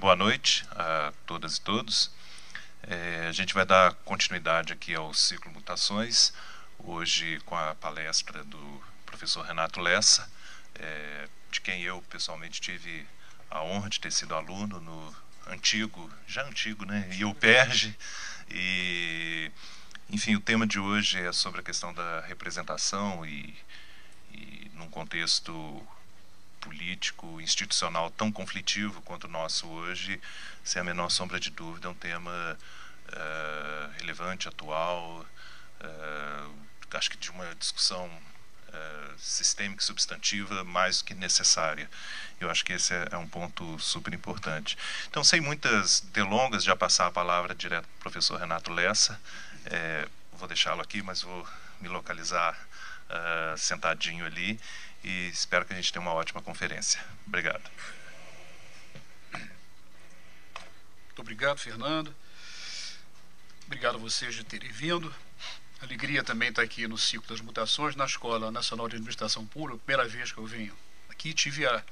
boa noite a todas e todos. É, a gente vai dar continuidade aqui ao ciclo Mutações, hoje com a palestra do professor Renato Lessa, é, de quem eu pessoalmente tive a honra de ter sido aluno no antigo, já antigo, né, IUPERJ, e enfim, o tema de hoje é sobre a questão da representação e, e num contexto político, institucional tão conflitivo quanto o nosso hoje, sem a menor sombra de dúvida, é um tema uh, relevante, atual, uh, acho que de uma discussão uh, sistêmica substantiva mais do que necessária. Eu acho que esse é, é, um ponto super importante. Então, sem muitas delongas, já passar a palavra direto para o professor Renato Lessa. É, vou deixá-lo aqui, mas vou me localizar sentadinho ali e espero que a gente tenha uma ótima conferência. Obrigado. Muito obrigado, Fernando. Obrigado a vocês de terem vindo. Alegria também estar aqui no ciclo das mutações na Escola Nacional de Administração Pública. Primeira vez que eu venho aqui. Tive a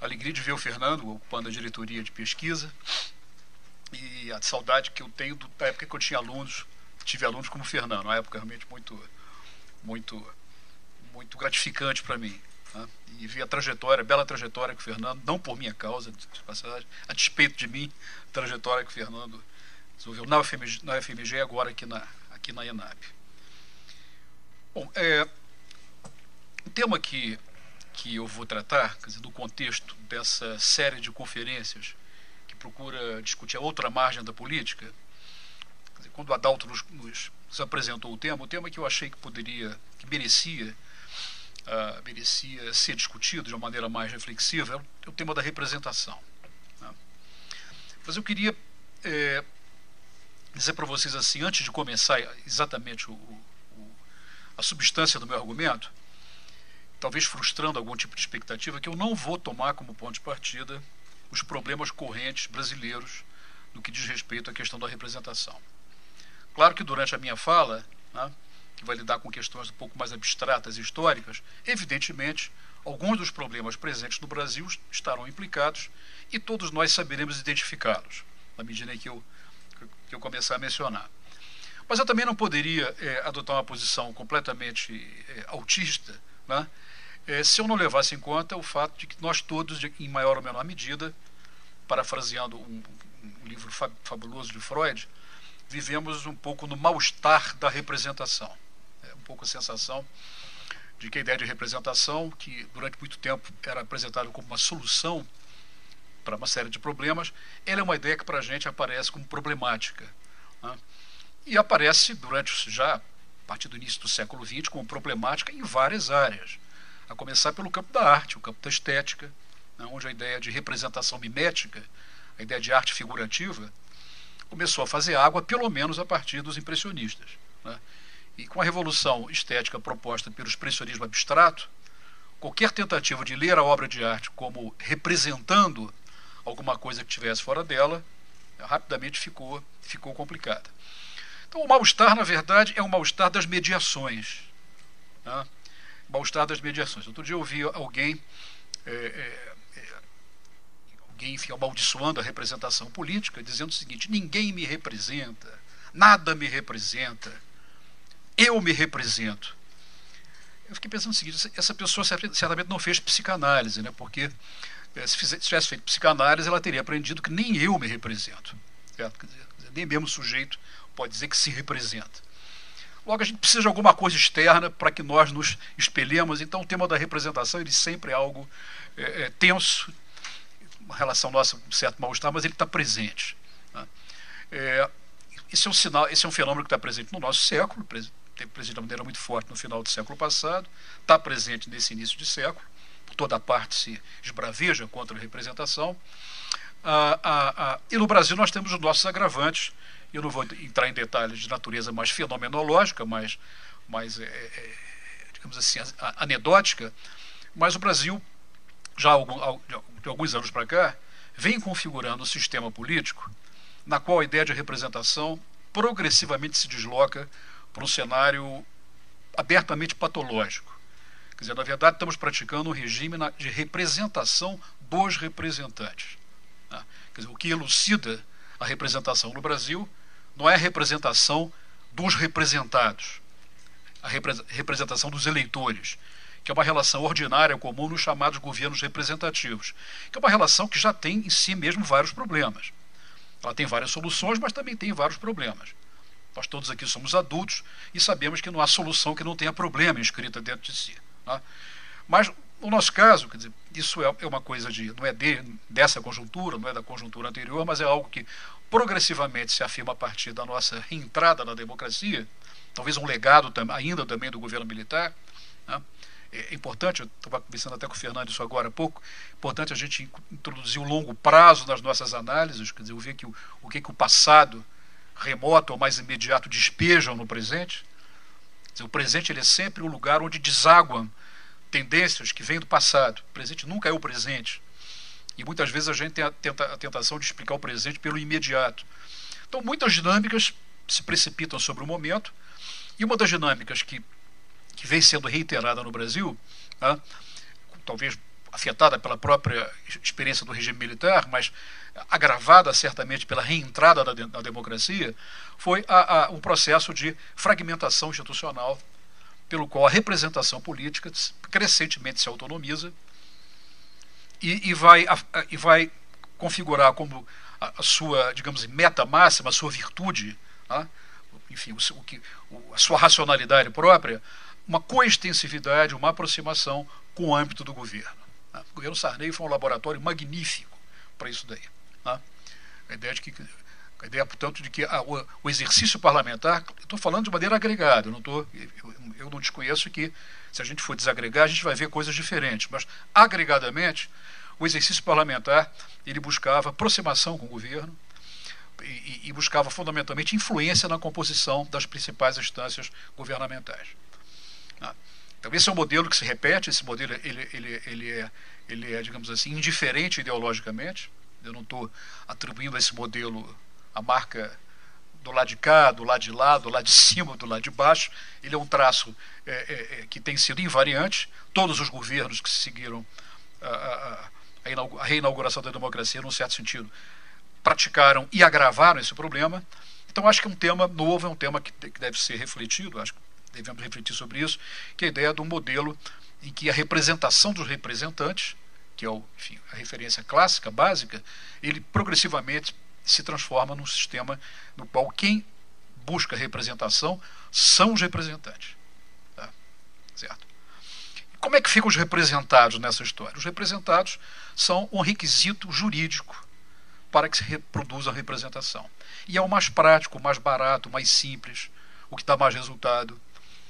alegria de ver o Fernando ocupando a diretoria de pesquisa e a saudade que eu tenho da época que eu tinha alunos, tive alunos como o Fernando, uma época realmente muito, muito muito gratificante para mim. Né? E ver a trajetória, a bela trajetória que o Fernando, não por minha causa, a despeito de mim, a trajetória que o Fernando desenvolveu na UFMG, na e agora aqui na, aqui na ENAP. Bom, é, o tema que, que eu vou tratar, quer dizer, do contexto dessa série de conferências que procura discutir a outra margem da política, dizer, quando o Adalto nos, nos apresentou o tema, o tema que eu achei que poderia, que merecia uh, merecia ser discutido de uma maneira mais reflexiva é o tema da representação. Né? Mas eu queria é, dizer para vocês assim, antes de começar exatamente o, o, a substância do meu argumento, talvez frustrando algum tipo de expectativa, que eu não vou tomar como ponto de partida os problemas correntes brasileiros no que diz respeito à questão da representação. Claro que durante a minha fala, né, que vai lidar com questões um pouco mais abstratas e históricas, evidentemente, alguns dos problemas presentes no Brasil estarão implicados e todos nós saberemos identificá-los, na medida em que eu, que eu começar a mencionar. Mas eu também não poderia é, adotar uma posição completamente é, autista né, é, se eu não levasse em conta o fato de que nós todos, em maior ou menor medida, parafraseando um, um livro fabuloso de Freud, vivemos um pouco no mal-estar da representação pouco a sensação de que a ideia de representação, que durante muito tempo era apresentada como uma solução para uma série de problemas, ela é uma ideia que para a gente aparece como problemática. Né? E aparece durante já a partir do início do século XX como problemática em várias áreas, a começar pelo campo da arte, o campo da estética, né? onde a ideia de representação mimética, a ideia de arte figurativa, começou a fazer água, pelo menos a partir dos impressionistas. Né? E com a revolução estética proposta pelo expressionismo abstrato, qualquer tentativa de ler a obra de arte como representando alguma coisa que tivesse fora dela, rapidamente ficou, ficou complicada. Então, o mal-estar, na verdade, é um mal-estar das mediações. Né? Mal-estar das mediações. Outro dia eu ouvi alguém, é, é, é, alguém enfim, amaldiçoando a representação política, dizendo o seguinte: ninguém me representa, nada me representa eu me represento. Eu fiquei pensando o seguinte: essa pessoa certamente não fez psicanálise, né? porque eh, se, tivesse feito psicanálise, ela teria aprendido que nem eu me represento. Certo? Dizer, nem mesmo sujeito pode dizer que se representa. Logo, a gente precisa de alguma coisa externa para que nós nos espelhemos. Então, o tema da representação ele sempre é algo é, é, tenso, uma relação nossa com um certo mal-estar, mas ele está presente. Né? É, esse é um sinal, esse é um fenômeno que está presente no nosso século, teve presente de maneira muito forte no final do século passado, está presente nesse início de século, toda parte se esbraveja contra a representação. Ah, ah, ah, e no Brasil nós temos os nossos agravantes, eu não vou entrar em detalhes de natureza mais fenomenológica, mais, mais é, é, digamos assim, anedótica, mas o Brasil, já de alguns anos para cá, vem configurando um sistema político na qual a ideia de representação progressivamente se desloca para um cenário abertamente patológico. Quer dizer, na verdade, estamos praticando um regime de representação dos representantes. Né? Quer dizer, o que elucida a representação no Brasil não é a representação dos representados, a representação dos eleitores, que é uma relação ordinária comum nos chamados governos representativos, que é uma relação que já tem em si mesmo vários problemas. Ela tem várias soluções, mas também tem vários problemas. Nós todos aqui somos adultos e sabemos que não há solução que não tenha problema inscrita dentro de si. Tá? Mas, no nosso caso, quer dizer, isso é, é uma coisa de. não é de, dessa conjuntura, não é da conjuntura anterior, mas é algo que progressivamente se afirma a partir da nossa reentrada na democracia, talvez um legado ainda também do governo militar. Né? É importante, eu estava conversando até com o Fernando isso agora há pouco, importante a gente introduzir o longo prazo nas nossas análises, quer dizer, ver que o, o que, que o passado remoto ou mais imediato despejam no presente. O presente ele é sempre o lugar onde desaguam tendências que vêm do passado. O presente nunca é o presente. E muitas vezes a gente tem a, tenta, a tentação de explicar o presente pelo imediato. Então, muitas dinâmicas se precipitam sobre o momento, e uma das dinâmicas que que vem sendo reiterada no Brasil, né, talvez afetada pela própria experiência do regime militar, mas agravada certamente pela reentrada da, da democracia, foi a, a, um processo de fragmentação institucional, pelo qual a representação política crescentemente se autonomiza e, e, vai, a, e vai configurar como a, sua, digamos, meta máxima, a sua virtude, né, enfim, o, o que, o, a sua racionalidade própria, uma coextensividade, uma aproximação com o âmbito do governo. Né? O governo Sarney foi um laboratório magnífico para isso daí. Né? A ideia de que a ideia, portanto, de que ah, o, o, exercício parlamentar, estou falando de maneira agregada, eu não, tô, eu, eu, não desconheço que, se a gente for desagregar, a gente vai ver coisas diferentes, mas agregadamente, o exercício parlamentar ele buscava aproximação com o governo e, e buscava fundamentalmente influência na composição das principais instâncias governamentais. Então esse é um modelo que se repete, esse modelo ele, ele, ele, é, ele é, digamos assim, indiferente ideologicamente. Eu não estou atribuindo a esse modelo a marca do lado de cá, do lado de lá, do lado de cima, do lado de baixo. Ele é um traço é, é, é que tem sido invariante. Todos os governos que seguiram a, a, a, reinauguração da democracia, num certo sentido, praticaram e agravaram esse problema. Então, acho que é um tema novo, é um tema que deve ser refletido. Acho que devemos refletir sobre isso, que é a ideia de um modelo em que a representação dos representantes, que é o, enfim, a referência clássica, básica, ele progressivamente se transforma num sistema no qual quem busca representação são os representantes. Tá? Certo? Como é que ficam os representados nessa história? Os representados são um requisito jurídico para que se reproduza a representação. E é o mais prático, o mais barato, o mais simples, o que dá mais resultado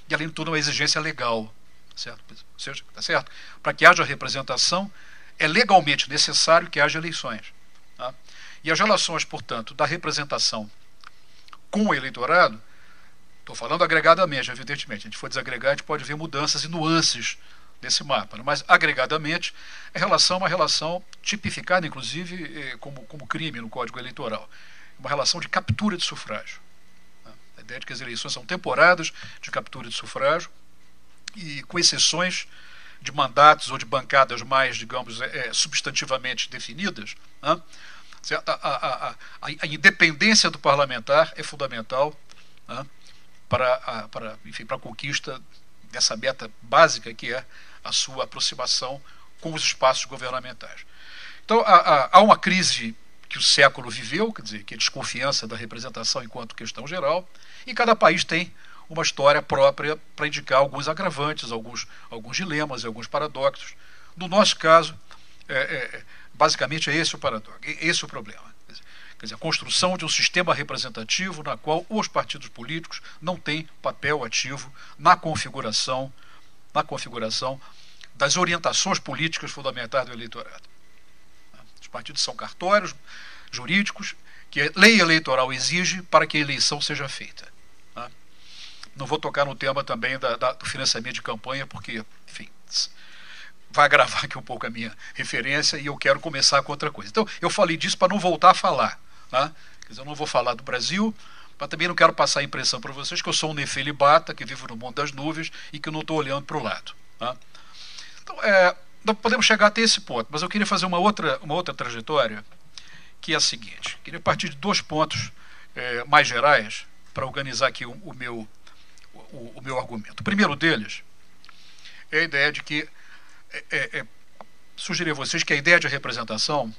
e, além de tudo, uma exigência legal. Certo? Ou seja, tá certo? Para que haja representação, é legalmente necessário que haja eleições. Tá? E as relações, portanto, da representação com o eleitorado, estou falando agregadamente, evidentemente, a gente for desagregar, a gente pode ver mudanças e nuances desse mapa. Né? Mas, agregadamente, a relação é uma relação tipificada, inclusive, eh, como, como crime no Código Eleitoral. Uma relação de captura de sufrágio ideia de que as eleições são temporadas de captura de sufrágio e com exceções de mandatos ou de bancadas mais, digamos, é, é substantivamente definidas, né? a, a, a, a, independência do parlamentar é fundamental né? para, a, para, enfim, para a conquista dessa meta básica que é a sua aproximação com os espaços governamentais. Então, há, uma crise que o século viveu, quer dizer, que é desconfiança da representação enquanto questão geral, e cada país tem uma história própria para indicar alguns agravantes, alguns, alguns dilemas e alguns paradoxos. No nosso caso, é, é, basicamente é esse o paradoxo, é esse o problema. Quer dizer, a construção de um sistema representativo na qual os partidos políticos não têm papel ativo na configuração, na configuração das orientações políticas fundamentais do eleitorado. Os partidos são cartórios jurídicos que a lei eleitoral exige para que a eleição seja feita. Não vou tocar no tema também da, da, do financiamento de campanha, porque, enfim, vai agravar aqui um pouco a minha referência e eu quero começar com outra coisa. Então, eu falei disso para não voltar a falar. Né? Quer dizer, eu não vou falar do Brasil, mas também não quero passar a impressão para vocês que eu sou um nefelibata, que vivo no mundo das nuvens e que não estou olhando para o lado. Né? Então, é, podemos chegar até esse ponto, mas eu queria fazer uma outra, uma outra trajetória que é a seguinte. Queria partir de dois pontos é, mais gerais para organizar aqui o, o meu, o, o, meu argumento. O primeiro deles é a ideia de que é, é, é, sugerir a vocês que a ideia de representação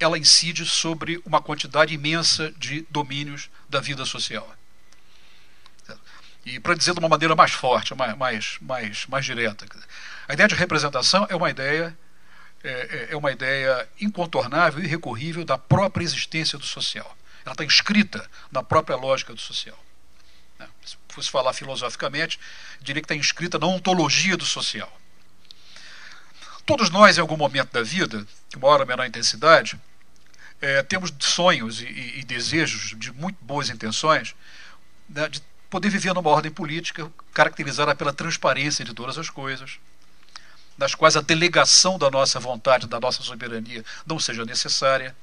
ela incide sobre uma quantidade imensa de domínios da vida social. E para dizer de uma maneira mais forte, mais, mais, mais, direta, a ideia de representação é uma ideia é, é, é uma ideia incontornável e irrecorrível da própria existência do social. Ela está inscrita na própria lógica do social. Se fosse falar filosoficamente, diria que está inscrita na ontologia do social. Todos nós, em algum momento da vida, de maior ou menor intensidade, é, temos sonhos e, e, desejos de muito boas intenções né, de poder viver numa ordem política caracterizada pela transparência de todas as coisas, nas quais a delegação da nossa vontade, da nossa soberania não seja necessária,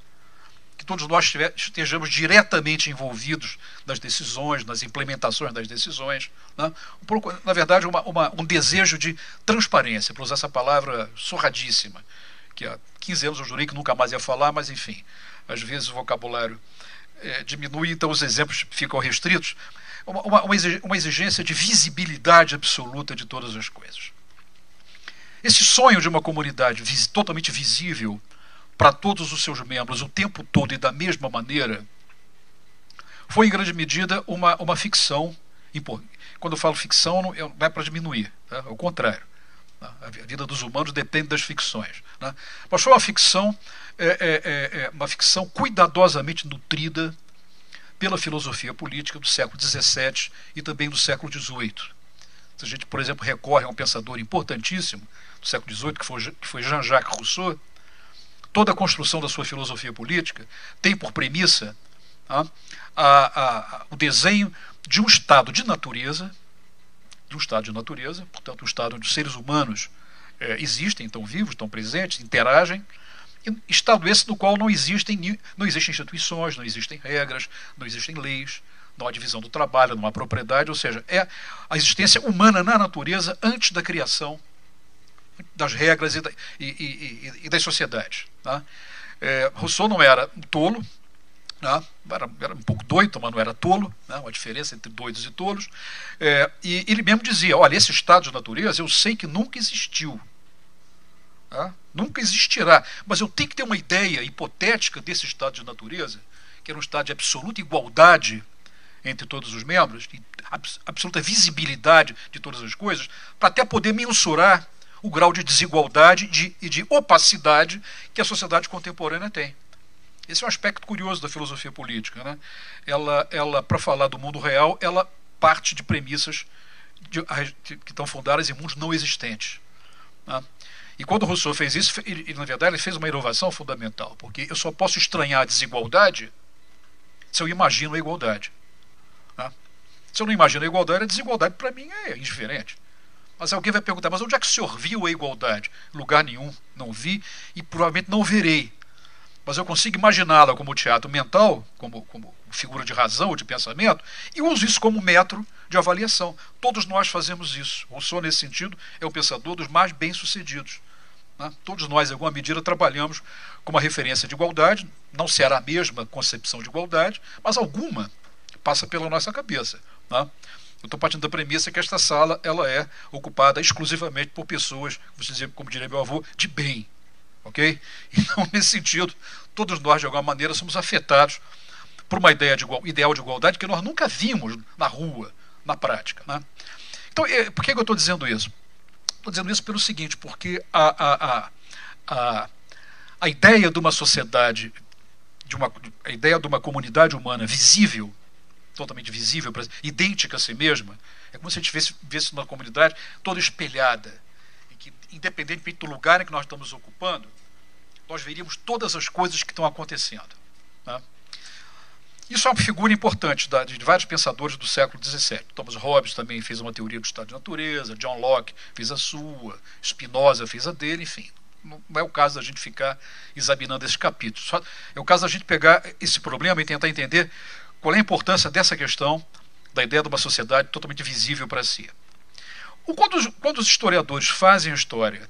que todos nós estejamos diretamente envolvidos nas decisões, nas implementações das decisões. Né? Na verdade, uma, uma, um desejo de transparência, para usar essa palavra surradíssima, que há 15 anos eu jurei que nunca mais ia falar, mas enfim, às vezes o vocabulário é, diminui, então os exemplos ficam restritos. Uma, uma, uma exigência de visibilidade absoluta de todas as coisas. Esse sonho de uma comunidade vis totalmente visível para todos os seus membros o tempo todo e da mesma maneira foi, em grande medida, uma, uma ficção. Quando eu falo ficção, não, não é para diminuir, tá? ao contrário. Tá? A vida dos humanos depende das ficções. Né? Mas foi uma ficção, é, é, é, é, uma ficção cuidadosamente nutrida pela filosofia política do século XVII e também do século XVIII. Se a gente, por exemplo, recorre a um pensador importantíssimo do século XVIII, que foi, que foi Jean-Jacques Rousseau, toda a construção da sua filosofia política tem por premissa a, a, o desenho de um estado de natureza, de um estado de natureza, portanto, um estado onde os seres humanos é, existem, estão vivos, estão presentes, interagem, estado esse no qual não existem, não existem instituições, não existem regras, não existem leis, não há divisão do trabalho, não há propriedade, ou seja, é a existência humana na natureza antes da criação das regras e, da, e, e, e das sociedades. Tá? É, Rousseau não era um tolo, né? era, era, um pouco doido, mas não era tolo, né? uma diferença entre doidos e tolos. É, e ele mesmo dizia: olha, esse estado de natureza eu sei que nunca existiu. Tá? Nunca existirá. Mas eu tenho que ter uma ideia hipotética desse estado de natureza, que era um estado de absoluta igualdade entre todos os membros, de absoluta visibilidade de todas as coisas, para até poder mensurar o grau de desigualdade de, e de opacidade que a sociedade contemporânea tem. Esse é um aspecto curioso da filosofia política. Né? Ela, ela para falar do mundo real, ela parte de premissas de, de, que estão fundadas em mundos não existentes. Né? E quando Rousseau fez isso, ele, na verdade, ele fez uma inovação fundamental, porque eu só posso estranhar a desigualdade se eu imagino a igualdade. Né? Se eu não imagino a igualdade, a desigualdade para mim é indiferente. Mas alguém vai perguntar, mas onde é que o senhor viu a igualdade? Lugar nenhum, não vi e provavelmente não verei. Mas eu consigo imaginá-la como teatro mental, como, como figura de razão ou de pensamento, e uso isso como metro de avaliação. Todos nós fazemos isso. Rousseau, nesse sentido, é o pensador dos mais bem-sucedidos. Né? Todos nós, em alguma medida, trabalhamos com uma referência de igualdade, não será a mesma concepção de igualdade, mas alguma passa pela nossa cabeça. Né? Eu estou partindo da premissa que esta sala ela é ocupada exclusivamente por pessoas, como diria meu avô, de bem. Ok? Então, nesse sentido, todos nós, de alguma maneira, somos afetados por uma ideia de igual, ideal de igualdade que nós nunca vimos na rua, na prática. Né? Então, é, por que eu estou dizendo isso? Estou dizendo isso pelo seguinte, porque a, a, a, a, a ideia de uma sociedade, de uma, a ideia de uma comunidade humana visível totalmente visível, idêntica a si mesma. É como se a gente visse, visse uma comunidade toda espelhada, e que, independentemente do lugar em que nós estamos ocupando, nós veríamos todas as coisas que estão acontecendo. Né? Isso é uma figura importante da, de vários pensadores do século XVII. Thomas Hobbes também fez uma teoria do estado de natureza, John Locke fez a sua, Spinoza fez a dele, enfim. Não é o caso da gente ficar examinando esses capítulos. Só é o caso da gente pegar esse problema e tentar entender qual é a importância dessa questão da ideia de uma sociedade totalmente visível para si? Quando os, quando os historiadores fazem a história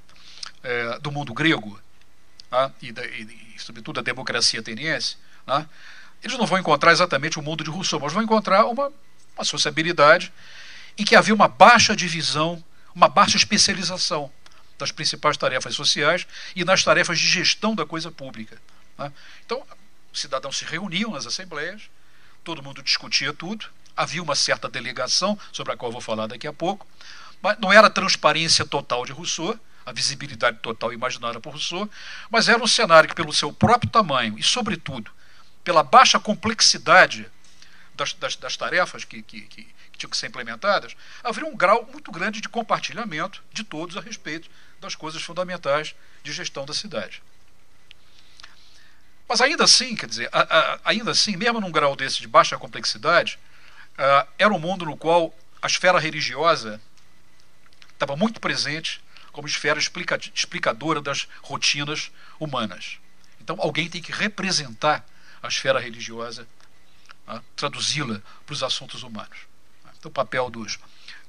é, do mundo grego, ah, e, da, e, sobretudo a democracia ateniense, né, eles não vão encontrar exatamente o mundo de Rousseau, mas vão encontrar uma, uma sociabilidade em que havia uma baixa divisão, uma baixa especialização das principais tarefas sociais e nas tarefas de gestão da coisa pública. Né? Então, os cidadãos se reuniam nas assembleias, todo mundo discutia tudo, havia uma certa delegação, sobre a qual vou falar daqui a pouco, mas não era a transparência total de Rousseau, a visibilidade total imaginada por Rousseau, mas era um cenário que, pelo seu próprio tamanho e, sobretudo, pela baixa complexidade das, das, das tarefas que, que, que, que, tinham que ser implementadas, havia um grau muito grande de compartilhamento de todos a respeito das coisas fundamentais de gestão da cidade. Mas ainda assim, quer dizer, a, a, ainda assim, mesmo num grau desse de baixa complexidade, uh, era um mundo no qual a esfera religiosa estava muito presente como esfera explica, explicadora das rotinas humanas. Então, alguém tem que representar a esfera religiosa, uh, traduzi-la para os assuntos humanos. Então, o papel dos,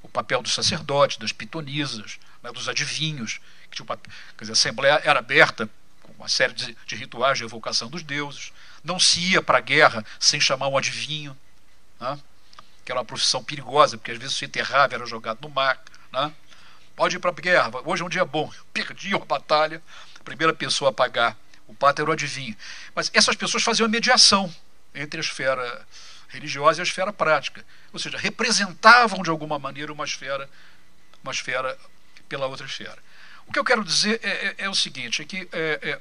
o papel dos sacerdotes, das pitonisas, né, dos adivinhos, que tinha dizer, a Assembleia era aberta uma série de, de rituais de evocação dos deuses, não se ia para a guerra sem chamar um adivinho, né, que era uma profissão perigosa, porque às vezes se enterrava, era jogado no mar. Né, pode ir para a guerra, hoje é um dia bom, perdiam a batalha, a primeira pessoa a pagar o pato era o adivinho. Mas essas pessoas faziam a mediação entre a esfera religiosa e a esfera prática. Ou seja, representavam de alguma maneira uma esfera, uma esfera pela outra esfera. O que eu quero dizer é, é, é o seguinte: é que é, é,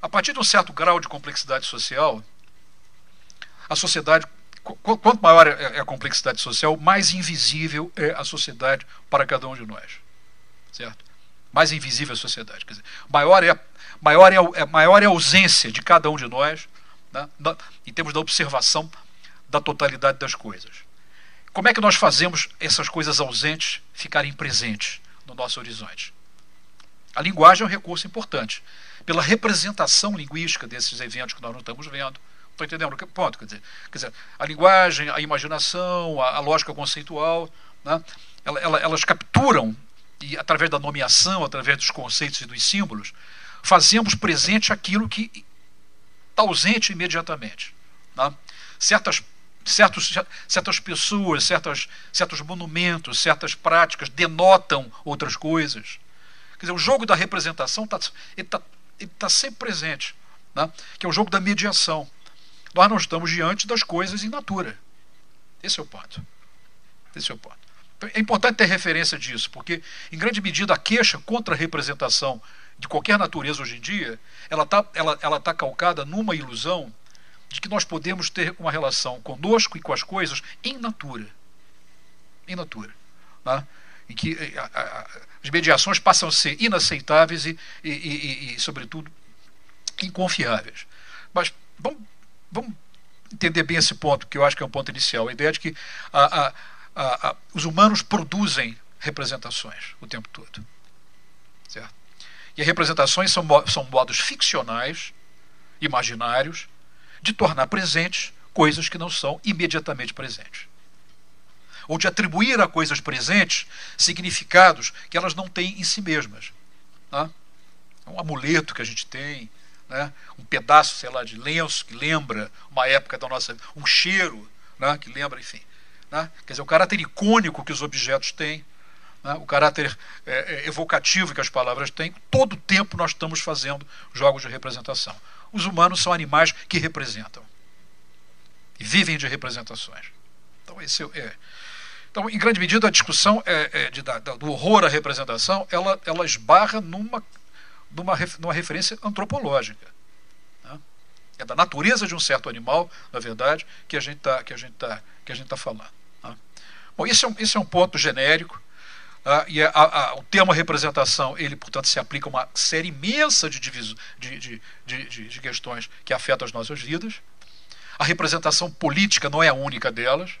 a partir de um certo grau de complexidade social, a sociedade, quanto maior é, é a complexidade social, mais invisível é a sociedade para cada um de nós. Certo? Mais invisível a sociedade. Quer dizer, maior é, maior é, maior é a ausência de cada um de nós, né, em termos da observação da totalidade das coisas. Como é que nós fazemos essas coisas ausentes ficarem presentes no nosso horizonte? A linguagem é um recurso importante. Pela representação linguística desses eventos que nós não estamos vendo. Estou entendendo ponto? Quer dizer, quer dizer, a linguagem, a imaginação, a, a lógica conceitual, né, ela, ela, elas capturam, e através da nomeação, através dos conceitos e dos símbolos, fazemos presente aquilo que está ausente imediatamente. Né? Certas certos, certas pessoas, certas, certos monumentos, certas práticas denotam outras coisas. Quer dizer, o jogo da representação está tá, tá sempre presente, né? que é o jogo da mediação. Nós não estamos diante das coisas in natura. Esse é o ponto. Esse é o ponto. É importante ter referência disso, porque, em grande medida, a queixa contra a representação de qualquer natureza hoje em dia, ela está ela, ela tá calcada numa ilusão de que nós podemos ter uma relação conosco e com as coisas em natura. Em natura. Né? Em que eh, a, a, as mediações passam a ser inaceitáveis e, e, e, e sobretudo, inconfiáveis. Mas vamos, vamos, entender bem esse ponto, que eu acho que é um ponto inicial. A ideia de que a, os humanos produzem representações o tempo todo. Certo? E as representações são, são modos ficcionais, imaginários, de tornar presentes coisas que não são imediatamente presentes. Ou de atribuir a coisas presentes significados que elas não têm em si mesmas. Né? Um amuleto que a gente tem, né? um pedaço, sei lá, de lenço que lembra uma época da nossa vida, um cheiro né? que lembra, enfim. Né? Quer dizer, o caráter icônico que os objetos têm, né? o caráter é, é, evocativo que as palavras têm, todo o tempo nós estamos fazendo jogos de representação os humanos são animais que representam. E vivem de representações. Então, esse é. Então, em grande medida, a discussão é, é de, da, do horror à representação, ela, ela esbarra numa, numa, numa referência antropológica. Né? É da natureza de um certo animal, na verdade, que a gente está tá, tá falando. Né? Bom, isso é, um, isso é um ponto genérico. Uh, e a, a, o termo representação, ele, portanto, se aplica a uma série imensa de, diviso, de, de, de, de questões que afetam as nossas vidas. A representação política não é a única delas.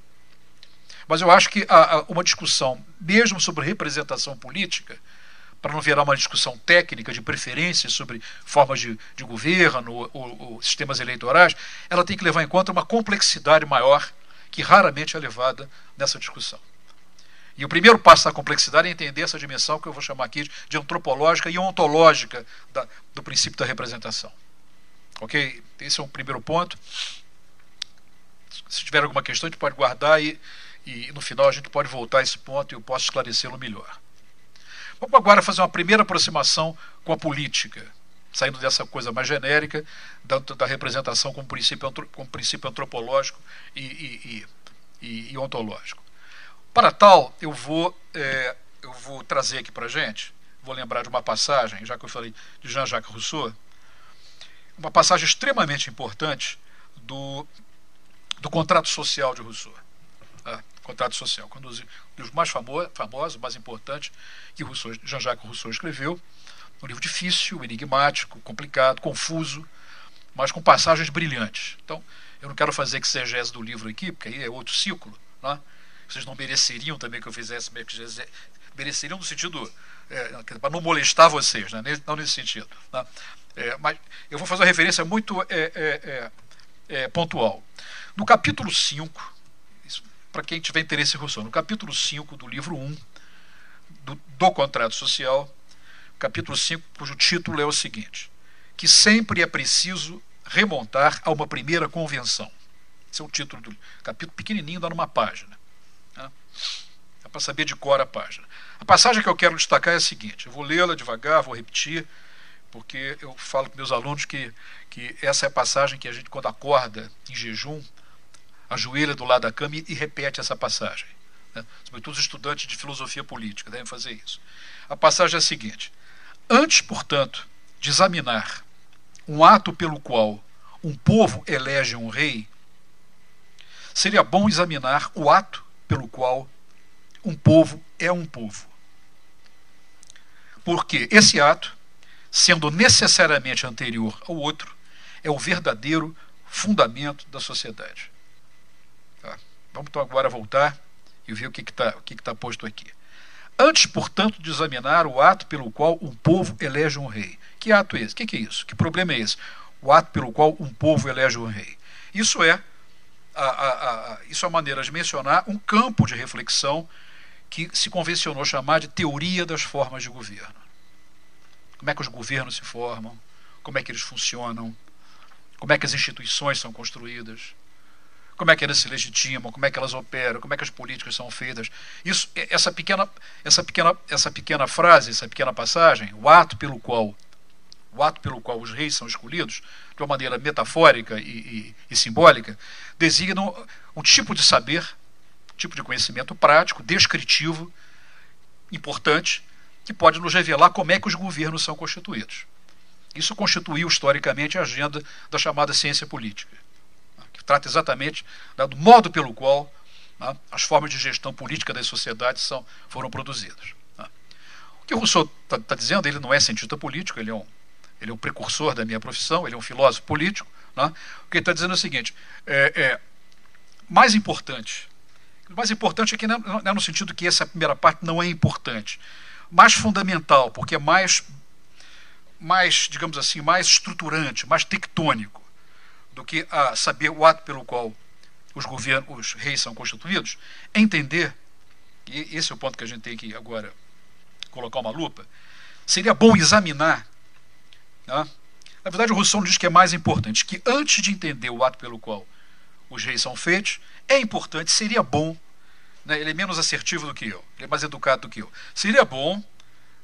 Mas eu acho que a, a, uma discussão, mesmo sobre representação política, para não virar uma discussão técnica de preferências sobre formas de, de governo ou, ou, sistemas eleitorais, ela tem que levar em conta uma complexidade maior que raramente é levada nessa discussão. E o primeiro passo da complexidade é entender essa dimensão que eu vou chamar aqui de antropológica e ontológica da, do princípio da representação. Ok? Esse é o primeiro ponto. Se tiver alguma questão, a gente pode guardar e, e no final a gente pode voltar a esse ponto e eu posso esclarecê-lo melhor. Vamos agora fazer uma primeira aproximação com a política, saindo dessa coisa mais genérica, da, da representação como princípio, como princípio antropológico e, e, e, e ontológico. Para tal, eu vou, é, eu vou trazer aqui para a gente, vou lembrar de uma passagem, já que eu falei de Jean-Jacques Rousseau, uma passagem extremamente importante do, do contrato social de Rousseau. Tá? Contrato social, um dos, mais famosos, mais importantes, que Jean-Jacques Rousseau escreveu. Um livro difícil, enigmático, complicado, confuso, mas com passagens brilhantes. Então, eu não quero fazer essa do livro aqui, porque aí é outro ciclo. Né? Vocês não mereceriam também que eu fizesse, mereceriam no sentido é, para não molestar vocês, né? não nesse sentido. Né? É, mas eu vou fazer uma referência muito é, é, é, é pontual. No capítulo 5, para quem tiver interesse em Rousseau, no capítulo 5 do livro 1 do, do Contrato Social, capítulo 5, cujo título é o seguinte: que sempre é preciso remontar a uma primeira convenção. Esse é o título do capítulo pequenininho, dá numa página. Né? É para saber de cor a página. A passagem que eu quero destacar é a seguinte: eu vou lê-la devagar, vou repetir, porque eu falo para meus alunos que, que essa é a passagem que a gente, quando acorda em jejum, ajoelha do lado da cama e, repete essa passagem. Né? Sobretudo os estudantes de filosofia política devem fazer isso. A passagem é a seguinte: Antes, portanto, de examinar um ato pelo qual um povo elege um rei, seria bom examinar o ato pelo qual um povo é um povo. Porque esse ato, sendo necessariamente anterior ao outro, é o verdadeiro fundamento da sociedade. Tá? Vamos então agora voltar e ver o que está que que tá posto aqui. Antes, portanto, de examinar o ato pelo qual um povo elege um rei. Que ato é esse? O que, que é isso? Que problema é esse? O ato pelo qual um povo elege um rei. Isso é a, a, a, isso é a maneira de mencionar um campo de reflexão que se convencionou chamar de teoria das formas de governo. Como é que os governos se formam, como é que eles funcionam, como é que as instituições são construídas, como é que elas se legitimam, como é que elas operam, como é que as políticas são feitas. Isso, essa pequena, essa pequena, essa pequena frase, essa pequena passagem, o ato pelo qual o ato pelo qual os reis são escolhidos, de uma maneira metafórica e, e, e simbólica, designa um tipo de saber tipo de conhecimento prático, descritivo, importante, que pode nos revelar como é que os governos são constituídos. Isso constituiu historicamente a agenda da chamada ciência política, trata exatamente né, do modo pelo qual né, as formas de gestão política das sociedades são, foram produzidas. Né. O que o Rousseau está tá dizendo, ele não é cientista político, ele é um, ele é um precursor da minha profissão, ele é um filósofo político. Né. O que ele está dizendo é o seguinte: é, é mais importante mais importante aqui não é no sentido que essa primeira parte não é importante, mais fundamental, porque é mais, mais digamos assim, mais estruturante, mais tectônico do que a saber o ato pelo qual os governos, os reis são constituídos, é entender, e esse é o ponto que a gente tem que agora colocar uma lupa, seria bom examinar. Né? Na verdade, o Rousseau diz que é mais importante que antes de entender o ato pelo qual os reis são feitos, é importante, seria bom, né, ele é menos assertivo do que eu, ele é mais educado do que eu, seria bom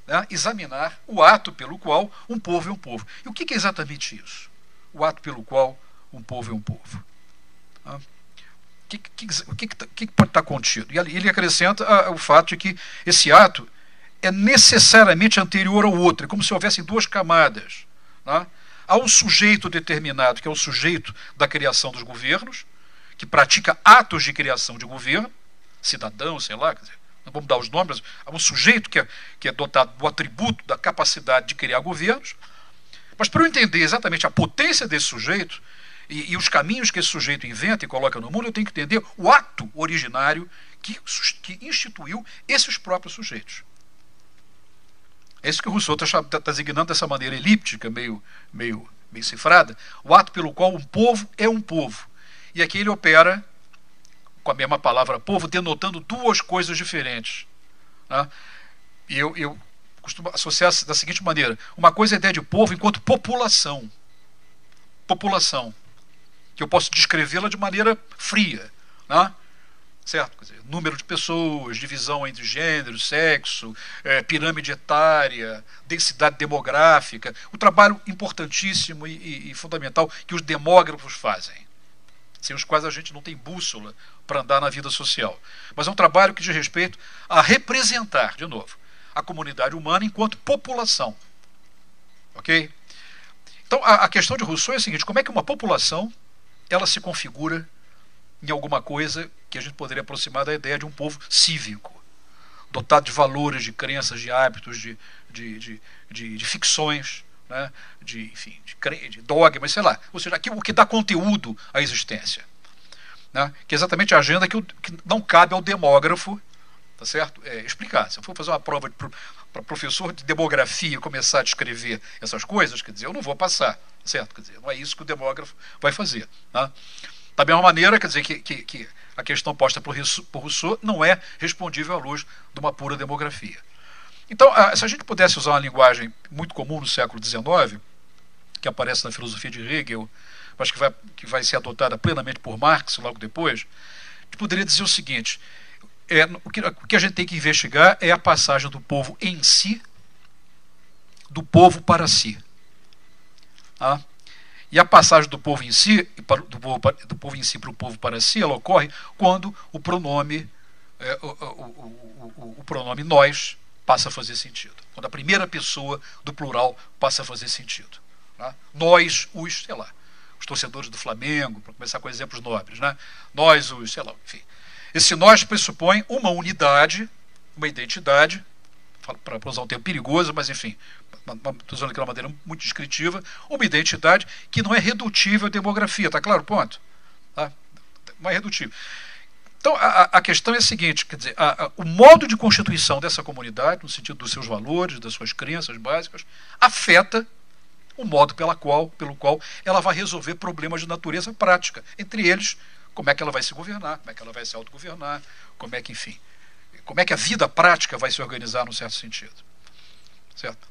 né, examinar o ato pelo qual um povo é um povo. E o que é exatamente isso? O ato pelo qual um povo é um povo. O que, que, que, que, pode estar contido? E ele acrescenta a, o fato de que esse ato é necessariamente anterior ao outro, é como se houvessem duas camadas. Né? Há um sujeito determinado, que é o sujeito da criação dos governos, que pratica atos de criação de governo, cidadão, sei lá, dizer, não vamos dar os nomes, há um sujeito que é, que é dotado do atributo, da capacidade de criar governos. Mas para eu entender exatamente a potência desse sujeito e, e, os caminhos que esse sujeito inventa e coloca no mundo, eu tenho que entender o ato originário que, que instituiu esses próprios sujeitos. É isso que o Rousseau está tá, tá designando dessa maneira elíptica, meio, meio, meio cifrada, o ato pelo qual um povo é um povo. E aqui ele opera com a mesma palavra povo, denotando duas coisas diferentes. Né? E eu, eu costumo associar da seguinte maneira: uma coisa é a ideia de povo enquanto população. população, que eu posso descrevê-la de maneira fria, né? certo? Dizer, número de pessoas, divisão entre gênero, sexo, é, pirâmide etária, densidade demográfica, o trabalho importantíssimo e, e, e fundamental que os demógrafos fazem, sem os quais a gente não tem bússola para andar na vida social. Mas é um trabalho que diz respeito a representar, de novo, a comunidade humana enquanto população. Ok? Então, a, a questão de Rousseau é a seguinte: como é que uma população ela se configura em alguma coisa que a gente poderia aproximar da ideia de um povo cívico, dotado de valores, de crenças, de hábitos, de, de, de, de, de ficções, né? de, enfim, de, de dogmas, sei lá. Ou seja, aquilo que dá conteúdo à existência. Né? Que é exatamente a agenda que, que não cabe ao demógrafo tá certo? É, explicar. Se eu for fazer uma prova para professor de demografia começar a descrever essas coisas, quer dizer, eu não vou passar, certo? Quer dizer, não é isso que o demógrafo vai fazer. Tá? Da mesma maneira, quer dizer, que, que, que a questão posta por Rousseau não é respondível à luz de uma pura demografia. Então, se a gente pudesse usar uma linguagem muito comum no século XIX, que aparece na filosofia de Hegel, mas que vai, que vai ser adotada plenamente por Marx logo depois, a gente poderia dizer o seguinte: é, o, que, o que a gente tem que investigar é a passagem do povo em si, do povo para si. Ah? E a passagem do povo em si, do povo, do povo em si para o povo para si, ela ocorre quando o pronome, é, o, o, o, o, pronome nós passa a fazer sentido. Quando a primeira pessoa do plural passa a fazer sentido. Né? Nós, os, sei lá, os torcedores do Flamengo, para começar com exemplos nobres, né? Nós, os, sei lá, enfim. Esse nós pressupõe uma unidade, uma identidade, para usar um termo perigoso, mas enfim, estou usando uma maneira muito descritiva, uma identidade que não é redutível à demografia, está claro? Ponto. Tá? Não é redutível. Então, a, a, questão é a seguinte: quer dizer, a, a, o modo de constituição dessa comunidade, no sentido dos seus valores, das suas crenças básicas, afeta o modo pela qual, pelo qual ela vai resolver problemas de natureza prática. Entre eles, como é que ela vai se governar, como é que ela vai se autogovernar, como é que, enfim, como é que a vida prática vai se organizar num certo sentido. Certo?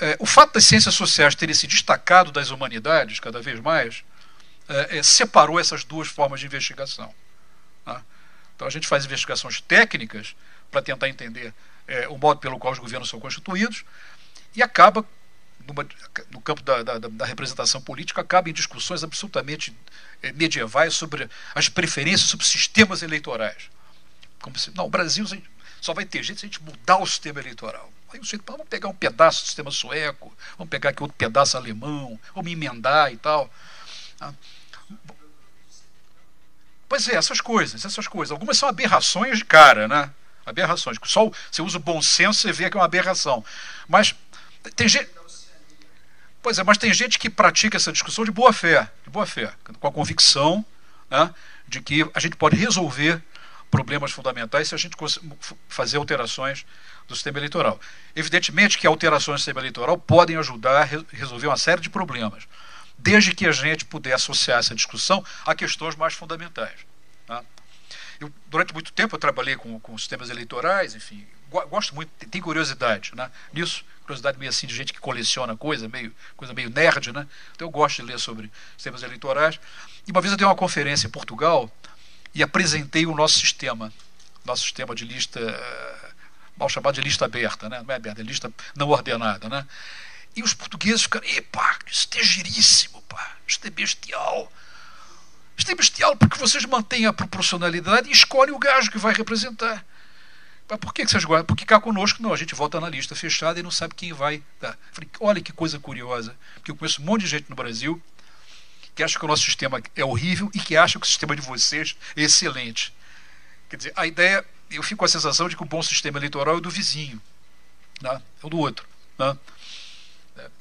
É, o fato das ciências sociais terem se destacado das humanidades cada vez mais é, é, separou essas duas formas de investigação. Né? Então a gente faz investigações técnicas para tentar entender é, o modo pelo qual os governos são constituídos e acaba numa, no campo da, da, da, representação política acaba em discussões absolutamente é, medievais sobre as preferências sobre sistemas eleitorais. Como se, não, o Brasil só vai ter jeito se a gente mudar o sistema eleitoral. Aí o sujeito, vamos pegar um pedaço do sistema sueco, vamos pegar aqui outro pedaço alemão, vamos emendar e tal. Ah. Pois é, essas coisas, essas coisas. Algumas são aberrações de cara, né? Aberrações. Só você usa o bom senso, você vê que é uma aberração. Mas tem gente. Pois é, mas tem gente que pratica essa discussão de boa fé, de boa fé, com a convicção né, de que a gente pode resolver problemas fundamentais se a gente fazer alterações do sistema eleitoral. Evidentemente que alterações do sistema eleitoral podem ajudar a resolver uma série de problemas, desde que a gente puder associar essa discussão a questões mais fundamentais. Tá? Eu, durante muito tempo eu trabalhei com, com sistemas eleitorais, enfim, gosto muito, tem curiosidade né? nisso, curiosidade meio assim de gente que coleciona coisa, meio, coisa meio nerd, né? Então eu gosto de ler sobre sistemas eleitorais. E uma vez eu dei uma conferência em Portugal e apresentei o nosso sistema, nosso sistema de lista, eh, mal chamado de lista aberta, né? não é aberta, é lista não ordenada. Né? E os portugueses ficaram, epá, isso é giríssimo, pá, isto é bestial. Isto é bestial porque vocês mantêm a proporcionalidade e escolhem o gajo que vai representar. Mas por que vocês gostam? Porque cá conosco, não, a gente volta na lista fechada e não sabe quem vai dar. Falei, olha que coisa curiosa, porque eu conheço um monte de gente no Brasil que acha que o nosso sistema é horrível e que acha que o sistema de vocês é excelente. Quer dizer, a ideia, eu fico com a sensação de que o bom sistema eleitoral é do vizinho, né? é o do outro. Né?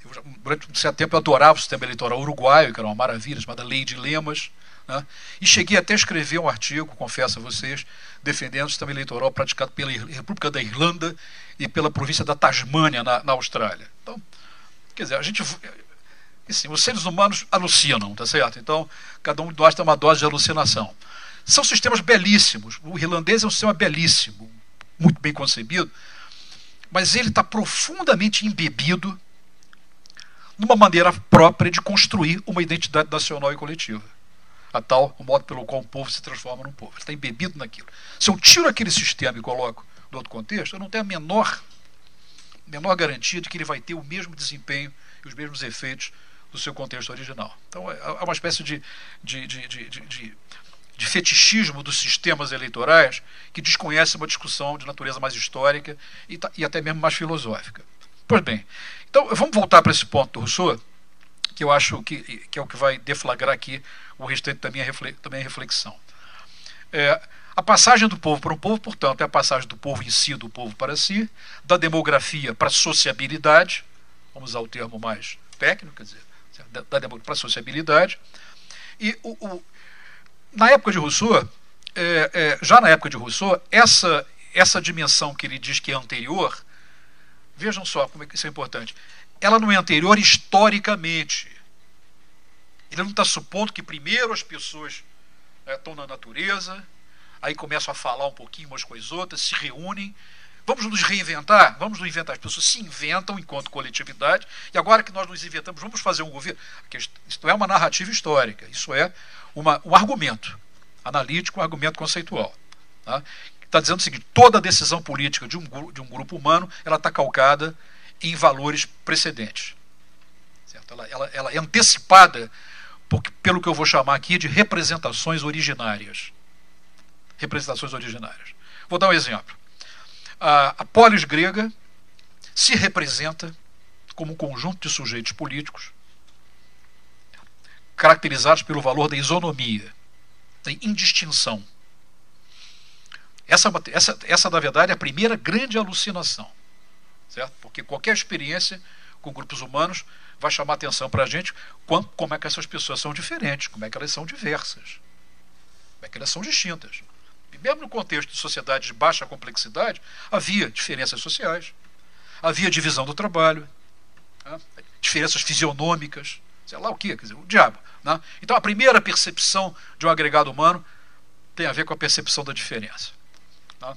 Eu, durante um certo tempo eu adorava o sistema eleitoral uruguaio, que era uma maravilha, chamada Lei de Lemas, né? e cheguei até a escrever um artigo, confesso a vocês, defendendo o sistema eleitoral praticado pela República da Irlanda e pela província da Tasmânia, na, na Austrália. Então, quer dizer, a gente Assim, os seres humanos alucinam, tá certo? Então, cada um de nós tem uma dose de alucinação. São sistemas belíssimos. O irlandês é um sistema belíssimo, muito bem concebido, mas ele está profundamente embebido numa maneira própria de construir uma identidade nacional e coletiva. A tal, o modo pelo qual um povo se transforma num povo. Ele está embebido naquilo. Se eu tiro aquele sistema e coloco no outro contexto, eu não tenho a menor, menor garantia de que ele vai ter o mesmo desempenho e os mesmos efeitos do seu contexto original. Então é uma espécie de, de, de, de, de, de fetichismo dos sistemas eleitorais que desconhece uma discussão de natureza mais histórica e, e até mesmo mais filosófica. Pois bem, então vamos voltar para esse ponto do Rousseau, que eu acho que, que é o que vai deflagrar aqui o restante minha, da minha reflexão. É, a passagem do povo para um povo, portanto, é a passagem do povo em si, do povo para si, da demografia para a sociabilidade, vamos usar o termo mais técnico, quer dizer, da, da demografia para a sociabilidade. E o, o, na época de Rousseau, é, é, já na época de Rousseau, essa, essa dimensão que ele diz que é anterior, vejam só como é que isso é importante, ela não é anterior historicamente. Ele não está supondo que primeiro as pessoas estão na natureza, aí começam a falar um pouquinho umas com as outras, se reúnem. Vamos nos reinventar? Vamos nos inventar. As pessoas se inventam enquanto coletividade, e agora que nós nos inventamos, vamos fazer um governo. Isso não é uma narrativa histórica, isso é uma, um argumento analítico, um argumento conceitual. Tá? Está dizendo o seguinte: toda decisão política de um, de um grupo humano ela está calcada em valores precedentes. Certo? Ela, ela, ela é antecipada pelo que eu vou chamar aqui de representações originárias. Representações originárias. Vou dar um exemplo. A, a polis grega se representa como um conjunto de sujeitos políticos caracterizados pelo valor da isonomia, da indistinção. Essa, essa, essa, na verdade, é a primeira grande alucinação. Certo? Porque qualquer experiência com grupos humanos vai chamar atenção para a gente como, é que essas pessoas são diferentes, como é que elas são diversas, como é que elas são distintas. E mesmo no contexto de sociedade de baixa complexidade, havia diferenças sociais, havia divisão do trabalho, né? diferenças fisionômicas, sei lá o que, quer dizer, o diabo. Né? Então a primeira percepção de um agregado humano tem a ver com a percepção da diferença. Né?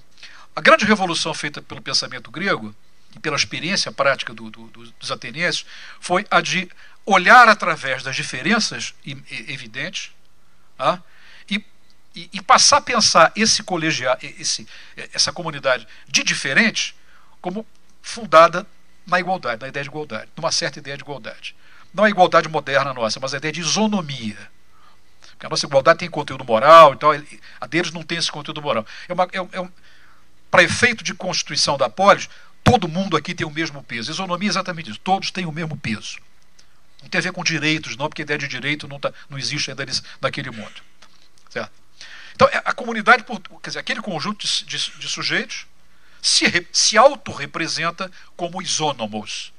A grande revolução feita pelo pensamento grego e pela experiência prática do, do, dos atenienses, foi a de olhar através das diferenças evidentes ah, e, e, e, passar a pensar esse colegial, esse, essa comunidade de diferentes como fundada na igualdade, na ideia de igualdade, numa certa ideia de igualdade. Não a igualdade moderna nossa, mas a ideia de isonomia. Porque a nossa igualdade tem conteúdo moral, então a deles não tem esse conteúdo moral. É uma, é, é um, para efeito de constituição da polis, todo mundo aqui tem o mesmo peso. Isonomia é exatamente isso, todos têm o mesmo peso. Não tem a ver com direitos, não, porque a ideia de direito não, tá, não existe ainda naquele mundo. Certo? Então, é, a comunidade, quer dizer, aquele conjunto de, de, de sujeitos se, se autorrepresenta como isônomos.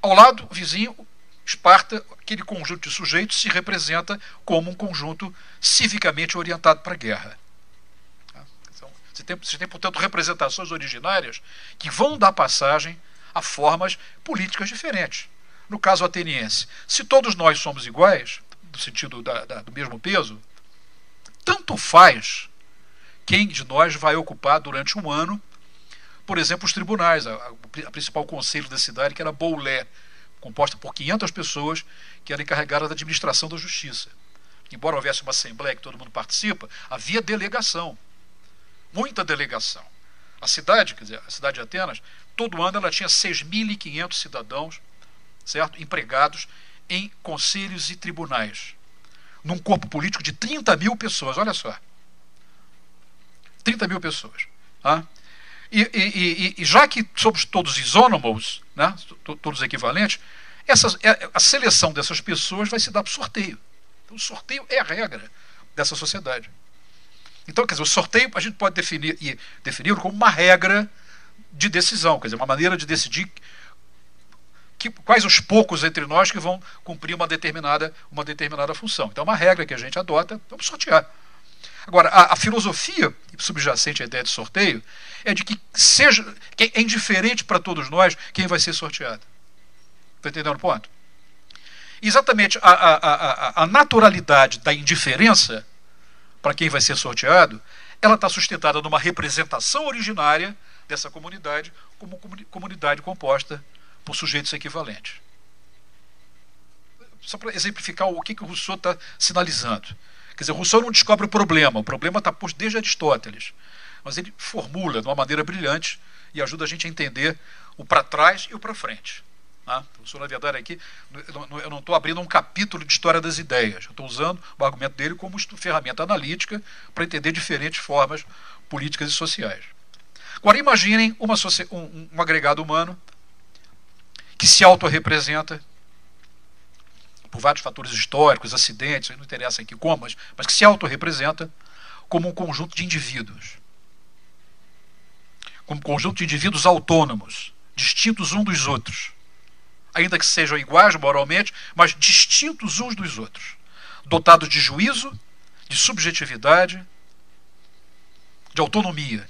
Ao lado vizinho, Esparta, aquele conjunto de sujeitos se representa como um conjunto civicamente orientado para a guerra. Você tem, você tem, portanto, representações originárias que vão dar passagem a formas políticas diferentes. No caso ateniense, se todos nós somos iguais, no sentido da, da, do mesmo peso, tanto faz quem de nós vai ocupar durante um ano, por exemplo, os tribunais, a, a principal conselho da cidade, que era Boulé, composta por 500 pessoas que era encarregada da administração da justiça. Embora houvesse uma assembleia que todo mundo participa, havia delegação muita delegação. A cidade, quer dizer, a cidade de Atenas, todo ano ela tinha 6.500 cidadãos, certo? Empregados em conselhos e tribunais. Num corpo político de 30 mil pessoas, olha só. 30 mil pessoas. Tá? E, e, e, e, já que somos todos isônomos, né, todos equivalentes, essas, é, a seleção dessas pessoas vai se dar por sorteio. Então, o sorteio é a regra dessa sociedade. Então, quer dizer, o sorteio a gente pode definir e definir como uma regra de decisão, quer dizer, uma maneira de decidir que, quais os poucos entre nós que vão cumprir uma determinada, uma determinada função. Então, é uma regra que a gente adota, vamos sortear. Agora, a, a filosofia subjacente à ideia de sorteio é de que seja que é indiferente para todos nós quem vai ser sorteado. Está entendendo o ponto? Exatamente a, a, a, a naturalidade da indiferença para quem vai ser sorteado, ela está sustentada numa representação originária dessa comunidade, como comunidade composta por sujeitos equivalentes. Só para exemplificar o que, que o Rousseau está sinalizando. Quer dizer, Rousseau não descobre o problema, o problema está posto desde Aristóteles. Mas ele formula de uma maneira brilhante e ajuda a gente a entender o para trás e o para frente. Tá? O verdade, aqui, eu não estou abrindo um capítulo de história das ideias, eu estou usando o argumento dele como ferramenta analítica para entender diferentes formas políticas e sociais. Agora, imaginem uma, um, um agregado humano que se autorrepresenta por vários fatores históricos, acidentes, não interessa aqui como, mas, mas que se autorrepresenta como um conjunto de indivíduos. Como um conjunto de indivíduos autônomos, distintos uns dos outros. Ainda que sejam iguais moralmente, mas distintos uns dos outros. Dotados de juízo, de subjetividade, de autonomia.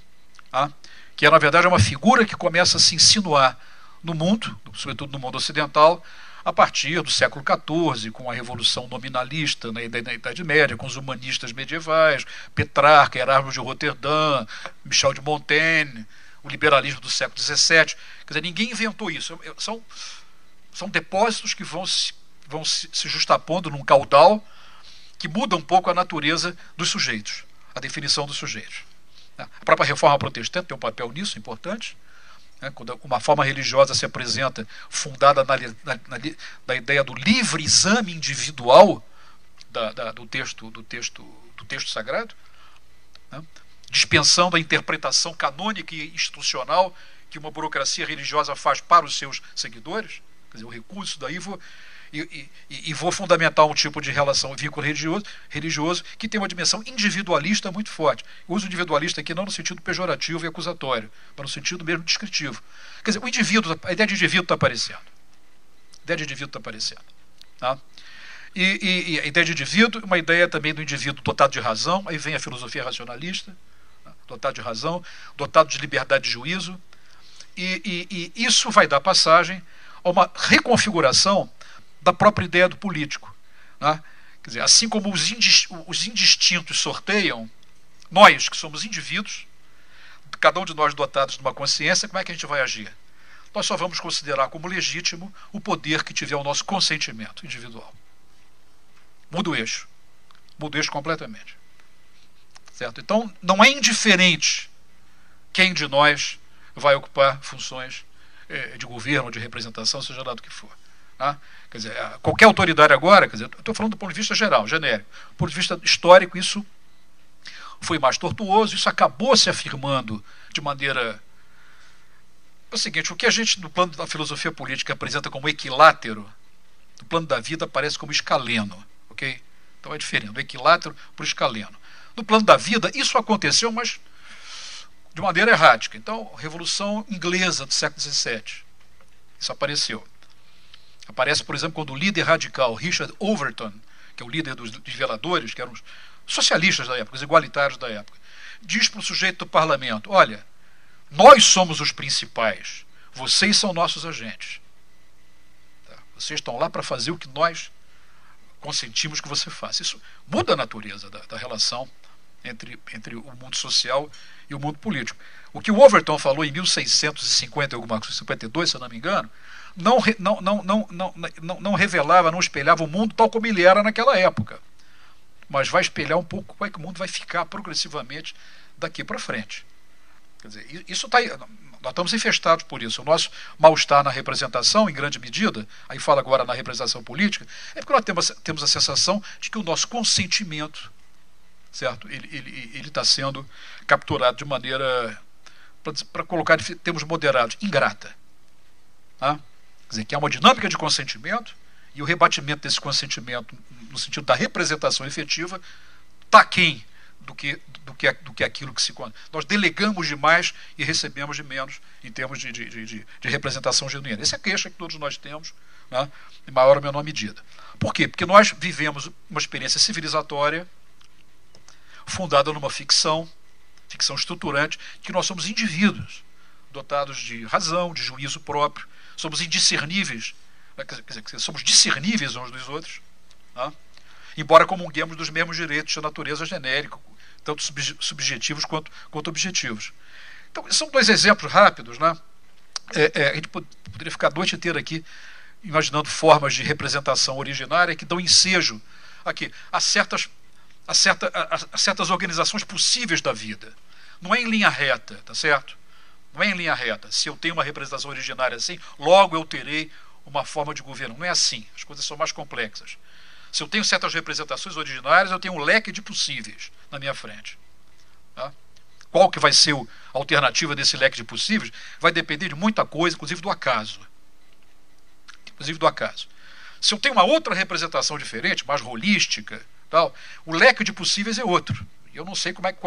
Tá? Que é, na verdade, uma figura que começa a se insinuar no mundo, sobretudo no mundo ocidental, a partir do século XIV, com a Revolução Nominalista na Idade Média, com os humanistas medievais, Petrarca, Erasmo de Roterdã, Michel de Montaigne, o liberalismo do século XVII. Quer dizer, ninguém inventou isso. São, são depósitos que vão se, vão se, se justapondo num caudal que muda um pouco a natureza dos sujeitos, a definição dos sujeitos. A própria reforma protestante tem um papel nisso importante né, quando uma forma religiosa se apresenta fundada na, na, na, na ideia do livre exame individual da, da, do texto do texto do texto sagrado, né, dispensando a interpretação canônica e institucional que uma burocracia religiosa faz para os seus seguidores, quer dizer, o recurso daí vou e, e, e, vou fundamentar um tipo de relação vínculo religioso, religioso que tem uma dimensão individualista muito forte. O uso individualista aqui não no sentido pejorativo e acusatório, mas no sentido mesmo descritivo. Quer dizer, o indivíduo, a ideia de indivíduo está aparecendo. A ideia de indivíduo está aparecendo. Tá? E, e, a ideia de indivíduo, uma ideia também do indivíduo dotado de razão, aí vem a filosofia racionalista, tá? dotado de razão, dotado de liberdade de juízo, e, e isso vai dar passagem a uma reconfiguração da própria ideia do político. Né? Quer dizer, assim como os, os indistintos sorteiam, nós, que somos indivíduos, cada um de nós dotados de uma consciência, como é que a gente vai agir? Nós só vamos considerar como legítimo o poder que tiver o nosso consentimento individual. Muda o eixo. Muda o eixo completamente. Certo? Então, não é indiferente quem de nós vai ocupar funções de governo, de representação, seja lá do que for. Tá? Quer dizer, qualquer autoridade agora, quer dizer, estou falando do ponto de vista geral, genérico. Do ponto de vista histórico, isso foi mais tortuoso, isso acabou se afirmando de maneira. É o seguinte, o que a gente, no plano da filosofia política, apresenta como equilátero, no plano da vida aparece como escaleno. ok? Então é diferente, do equilátero para o escaleno. No plano da vida, isso aconteceu, mas de maneira errática. Então, Revolução Inglesa do século XVII. Isso apareceu. Aparece, por exemplo, quando o líder radical Richard Overton, que é o líder dos veladores, que eram os socialistas da época, os igualitários da época, diz para o sujeito do parlamento: Olha, nós somos os principais, vocês são nossos agentes. Tá? Vocês estão lá para fazer o que nós consentimos que você faça. Isso muda a natureza da, da relação entre, entre o mundo social e o mundo político. O que o Overton falou em 1650 alguma coisa, 52, se eu não me engano, não, não, não, não, não, não, não revelava, não espelhava o mundo tal como ele era naquela época. Mas vai espelhar um pouco como é que o mundo vai ficar progressivamente daqui para frente. Quer dizer, isso está nós estamos infestados por isso. O nosso mal-estar na representação, em grande medida, aí fala agora na representação política, é porque nós temos, temos a sensação de que o nosso consentimento, certo, ele está ele, ele tá sendo capturado de maneira, para colocar em termos moderados, ingrata. Tá? Quer dizer, que há uma dinâmica de consentimento e o rebatimento desse consentimento, no sentido da representação efetiva, está quem do que, do, que, do que aquilo que se. Nós delegamos demais e recebemos de menos em termos de, de, de, de representação genuína. Essa é a queixa que todos nós temos, né, em maior ou menor medida. Por quê? Porque nós vivemos uma experiência civilizatória fundada numa ficção, ficção estruturante, que nós somos indivíduos dotados de razão, de juízo próprio, somos indiscerníveis, né, quer dizer, somos discerníveis uns dos outros, né? embora comunguemos dos mesmos direitos de natureza genérica, tanto subjetivos quanto, quanto objetivos. Então, são dois exemplos rápidos, né? é, é, a gente poderia ficar a noite inteira aqui imaginando formas de representação originária que dão ensejo aqui a certas, a, certa, a, a certas organizações possíveis da vida. Não é em linha reta, tá certo? Não é em linha reta. Se eu tenho uma representação originária assim, logo eu terei uma forma de governo. Não é assim. As coisas são mais complexas. Se eu tenho certas representações originárias, eu tenho um leque de possíveis na minha frente. Tá? Qual que vai ser a alternativa desse leque de possíveis vai depender de muita coisa, inclusive do acaso. Inclusive do acaso. Se eu tenho uma outra representação diferente, mais holística, tal, o leque de possíveis é outro. Eu não sei como é que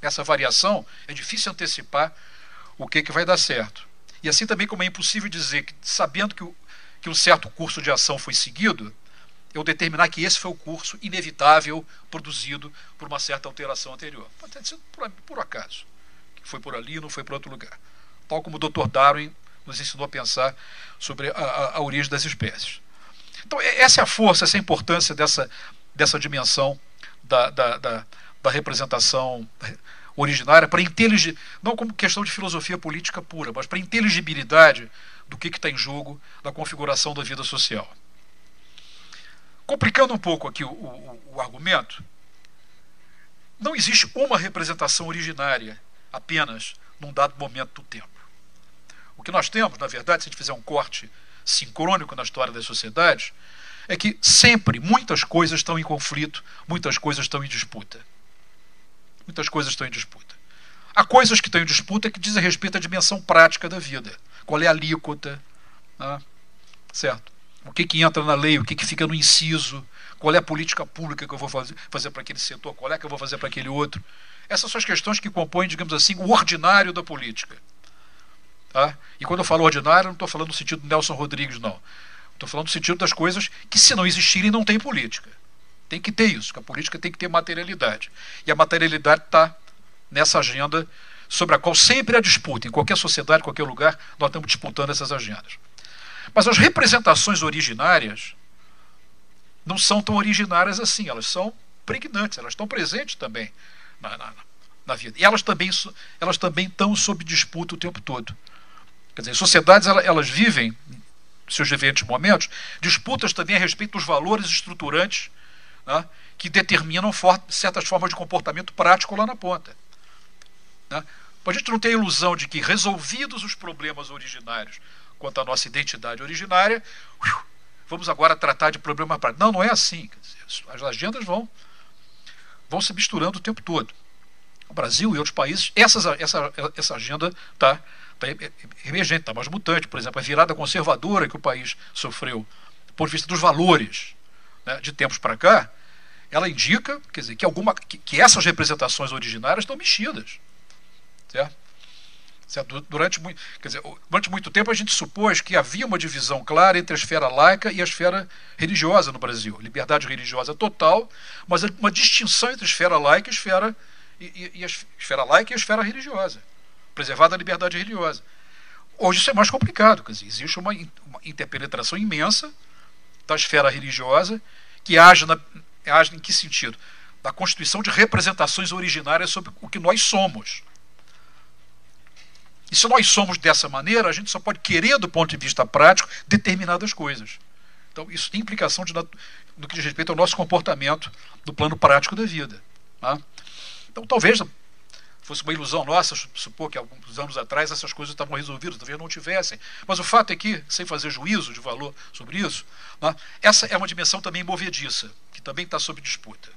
essa variação é difícil antecipar o que, que vai dar certo. E assim também como é impossível dizer que, sabendo que, o, que um certo curso de ação foi seguido, eu determinar que esse foi o curso inevitável produzido por uma certa alteração anterior. Pode ter sido por, por acaso, que foi por ali e não foi para outro lugar. Tal como o Dr. Darwin nos ensinou a pensar sobre a, a, a origem das espécies. Então, essa é a força, essa é a importância dessa, dessa dimensão da, da, da, da representação originária para inteligibilidade, não como questão de filosofia política pura, mas para inteligibilidade do que está em jogo na configuração da vida social. Complicando um pouco aqui o, o, o argumento, não existe uma representação originária apenas num dado momento do tempo. O que nós temos, na verdade, se a gente fizer um corte sincrônico na história das sociedades, é que sempre muitas coisas estão em conflito, muitas coisas estão em disputa. Muitas coisas estão em disputa. Há coisas que estão em disputa que dizem respeito à dimensão prática da vida. Qual é a alíquota? Né? Certo? o que, que entra na lei, o que, que fica no inciso, qual é a política pública que eu vou fazer, fazer para aquele setor, qual é que eu vou fazer para aquele outro. Essas são as questões que compõem, digamos assim, o ordinário da política. Tá? E quando eu falo ordinário, não estou falando no sentido do Nelson Rodrigues, não. Estou falando no sentido das coisas que, se não existirem, não tem política. Tem que ter isso, que a política tem que ter materialidade. E a materialidade está nessa agenda sobre a qual sempre há disputa. Em qualquer sociedade, em qualquer lugar, nós estamos disputando essas agendas. Mas as representações originárias não são tão originárias assim, elas são pregnantes, elas estão presentes também na, na, na vida. E elas também, elas também estão sob disputa o tempo todo. Quer dizer, sociedades elas, vivem, seus diferentes momentos, disputas também a respeito dos valores estruturantes né, que determinam for, certas formas de comportamento prático lá na ponta. Né? A gente não ter a ilusão de que, resolvidos os problemas originários quanto à nossa identidade originária, vamos agora tratar de problema prático. Não, não é assim. As agendas vão, vão se misturando o tempo todo. O Brasil e outros países, essas, essa, essa agenda está tá emergente, está mais mutante. Por exemplo, a virada conservadora que o país sofreu, de vista dos valores né, de tempos para cá, ela indica quer dizer, que, alguma, que, que essas representações originárias estão mexidas. Certo? Durante, quer dizer, durante muito tempo a gente supôs que havia uma divisão clara entre a esfera laica e a esfera religiosa no Brasil. Liberdade religiosa total, mas uma distinção entre esfera laica e esfera, e, e a esfera laica e a esfera religiosa, preservada a liberdade religiosa. Hoje isso é mais complicado, quer dizer, existe uma, uma interpenetração imensa da esfera religiosa que age, na, age em que sentido? Da constituição de representações originárias sobre o que nós somos e se nós somos dessa maneira, a gente só pode querer, do ponto de vista prático, determinadas coisas. Então, isso tem implicação de, no que diz respeito ao nosso comportamento do plano prático da vida. Tá? Então, talvez fosse uma ilusão nossa supor que alguns anos atrás essas coisas estavam resolvidas, talvez não tivessem. Mas o fato é que, sem fazer juízo de valor sobre isso, né, essa é uma dimensão também movediça, que também está sob disputa.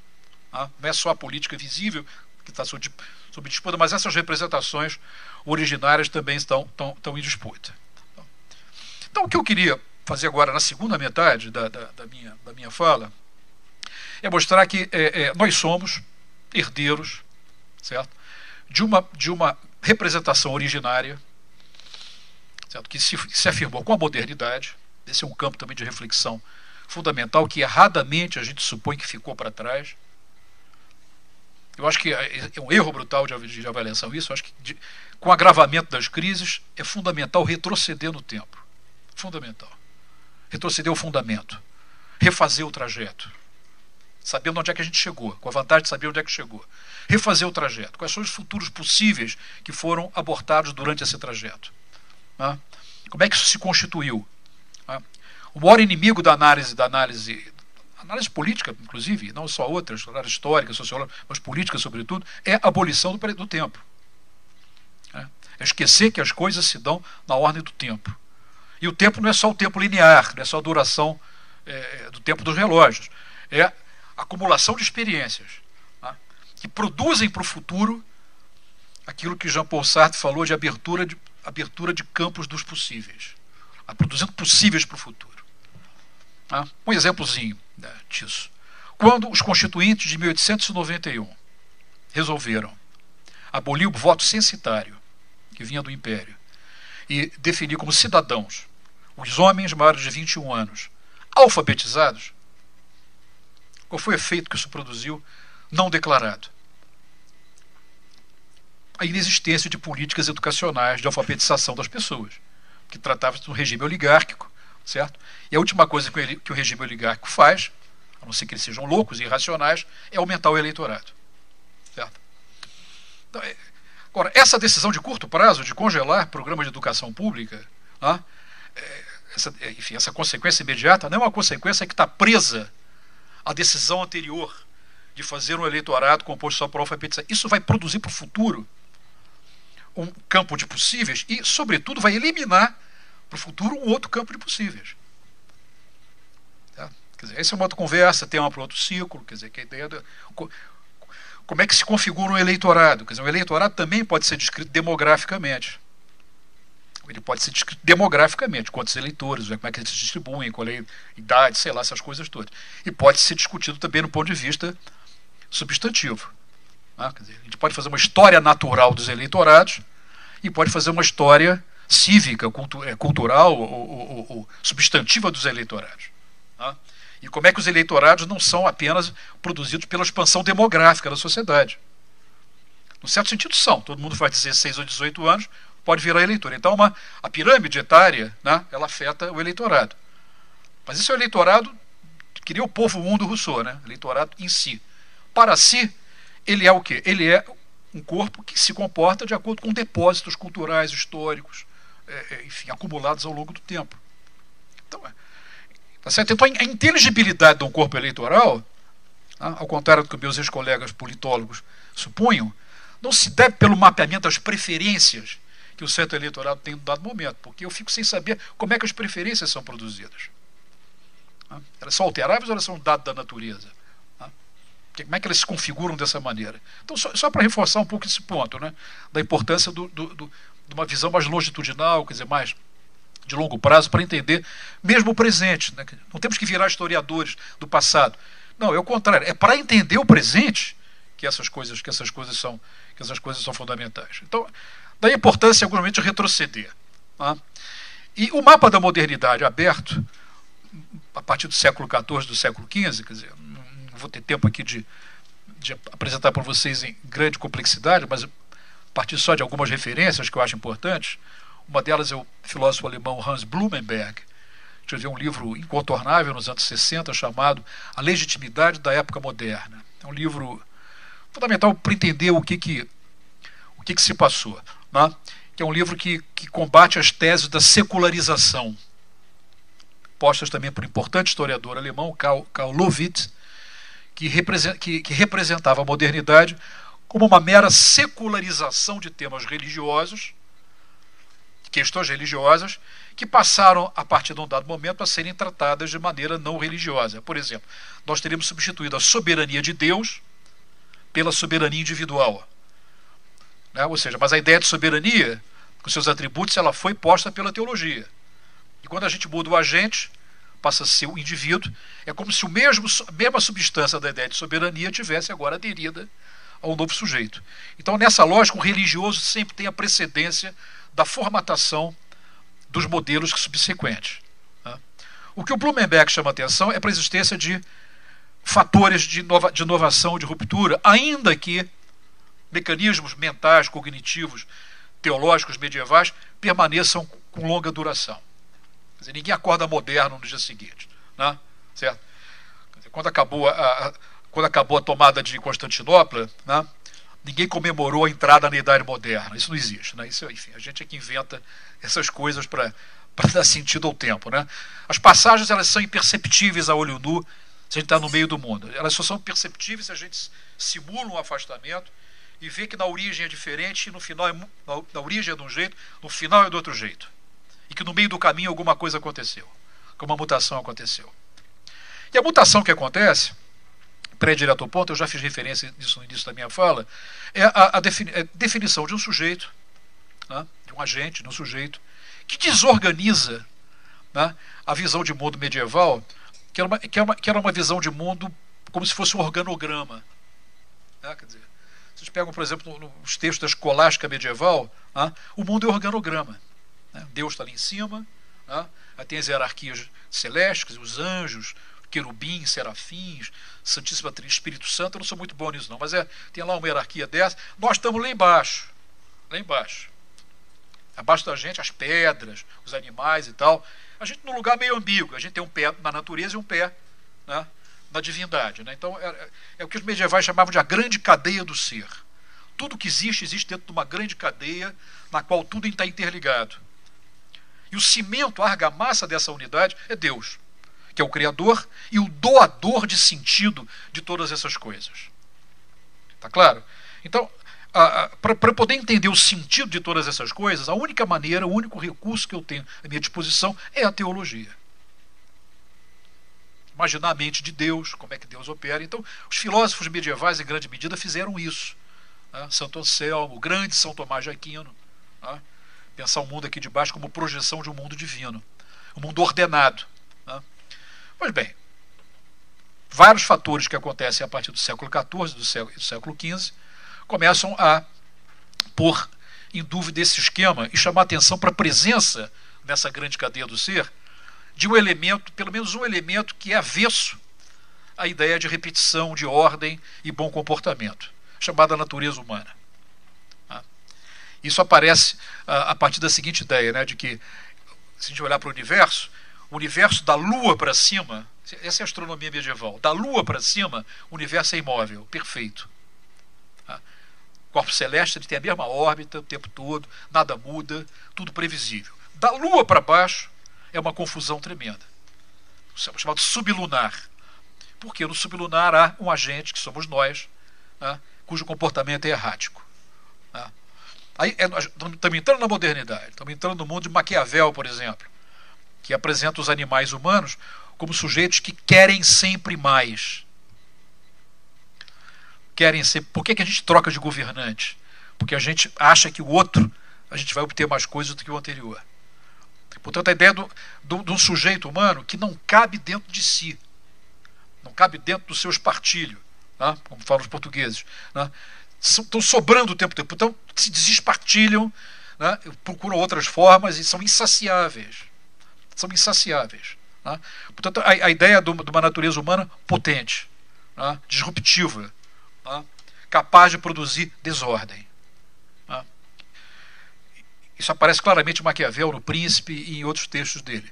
Tá? Não é só a política visível que está sob, sob disputa, mas essas representações originárias também estão, estão, estão em disputa. Então, o que eu queria fazer agora na segunda metade da, da, da minha, da minha fala é mostrar que é, é, nós somos herdeiros, certo? De uma, de uma representação originária, certo? Que se, se afirmou com a modernidade. Esse é um campo também de reflexão fundamental que erradamente a gente supõe que ficou para trás. Eu acho que é, é um erro brutal de, avaliação isso. Eu acho que de, com o agravamento das crises, é fundamental retroceder no tempo. Fundamental. Retroceder o fundamento. Refazer o trajeto. Sabendo onde é que a gente chegou, com a vantagem de saber onde é que chegou. Refazer o trajeto. Quais são os futuros possíveis que foram abortados durante esse trajeto. Né? Como é que isso se constituiu? Né? O maior inimigo da análise, da análise, análise política, inclusive, não só outras, análise histórica, sociológica, mas política sobretudo, é a abolição do, do tempo. Né? É esquecer que as coisas se dão na ordem do tempo. E o tempo não é só o tempo linear, não é só a duração é, do tempo dos relógios. É acumulação de experiências? Que produzem para o futuro aquilo que Jean Paul Sartre falou de abertura de, abertura de campos dos possíveis, produzindo possíveis para o futuro. Tá? Um exemplozinho né, disso. Quando os constituintes de 1891 resolveram abolir o voto censitário, que vinha do Império, e definir como cidadãos os homens maiores de 21 anos alfabetizados, qual foi o efeito que isso produziu não declarado? a inexistência de políticas educacionais de alfabetização das pessoas, que tratava-se de um regime oligárquico, certo? E a última coisa que, ele, que o regime oligárquico faz, a não ser que eles sejam loucos e irracionais, é aumentar o eleitorado, certo? Então, é, agora, essa decisão de curto prazo de congelar programas de educação pública, né, é, essa, é, enfim, essa consequência imediata não é uma consequência que está presa à decisão anterior de fazer um eleitorado composto só por alfabetização. Isso vai produzir para o futuro um campo de possíveis e, sobretudo, vai eliminar para o futuro um outro campo de possíveis. Tá? Quer dizer, essa é uma outra conversa, tem uma para outro ciclo, quer dizer, que a ideia do, como é que se configura um eleitorado? Quer dizer, um eleitorado também pode ser descrito demograficamente. Ele pode ser descrito demograficamente, quantos eleitores, como é que eles se distribuem, qual é a idade, sei lá, essas coisas todas. E pode ser discutido também no ponto de vista substantivo. Ah, dizer, a gente pode fazer uma história natural dos eleitorados e pode fazer uma história cívica, cultu é, cultural ou, ou, ou, substantiva dos eleitorados. Ah? E como é que os eleitorados não são apenas produzidos pela expansão demográfica da sociedade. No certo sentido, são. Todo mundo faz 16 ou 18 anos, pode virar eleitor. Então, uma, a pirâmide etária né, ela afeta o eleitorado. Mas esse é o eleitorado que queria o povo 1 do Rousseau, né? eleitorado em si. Para si, ele é o quê? Ele é um corpo que se comporta de acordo com depósitos culturais, históricos, é, é enfim, acumulados ao longo do tempo. Então, é, tá certo? então a inteligibilidade de um corpo eleitoral, tá? ao contrário do que meus ex-colegas politólogos supunham, não se deve pelo mapeamento das preferências que o centro eleitoral tem no dado momento, porque eu fico sem saber como é que as preferências são produzidas. Tá? Elas são alteráveis ou elas são dados da natureza? Como é que eles se configuram dessa maneira. Então, só, só para reforçar um pouco esse ponto, né, da importância do, do, do, de uma visão mais longitudinal, quer dizer, mais de longo prazo, para entender mesmo o presente. Né? Não temos que virar historiadores do passado. Não, é o contrário. É para entender o presente que essas coisas, que essas coisas são, que essas coisas são fundamentais. Então, daí a importância, de retroceder. Tá? E o mapa da modernidade aberto, a partir do século XIV, do século XV, quer dizer, vou ter tempo aqui de, de apresentar para vocês em grande complexidade, mas a partir só de algumas referências que eu acho importantes. Uma delas é o filósofo alemão Hans Blumenberg, que escreveu um livro incontornável nos anos 60 chamado A Legitimidade da Época Moderna. É um livro fundamental para entender o que, que, o que, que se passou. Né? Que é um livro que, que combate as teses da secularização, postas também por um importante historiador alemão, Karl, Karl Lovitz, que, representava a modernidade como uma mera secularização de temas religiosos, questões religiosas, que passaram, a partir de um dado momento, a serem tratadas de maneira não religiosa. Por exemplo, nós teríamos substituído a soberania de Deus pela soberania individual. Né? Ou seja, mas a ideia de soberania, com seus atributos, ela foi posta pela teologia. E quando a gente muda o agente, passa a ser o indivíduo. É como se o mesmo, a mesma substância da ideia de soberania tivesse agora aderida ao novo sujeito. Então, nessa lógica, o religioso sempre tem a precedência da formatação dos modelos subsequentes. Né? O que o Blumenberg chama atenção é para a existência de fatores de, inova, de inovação, de ruptura, ainda que mecanismos mentais, cognitivos, teológicos medievais permaneçam com longa duração. Dizer, ninguém acorda moderno no dia seguinte. Né? Certo? Dizer, quando, acabou a, a, quando acabou a tomada de Constantinopla, né? ninguém comemorou a entrada na Idade Moderna. Isso não existe. Né? Isso, enfim, a gente é que inventa essas coisas para dar sentido ao tempo. Né? As passagens elas são imperceptíveis a olho nu se a gente está no meio do mundo. Elas só são perceptíveis se a gente simula um afastamento e vê que na origem é diferente e no final é, na, origem é de um jeito, no final é de outro jeito. E que no meio do caminho alguma coisa aconteceu, que uma mutação aconteceu. E a mutação que acontece, pré-direto ao ponto, eu já fiz referência nisso no início da minha fala, é a, a defini é definição de um sujeito, né, de um agente, de um sujeito, que desorganiza né, a visão de mundo medieval, que era, uma, que, era uma, que era uma visão de mundo como se fosse um organograma. Né, quer dizer, vocês pegam, por exemplo, nos textos da escolástica medieval, né, o mundo é organograma. Né, Deus está ali em cima, né, aí tem as hierarquias celestes, os anjos, querubins, serafins, Santíssima Espírito Santo, eu não sou muito bom nisso não, mas é, tem lá uma hierarquia dessa, nós estamos lá embaixo, lá embaixo. Abaixo da gente, as pedras, os animais e tal. A gente num lugar meio ambíguo, a gente tem um pé na natureza e um pé né, na divindade. Né? Então é, é o que os medievais chamavam de a grande cadeia do ser. Tudo que existe, existe dentro de uma grande cadeia na qual tudo está interligado. E o cimento, a argamassa dessa unidade é Deus que é o Criador, e o doador de sentido de todas essas coisas. Está claro? Então, para poder entender o sentido de todas essas coisas, a única maneira, o único recurso que eu tenho à minha disposição é a teologia. Imaginar a mente de Deus, como é que Deus opera. Então, os filósofos medievais, em grande medida, fizeram isso. Né? Santo Anselmo, o grande São Tomás de Aquino. Né? Pensar o mundo aqui de baixo como projeção de um mundo divino, um mundo ordenado. Pois bem, vários fatores que acontecem a partir do século XIV do século, do século XV começam a pôr em dúvida esse esquema e chamar atenção para a presença nessa grande cadeia do ser de um elemento, pelo menos um elemento que é avesso à ideia de repetição, de ordem e bom comportamento, chamada natureza humana. Tá? Isso aparece ah, a partir da seguinte ideia, né, de que, se a gente olhar para o universo, o universo da Lua para cima, essa é a astronomia medieval, da Lua para cima, o universo é imóvel, perfeito. Tá? O corpo celeste ele tem a mesma órbita o tempo todo, nada muda, tudo previsível. Da Lua para baixo é uma confusão tremenda, chamado sublunar. Porque no sublunar há um agente, que somos nós, né, cujo comportamento é errático. Aí, é, estamos entrando na modernidade, estamos entrando no mundo de Maquiavel, por exemplo que apresenta os animais humanos como sujeitos que querem sempre mais. Querem ser. Por que, que a gente troca de governante? Porque a gente acha que o outro a gente vai obter mais coisas do que o anterior. Portanto, a ideia do, do, de um sujeito humano que não cabe dentro de si, não cabe dentro do seu espartilho, né? como falam os portugueses. Né? Estão sobrando o tempo todo. Então, se desespartilham, né? procuram outras formas e são insaciáveis são insaciáveis. Né? Portanto, a, a ideia de uma natureza humana potente, né? disruptiva, né? capaz de produzir desordem. Né? Isso aparece claramente em Maquiavel, no Príncipe e em outros textos dele.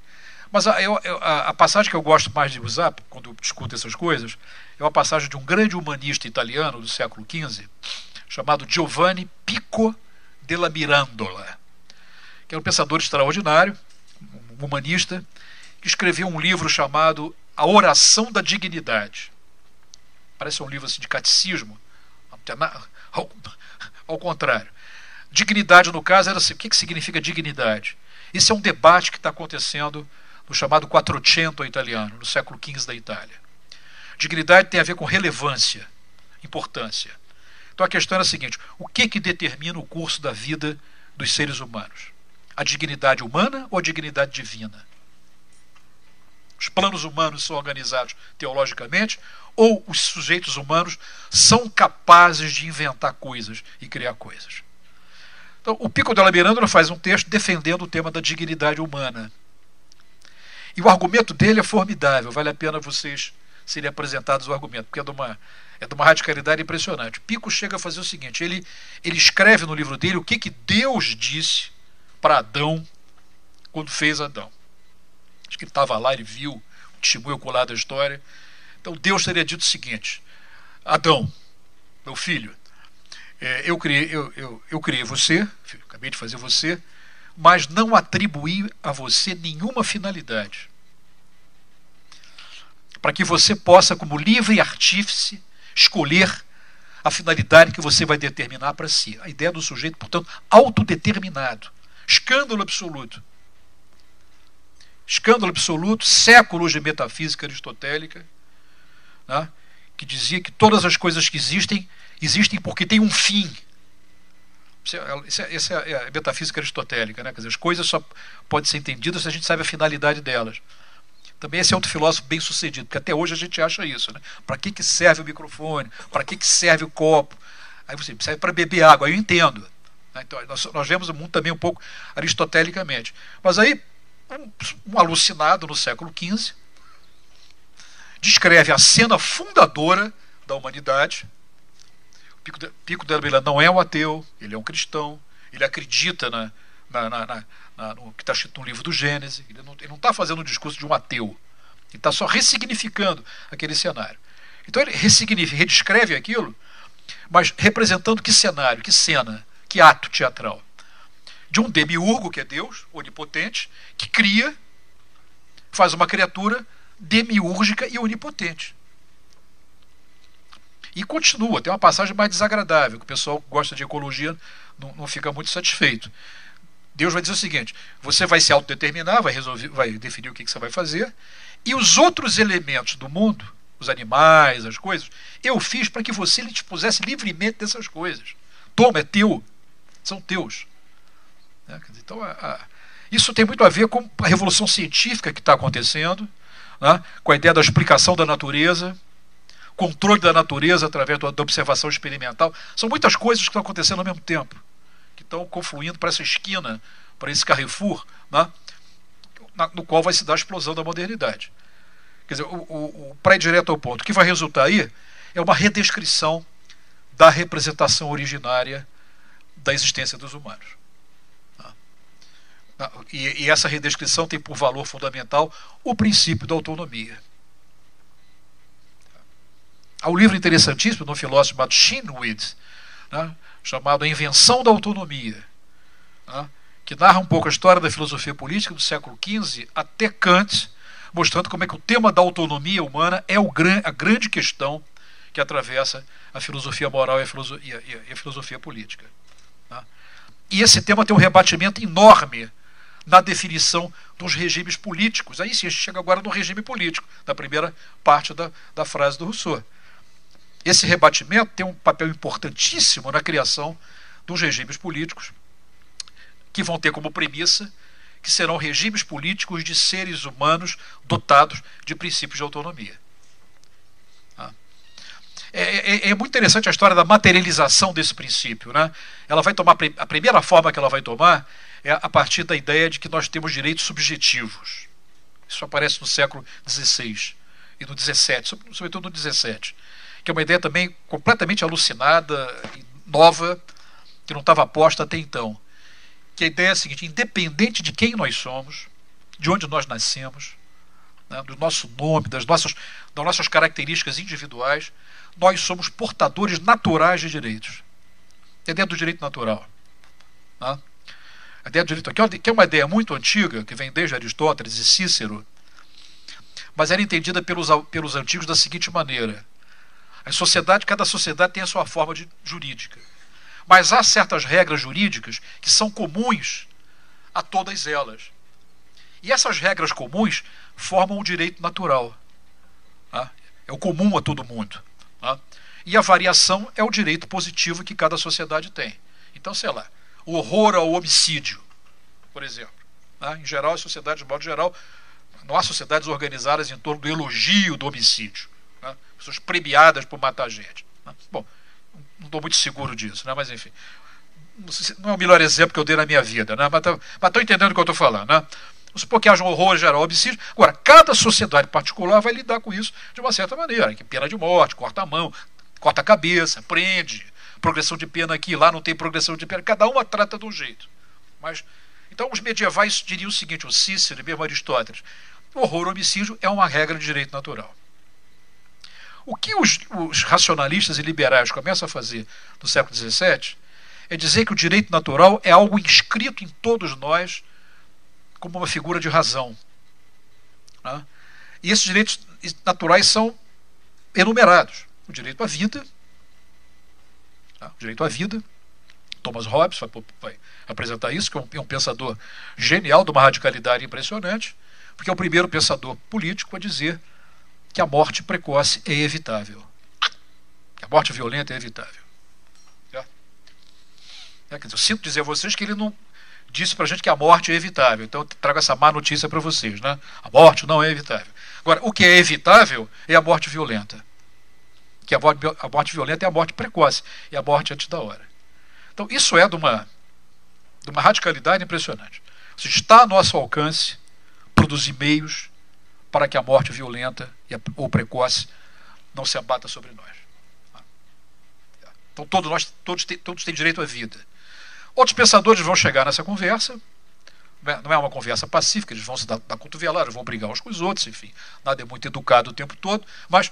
Mas a, a, a, passagem que eu gosto mais de usar, quando eu discuto essas coisas, é uma passagem de um grande humanista italiano do século XV, chamado Giovanni Pico della Mirandola, que era um pensador extraordinário, um humanista, que escreveu um livro chamado A Oração da Dignidade. Parece um livro assim, de catecismo. Ao, ao contrário. Dignidade, no caso, era assim, o que, que significa dignidade? Esse é um debate que está acontecendo no chamado Quattrocento italiano, no século XV da Itália. Dignidade tem a ver com relevância, importância. Então a questão é a seguinte: o que, que determina o curso da vida dos seres humanos? a dignidade humana ou a dignidade divina? Os planos humanos são organizados teologicamente ou os sujeitos humanos são capazes de inventar coisas e criar coisas? Então, o Pico della Mirandola faz um texto defendendo o tema da dignidade humana. E o argumento dele é formidável, vale a pena vocês serem apresentados o argumento, porque é de uma, é de uma radicalidade impressionante. Pico chega a fazer o seguinte: ele, ele escreve no livro dele o que, que Deus disse para Adão quando fez Adão. Acho que ele estava lá, ele viu o testemunho ocular da história. Então Deus teria dito o seguinte: Adão, meu filho, é, eu, criei, eu, eu, eu criei você, acabei de fazer você, mas não atribuí a você nenhuma finalidade. Para que você possa, como livre artífice, escolher a finalidade que você vai determinar para si. A ideia do sujeito, portanto, autodeterminado. Escândalo absoluto. Escândalo absoluto, séculos de metafísica aristotélica, né, que dizia que todas as coisas que existem, existem porque tem um fim. Essa é, essa é, é a metafísica aristotélica. Né? Quer dizer, as coisas só podem ser entendidas se a gente sabe a finalidade delas. Também esse é outro filósofo bem sucedido, porque até hoje a gente acha isso. Né? Para que, que serve o microfone? Para que, que serve o copo? Aí você serve para beber água, aí eu entendo. Né? Então, nós, nós vemos o mundo também um pouco aristotelicamente. Mas aí, um, um alucinado no século XV descreve a cena fundadora da humanidade. Pico, de, Pico não é um ateu, ele é um cristão, ele acredita na, na, na, na no que está escrito no livro do Gênesis, ele não está fazendo um discurso de um ateu, ele está só ressignificando aquele cenário. Então ele ressignifica, redescreve aquilo, mas representando que cenário, que cena, que ato teatral. De um demiurgo, que é Deus, onipotente, que cria, faz uma criatura demiúrgica e onipotente. E continua, tem uma passagem mais desagradável, que o pessoal que gosta de ecologia não, não fica muito satisfeito. Deus vai dizer o seguinte: você vai se autodeterminar, vai, resolver, vai definir o que, que você vai fazer, e os outros elementos do mundo, os animais, as coisas, eu fiz para que você lhe dispusesse livremente dessas coisas. Toma, é teu, são teus. Né? Então, a, a, isso tem muito a ver com a revolução científica que está acontecendo né, com a ideia da explicação da natureza, controle da natureza através da observação experimental. São muitas coisas que estão acontecendo ao mesmo tempo, que estão confluindo para essa esquina, para esse Carrefour, né, no qual vai se dar a explosão da modernidade. Quer dizer, o, o, o para ir direto ao ponto, o que vai resultar aí é uma redescrição da representação originária da existência dos humanos. E, e essa redescrição tem por valor fundamental o princípio da autonomia. Há um livro interessantíssimo de um filósofo chamado Shinwid, né, chamado A Invenção da Autonomia, né, que narra um pouco a história da filosofia política do século XV até Kant, mostrando como é que o tema da autonomia humana é o, a grande questão que atravessa a filosofia moral e a filosofia, e a filosofia política. Né. E esse tema tem um rebatimento enorme na definição dos regimes políticos. Aí sim, a gente chega agora no regime político, na primeira parte da, da frase do Rousseau. Esse rebatimento tem um papel importantíssimo na criação dos regimes políticos, que vão ter como premissa que serão regimes políticos de seres humanos dotados de princípios de autonomia. Ah. É, é, é, muito interessante a história da materialização desse princípio. Né? Ela vai tomar a primeira forma que ela vai tomar é a partir da ideia de que nós temos direitos subjetivos. Isso aparece no século XVI e no XVII, sobretudo no XVII, que é uma ideia também completamente alucinada nova, que não estava posta até então. Que a ideia é a seguinte: independente de quem nós somos, de onde nós nascemos, né, do nosso nome, das nossas, das nossas características individuais, nós somos portadores naturais de direitos. É dentro do direito natural. Né? A ideia do direito aqui, que é uma ideia muito antiga, que vem desde Aristóteles e Cícero, mas era entendida pelos, pelos antigos da seguinte maneira: a sociedade, cada sociedade tem a sua forma de, jurídica, mas há certas regras jurídicas que são comuns a todas elas. E essas regras comuns formam o direito natural. Tá? É o comum a todo mundo. Tá? E a variação é o direito positivo que cada sociedade tem. Então, sei lá, o horror ao homicídio, por exemplo. Né? Em geral, as sociedades, de modo geral, não há sociedades organizadas em torno do elogio do homicídio. Né? Pessoas premiadas por matar gente. Né? Bom, não estou muito seguro disso, né? mas enfim. Não é o melhor exemplo que eu dei na minha vida, né? mas estou entendendo o que eu estou falando. Né? Vamos supor que haja um horror geral homicídio. Agora, cada sociedade particular vai lidar com isso de uma certa maneira. Que pena de morte, corta a mão, corta a cabeça, prende, progressão de pena aqui, lá não tem progressão de pena, cada uma trata de um jeito. Mas, então os medievais diriam o seguinte, o Cícero e mesmo Aristóteles, o horror homicídio é uma regra de direito natural. O que os, os racionalistas e liberais começam a fazer no século XVII é dizer que o direito natural é algo inscrito em todos nós como uma figura de razão. Né? E esses direitos naturais são enumerados. O direito à vida, tá? o direito à vida. Thomas Hobbes vai, vai apresentar isso, que é é um pensador genial, de uma radicalidade impressionante, porque é o primeiro pensador político a dizer que a morte precoce é evitável. Que a morte violenta é evitável. É? É, dizer, eu sinto dizer a vocês que ele não disse para a gente que a morte é evitável. Então eu trago essa má notícia para vocês. Né? A morte não é evitável. Agora, o que é evitável é a morte violenta. Que a morte, a morte violenta é a morte precoce, é a morte antes da hora. Então, isso é de uma, de uma radicalidade impressionante. Está a nosso alcance produzir meios para que a morte violenta ou precoce não se abata sobre nós. Então, todos nós todos têm, todos têm direito à vida. Outros pensadores vão chegar nessa conversa, não é uma conversa pacífica, eles vão se dar, dar cotovelada, vão brigar uns com os outros, enfim, nada é muito educado o tempo todo, mas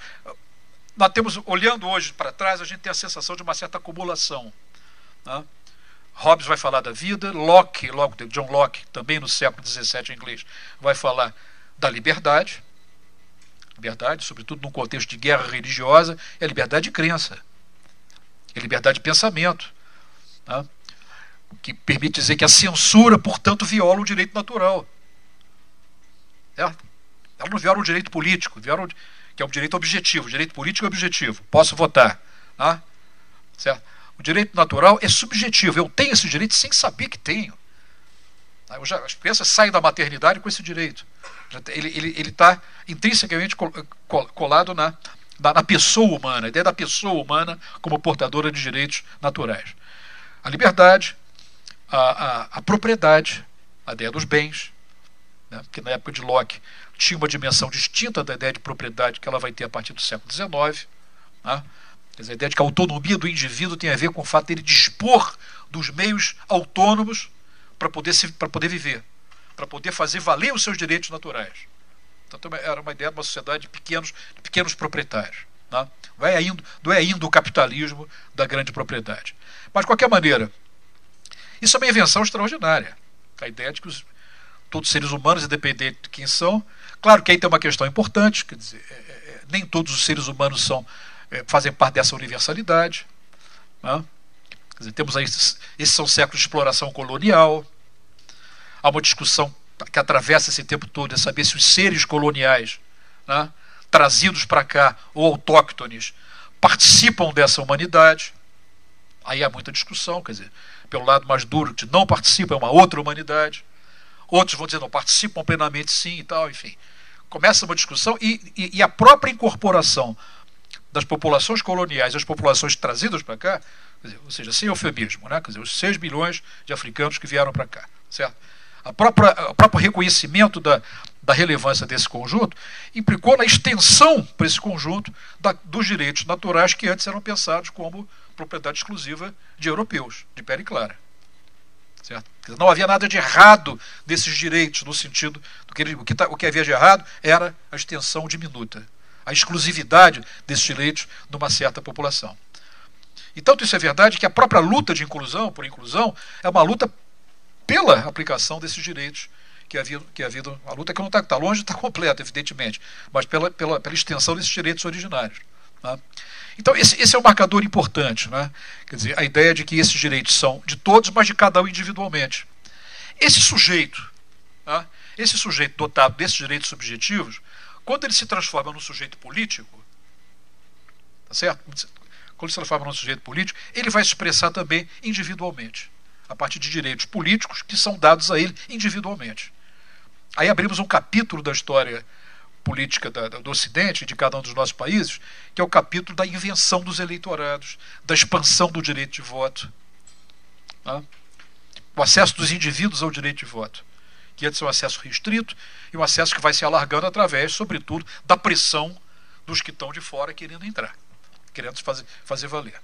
nós temos, olhando hoje para trás, a gente tem a sensação de uma certa acumulação. Né? Hobbes vai falar da vida, Locke, Locke, John Locke, também no século XVII em inglês, vai falar da liberdade, liberdade, sobretudo num contexto de guerra religiosa, é liberdade de crença, é liberdade de pensamento, né? que permite dizer que a censura, portanto, viola o direito natural. É? Ela não viola o direito político, viola o, que é o direito objetivo, o direito político é objetivo, posso votar. Né? Certo? O direito natural é subjetivo. Eu tenho esse direito sem saber que tenho. Eu já, as crianças saem da maternidade com esse direito. Ele está intrinsecamente colado na, na, na, pessoa humana, a ideia da pessoa humana como portadora de direitos naturais. A liberdade, a, a, a propriedade, a ideia dos bens, né, que na época de Locke tinha uma dimensão distinta da ideia de propriedade que ela vai ter a partir do século XIX. Né, a ideia de que a autonomia do indivíduo tem a ver com o fato dele dispor dos meios autônomos para poder, se, poder viver, para poder fazer valer os seus direitos naturais. Então era uma ideia de uma sociedade de pequenos, de pequenos proprietários. Né? Não, é ainda, não é ainda o capitalismo da grande propriedade. Mas, de qualquer maneira, isso é uma invenção extraordinária. A ideia de que os, todos os seres humanos, independente de quem são, claro que aí tem uma questão importante, quer dizer, é, é, nem todos os seres humanos são é, fazem parte dessa universalidade. Né? Dizer, temos aí, esses são séculos de exploração colonial. Há uma discussão que atravessa esse tempo todo, é saber se os seres coloniais, né, trazidos para cá, ou autóctones, participam dessa humanidade. Aí há muita discussão, quer dizer, pelo lado mais duro, que não participam, é uma outra humanidade. Outros vão dizer, não, participam plenamente sim e tal, enfim. Começa uma discussão e, e, e a própria incorporação das populações coloniais as populações trazidas para cá, dizer, ou seja, sem eufemismo, né? quer dizer, os 6 milhões de africanos que vieram para cá, certo? A própria, o próprio reconhecimento da, da relevância desse conjunto implicou na extensão para esse conjunto da, dos direitos naturais que antes eram pensados como propriedade exclusiva de europeus, de pele clara. Certo? Não havia nada de errado desses direitos, no sentido do que, o que, tá, o que havia de errado era a extensão diminuta a exclusividade desses direitos numa certa população. E tanto isso é verdade que a própria luta de inclusão, por inclusão, é uma luta pela aplicação desses direitos que havia, que havia a luta que não está tá longe estar completa, evidentemente, mas pela, pela, pela extensão desses direitos originários. Né? Então, esse, esse, é um marcador importante. Né? Quer dizer, a ideia de que esses direitos são de todos, mas de cada um individualmente. Esse sujeito, né? esse sujeito dotado desses direitos subjetivos, quando ele se transforma num sujeito político, tá certo? Quando ele se transforma num sujeito político, ele vai se expressar também individualmente, a partir de direitos políticos que são dados a ele individualmente. Aí abrimos um capítulo da história política da, do Ocidente, de cada um dos nossos países, que é o capítulo da invenção dos eleitorados, da expansão do direito de voto, né? o acesso dos indivíduos ao direito de voto que antes é um acesso restrito e um acesso que vai se alargando através, sobretudo, da pressão dos que estão de fora querendo entrar, querendo fazer, fazer valer.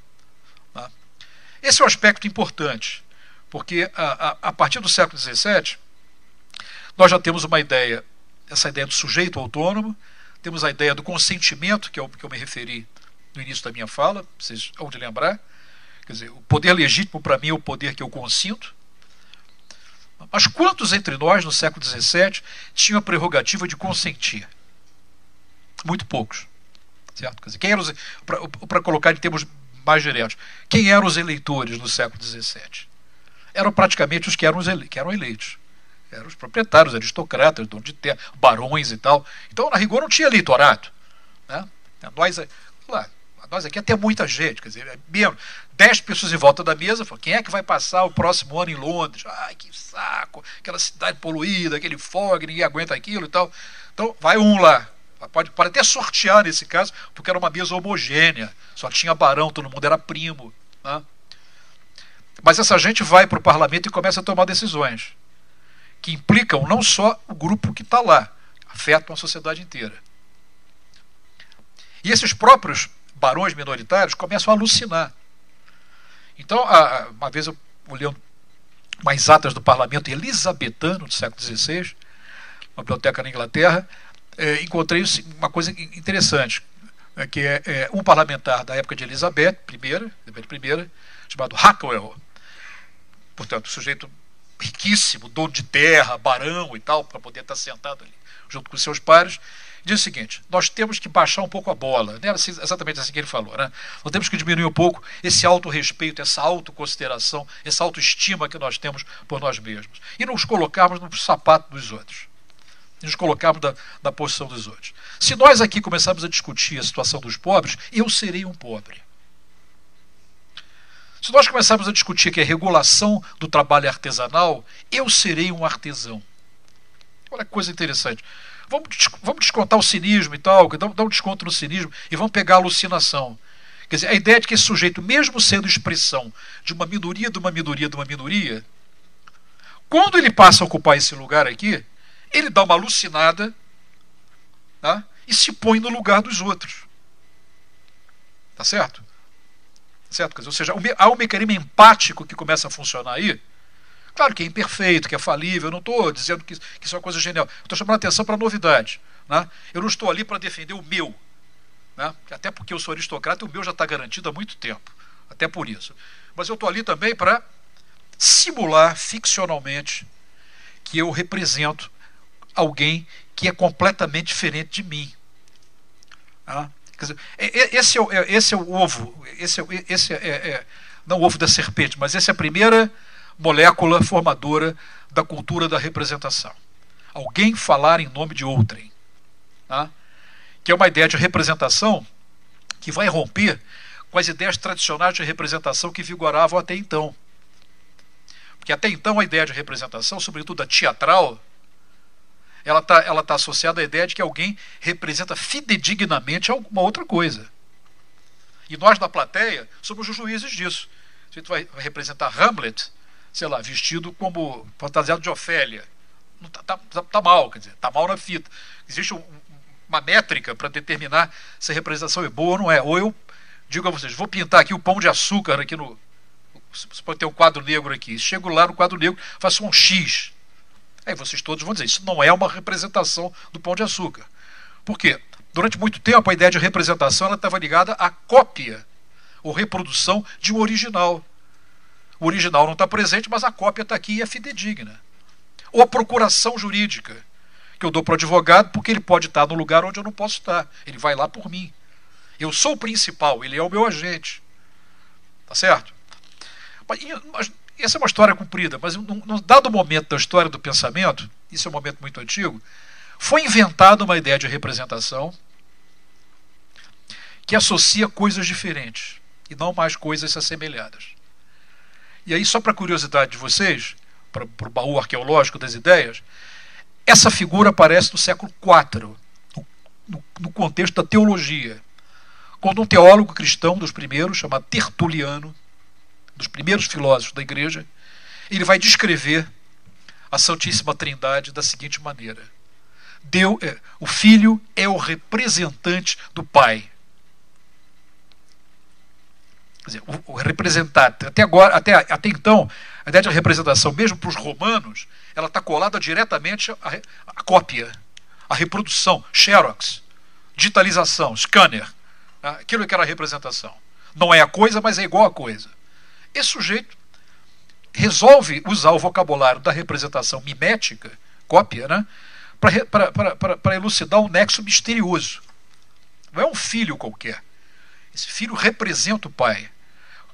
Tá? Esse é um aspecto importante, porque a, a, a partir do século XVII, nós já temos uma ideia, essa ideia do sujeito autônomo, temos a ideia do consentimento, que é o que eu me referi no início da minha fala, vocês vão de lembrar. Quer dizer, o poder legítimo para mim é o poder que eu consinto. Mas quantos entre nós, no século XVII, tinham a prerrogativa de consentir? Muito poucos. Certo? Quer dizer, quem eram para colocar em termos mais diretos, quem eram os eleitores no século XVII? Eram praticamente os que eram, ele, que eram eleitos. Eram os proprietários, aristocratas, donos de terra, barões e tal. Então, na rigor, não tinha eleitorado. Né? Nós, lá, nós aqui até muita gente, quer dizer, é mesmo, dez pessoas em volta da mesa, falam, quem é que vai passar o próximo ano em Londres? Ai, que saco, aquela cidade poluída, aquele fog, ninguém aguenta aquilo e tal. Então, vai um lá. Pode, pode até sortear nesse caso, porque era uma mesa homogênea, só tinha barão, todo mundo era primo. Né? Mas essa gente vai para o parlamento e começa a tomar decisões que implicam não só o grupo que está lá, afetam a sociedade inteira. E esses próprios barões minoritários começam a alucinar. Então, uma vez eu olhando umas atas do parlamento elisabetano do século XVI, uma biblioteca na Inglaterra, é, encontrei uma coisa interessante, é, que é, é, um parlamentar da época de Elizabeth I, Elizabeth I chamado Hackwell, portanto, sujeito riquíssimo, dono de terra, barão e tal, para poder estar sentado ali junto com seus pares, diz o seguinte: nós temos que baixar um pouco a bola. Não era assim, exatamente assim que ele falou, né? Nós temos que diminuir um pouco esse auto-respeito, essa autoconsideração, essa autoestima que nós temos por nós mesmos. E nos colocarmos no sapato dos outros. E nos colocarmos na, na posição dos outros. Se nós aqui começarmos a discutir a situação dos pobres, eu serei um pobre. Se nós começarmos a discutir que a regulação do trabalho artesanal, eu serei um artesão. Olha que coisa interessante. Vamos, vamos descontar o cinismo e tal, dá um desconto no cinismo e vamos pegar a alucinação. Quer dizer, a ideia de que esse sujeito, mesmo sendo expressão de uma minoria, de uma minoria, de uma minoria, quando ele passa a ocupar esse lugar aqui, ele dá uma alucinada tá? e se põe no lugar dos outros. Tá certo? Certo? Dizer, ou seja, há um mecanismo empático que começa a funcionar aí, Claro que é imperfeito, que é falível, eu não estou dizendo que, que, isso é uma coisa genial. Estou chamando a atenção para a novidade. Né? Eu não estou ali para defender o meu. Né? Até porque eu sou aristocrata e o meu já está garantido há muito tempo. Até por isso. Mas eu estou ali também para simular ficcionalmente que eu represento alguém que é completamente diferente de mim. Né? Dizer, esse, é, é, esse é o ovo, esse é, esse é, é, não o ovo da serpente, mas essa é a primeira molécula formadora da cultura da representação. Alguém falar em nome de outrem. Tá? Que é uma ideia de representação que vai romper com as ideias tradicionais de representação que vigoravam até então. Porque até então a ideia de representação, sobretudo a teatral, ela está ela tá associada à ideia de que alguém representa fidedignamente alguma outra coisa. E nós, da plateia, somos os juízes disso. Se tu vai representar Hamlet, sei lá, vestido como fantasiado de Ofélia. Não tá, tá, tá, tá mal, quer dizer, tá mal na fita. Existe um, uma métrica para determinar se a representação é boa ou não é. Ou eu digo a vocês, vou pintar aqui o pão de açúcar aqui no. Você pode ter um quadro negro aqui. Chego lá no quadro negro, faço um X. Aí vocês todos vão dizer, isso não é uma representação do pão de açúcar. Por quê? Durante muito tempo a ideia de representação estava ligada à cópia ou reprodução de um original. O original não está presente, mas a cópia está aqui e é fidedigna. Ou a procuração jurídica, que eu dou para o advogado porque ele pode estar no lugar onde eu não posso estar. Ele vai lá por mim. Eu sou o principal, ele é o meu agente. Tá certo? Mas, essa é uma história comprida, mas num, num dado momento da história do pensamento, isso é um momento muito antigo, foi inventada uma ideia de representação que associa coisas diferentes e não mais coisas assemelhadas. E aí, só para curiosidade de vocês, para o baú arqueológico das ideias, essa figura aparece no século IV, no, no contexto da teologia, quando um teólogo cristão dos primeiros, chamado Tertuliano, dos primeiros filósofos da igreja, ele vai descrever a Santíssima Trindade da seguinte maneira: Deus, é, o Filho é o representante do Pai dizer, o, o representante, até agora, até, até então, a ideia de representação, mesmo para os romanos, ela está colada diretamente à, à, cópia, à reprodução, xerox. digitalização, scanner, né? aquilo que era a representação. Não é a coisa, mas é igual a coisa. Esse sujeito resolve usar o vocabulário da representação mimética, cópia, né? para elucidar um nexo misterioso. Não é um filho qualquer. Esse filho representa o pai.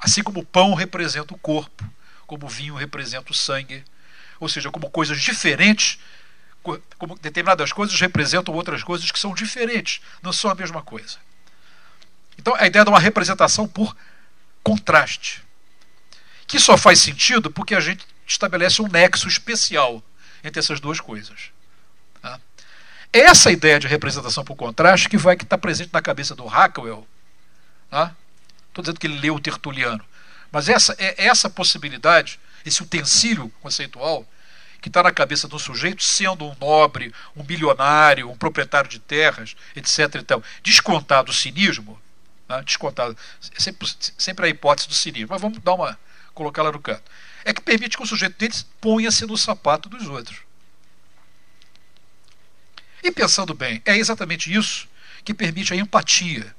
Assim como o pão representa o corpo, como o vinho representa o sangue. Ou seja, como coisas diferentes, como determinadas coisas representam outras coisas que são diferentes, não são a mesma coisa. Então, a ideia de uma representação por contraste, que só faz sentido porque a gente estabelece um nexo especial entre essas duas coisas. É essa ideia de representação por contraste que vai estar tá presente na cabeça do Hackwell. Estou tá? dizendo que ele leu o Tertuliano. Mas essa é essa possibilidade, esse utensílio conceitual, que está na cabeça do sujeito, sendo um nobre, um bilionário, um proprietário de terras, etc. Então, descontado o cinismo, né? descontado, sempre, sempre a hipótese do cinismo, mas vamos dar uma, colocá-la no canto, é que permite que o sujeito deles ponha-se no sapato dos outros. E pensando bem, é exatamente isso que permite a empatia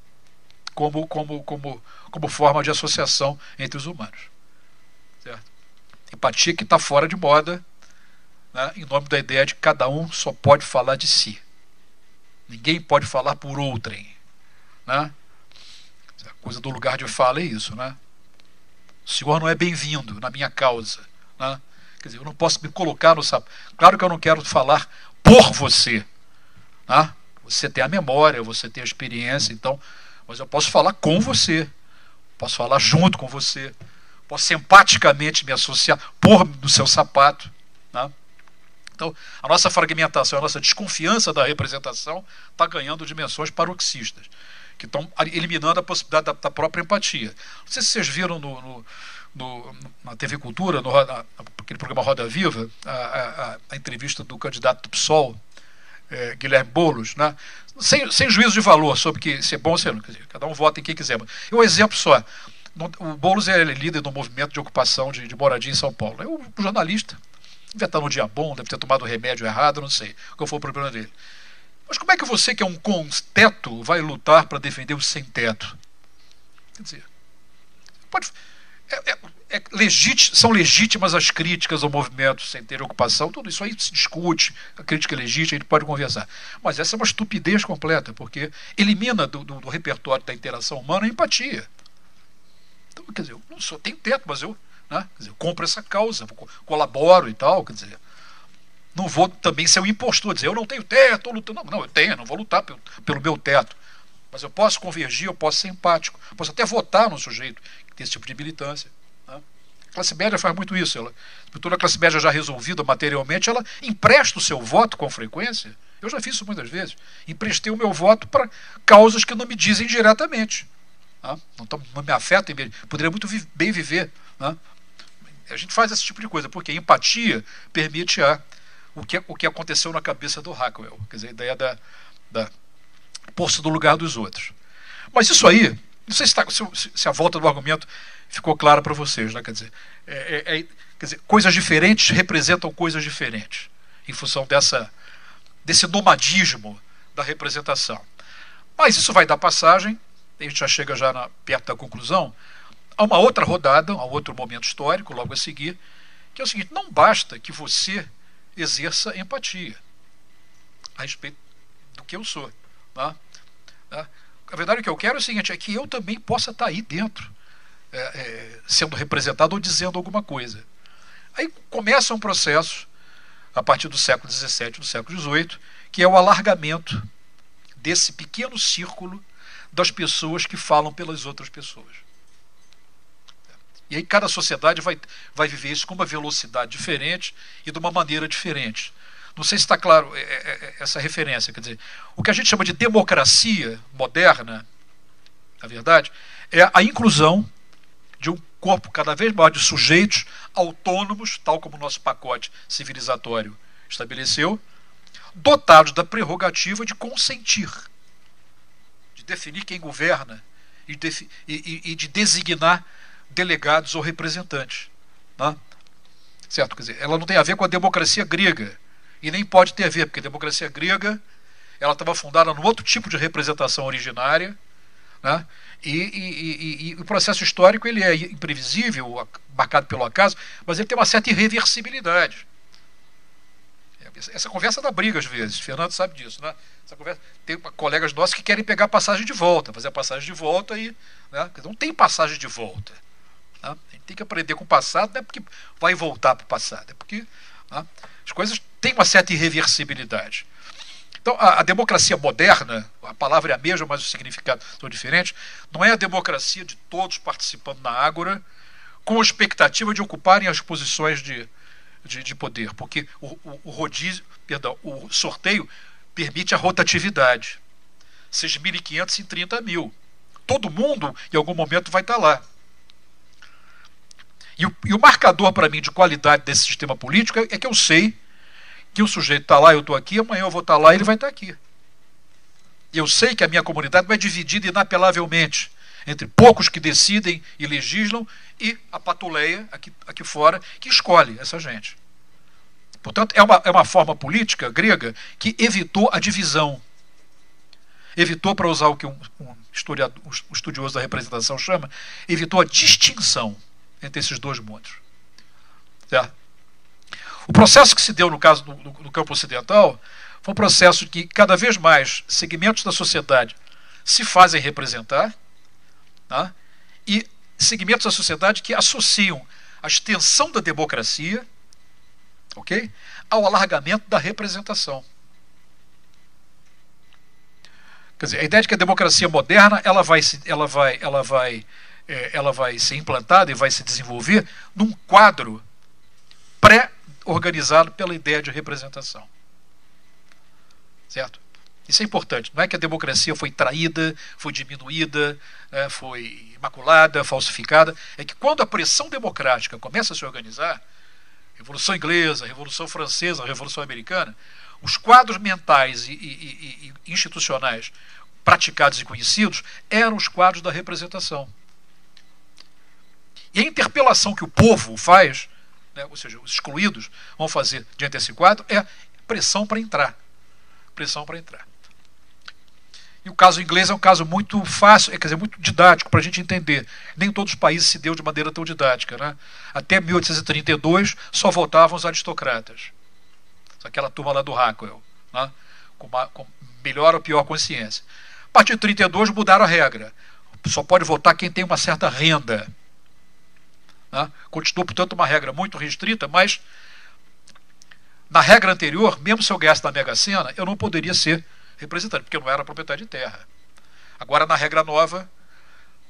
como, como, como, como forma de associação entre os humanos. Certo? Empatia que está fora de moda, né, em nome da ideia de que cada um só pode falar de si. Ninguém pode falar por outrem. Né? A coisa do lugar de fala é isso. Né? O senhor não é bem-vindo na minha causa. Né? Quer dizer, eu não posso me colocar no sapato. Claro que eu não quero falar por você. Né? Você tem a memória, você tem a experiência, então, mas eu posso falar com você. Posso falar junto com você. Posso simpaticamente me associar por no seu sapato. Né? Então, a nossa fragmentação, a nossa desconfiança da representação está ganhando dimensões paroxistas que estão eliminando a possibilidade da, da, própria empatia. Não sei se vocês viram no, no, no na TV Cultura, no, na, aquele programa Roda Viva, a, a, a entrevista do candidato do PSOL, é, Guilherme Boulos, né? sem, sem juízo de valor sobre que se é bom ou se não, quer dizer, cada um vota em quem quiser. E um exemplo só, o Boulos é líder do movimento de ocupação de, de moradia em São Paulo. É um jornalista, deve estar no dia bom, deve ter tomado remédio errado, não sei qual foi o problema dele. Mas como é que você, que é um com teto, vai lutar para defender os sem teto? Quer dizer, pode, é, é, é legít, são legítimas as críticas ao movimento sem ter ocupação, tudo isso aí se discute, a crítica é legítima, a gente pode conversar. Mas essa é uma estupidez completa, porque elimina do, do, do repertório da interação humana a empatia. Então, quer dizer, eu não sou, tenho teto, mas eu, né, dizer, eu compro essa causa, colaboro e tal, quer dizer, não vou também ser um impostor, dizer eu não tenho teto, estou lutando. Não, não, eu tenho, não vou lutar pelo, pelo meu teto. Mas eu posso convergir, eu posso ser empático, posso até votar no sujeito que tem esse tipo de militância. Né? A classe média faz muito isso. Ela, toda a classe média já resolvida materialmente, ela empresta o seu voto com frequência. Eu já fiz isso muitas vezes. Emprestei o meu voto para causas que não me dizem diretamente. Né? Não, não, me afetam, poderia muito vi bem viver. Né? A gente faz esse tipo de coisa, porque a empatia permite a o que, o que aconteceu na cabeça do Hackwell, quer dizer, a ideia da, da posto do lugar dos outros. Mas isso aí, não sei se, tá, se, se a volta do argumento ficou clara para vocês, né? quer, dizer, é, é, é, quer dizer, coisas diferentes representam coisas diferentes, em função dessa, desse nomadismo da representação. Mas isso vai dar passagem, a gente já chega já na, perto da conclusão, a uma outra rodada, a outro momento histórico, logo a seguir, que é o seguinte: não basta que você exerça empatia a respeito do que eu sou. Tá? Tá? A verdade é que eu quero é o seguinte, é que eu também possa estar aí dentro, é, é, sendo representado ou dizendo alguma coisa. Aí começa um processo, a partir do século XVII, do século XVIII, que é o alargamento desse pequeno círculo das pessoas que falam pelas outras pessoas. E aí cada sociedade vai, vai viver isso com uma velocidade diferente e de uma maneira diferente. Não sei se está claro é, é, é, essa referência. Quer dizer, o que a gente chama de democracia moderna, na verdade, é a inclusão de um corpo cada vez maior de sujeitos autônomos, tal como o nosso pacote civilizatório estabeleceu, dotados da prerrogativa de consentir, de definir quem governa e de, de designar delegados ou representantes. Né? Certo? Quer dizer, ela não tem a ver com a democracia grega. E nem pode ter a ver, porque a democracia grega ela estava fundada num outro tipo de representação originária, né? E, e, e, e, o processo histórico ele é imprevisível, marcado pelo acaso, mas ele tem uma certa irreversibilidade. Essa conversa dá briga às vezes, Fernando sabe disso, né? Essa conversa, tem colegas nossos que querem pegar passagem de volta, fazer a passagem de volta e. Né? Não tem passagem de volta. Né? A gente tem que aprender com o passado, não é porque vai voltar para o passado, é porque né? as coisas têm uma certa irreversibilidade. Então, a, a, democracia moderna, a palavra é a mesma, mas os significados são diferentes, não é a democracia de todos participando na Ágora com a expectativa de ocuparem as posições de, de, de poder, porque o, o, o, rodízio, perdão, o sorteio permite a rotatividade. 6.500 em 30 mil. Todo mundo, em algum momento, vai estar lá. E o, e o marcador para mim de qualidade desse sistema político é, é que eu sei que o sujeito está lá, eu estou aqui, amanhã eu vou estar tá lá e ele vai estar tá aqui. E eu sei que a minha comunidade vai dividida inapelavelmente entre poucos que decidem e legislam e a patuleia aqui, aqui fora que escolhe essa gente. Portanto, é uma, é uma forma política grega que evitou a divisão. Evitou, para usar o que um, um, um estudioso da representação chama, evitou a distinção entre esses dois mundos. Certo? O processo que se deu no caso do, do, do campo ocidental foi um processo que cada vez mais segmentos da sociedade se fazem representar tá? e segmentos da sociedade que associam a extensão da democracia ok, ao alargamento da representação. Quer dizer, a ideia de que a democracia moderna ela vai, ela vai, ela vai, é, ela vai ser implantada e vai se desenvolver num quadro pré organizado pela ideia de representação. Certo? Isso é importante. Não é que a democracia foi traída, foi diminuída, né, foi imaculada, falsificada. É que quando a pressão democrática começa a se organizar, Revolução Inglesa, Revolução Francesa, Revolução Americana, os quadros mentais e, e, e, institucionais praticados e conhecidos eram os quadros da representação. E a interpelação que o povo faz né, ou seja, os excluídos, vão fazer diante desse quadro é pressão para entrar. Pressão para entrar. E o caso inglês é um caso muito fácil, quer dizer, muito didático para a gente entender. Nem todos os países se deu de maneira tão didática. Né? Até 1832 só votavam os aristocratas. Aquela turma lá do Rockwell, né? com, uma, com melhor ou pior consciência. A partir de 32 mudaram a regra. Só pode votar quem tem uma certa renda. Né? Continua, portanto, uma regra muito restrita, mas na regra anterior, mesmo se eu ganhasse na Mega Sena, eu não poderia ser representante, porque eu não era proprietário de terra. Agora, na regra nova,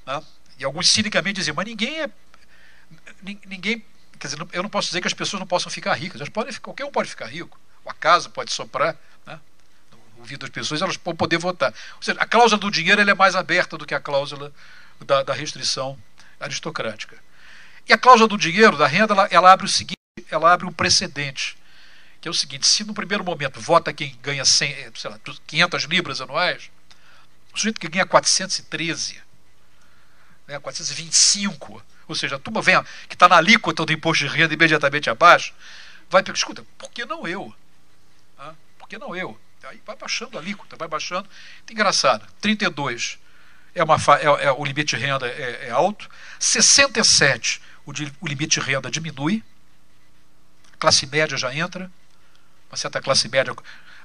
né? e alguns cinicamente diziam, mas ninguém é. Ninguém. Quer dizer, eu não posso dizer que as pessoas não possam ficar ricas. Elas podem, qualquer um pode ficar rico. O acaso pode soprar né? no ouvido das pessoas, elas podem poder votar. Ou seja, a cláusula do dinheiro é mais aberta do que a cláusula da, da restrição aristocrática. E a cláusula do dinheiro, da renda, ela, ela, abre o seguinte, ela abre um precedente, que é o seguinte, se no primeiro momento vota quem ganha 100, eh, sei lá, 500 libras anuais, o sujeito que ganha 413, né, 425, ou seja, a turma vem, que está na alíquota do imposto de renda imediatamente abaixo, vai pegar, escuta, por que não eu? Ah, por que não eu? Aí vai baixando a alíquota, vai baixando. Engraçado, 32 é, uma, é, é o limite de renda é, é alto, 67 o, de, o limite de renda diminui, classe média já entra, uma certa classe média.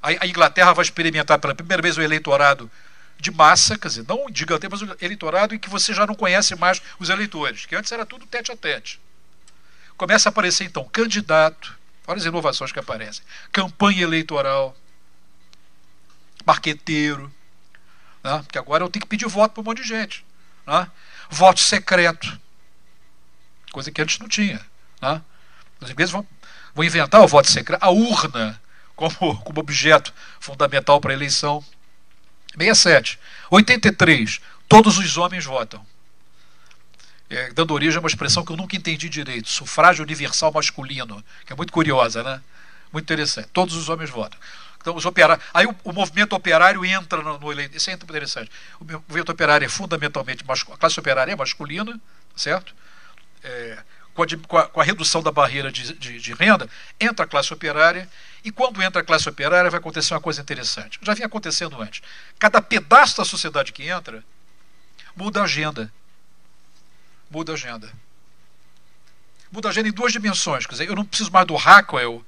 A, a Inglaterra vai experimentar pela primeira vez o eleitorado de massa, quer dizer, não gigante, mas o eleitorado em que você já não conhece mais os eleitores, que antes era tudo tete a tete. Começa a aparecer então candidato, olha as inovações que aparecem, campanha eleitoral, marqueteiro, né? porque agora eu tenho que pedir voto para um monte de gente. Né? Voto secreto coisa que antes não tinha. Né? Os ingleses vão, vão inventar o voto secreto, a urna como, como objeto fundamental para a eleição. 67. 83. Todos os homens votam. É, dando origem a uma expressão que eu nunca entendi direito: sufrágio universal masculino, que é muito curiosa, né? Muito interessante. Todos os homens votam. Então, os operários. Aí o, o movimento operário entra no, no eleito. Isso é interessante. O movimento operário é fundamentalmente masculino. A classe operária é masculina, certo? É, com a, com a, redução da barreira de, de, de, renda, entra a classe operária, e quando entra a classe operária vai acontecer uma coisa interessante. Já vinha acontecendo antes. Cada pedaço da sociedade que entra muda a agenda. Muda a agenda. Muda a agenda em duas dimensões. Quer dizer, eu não preciso mais do Rockwell,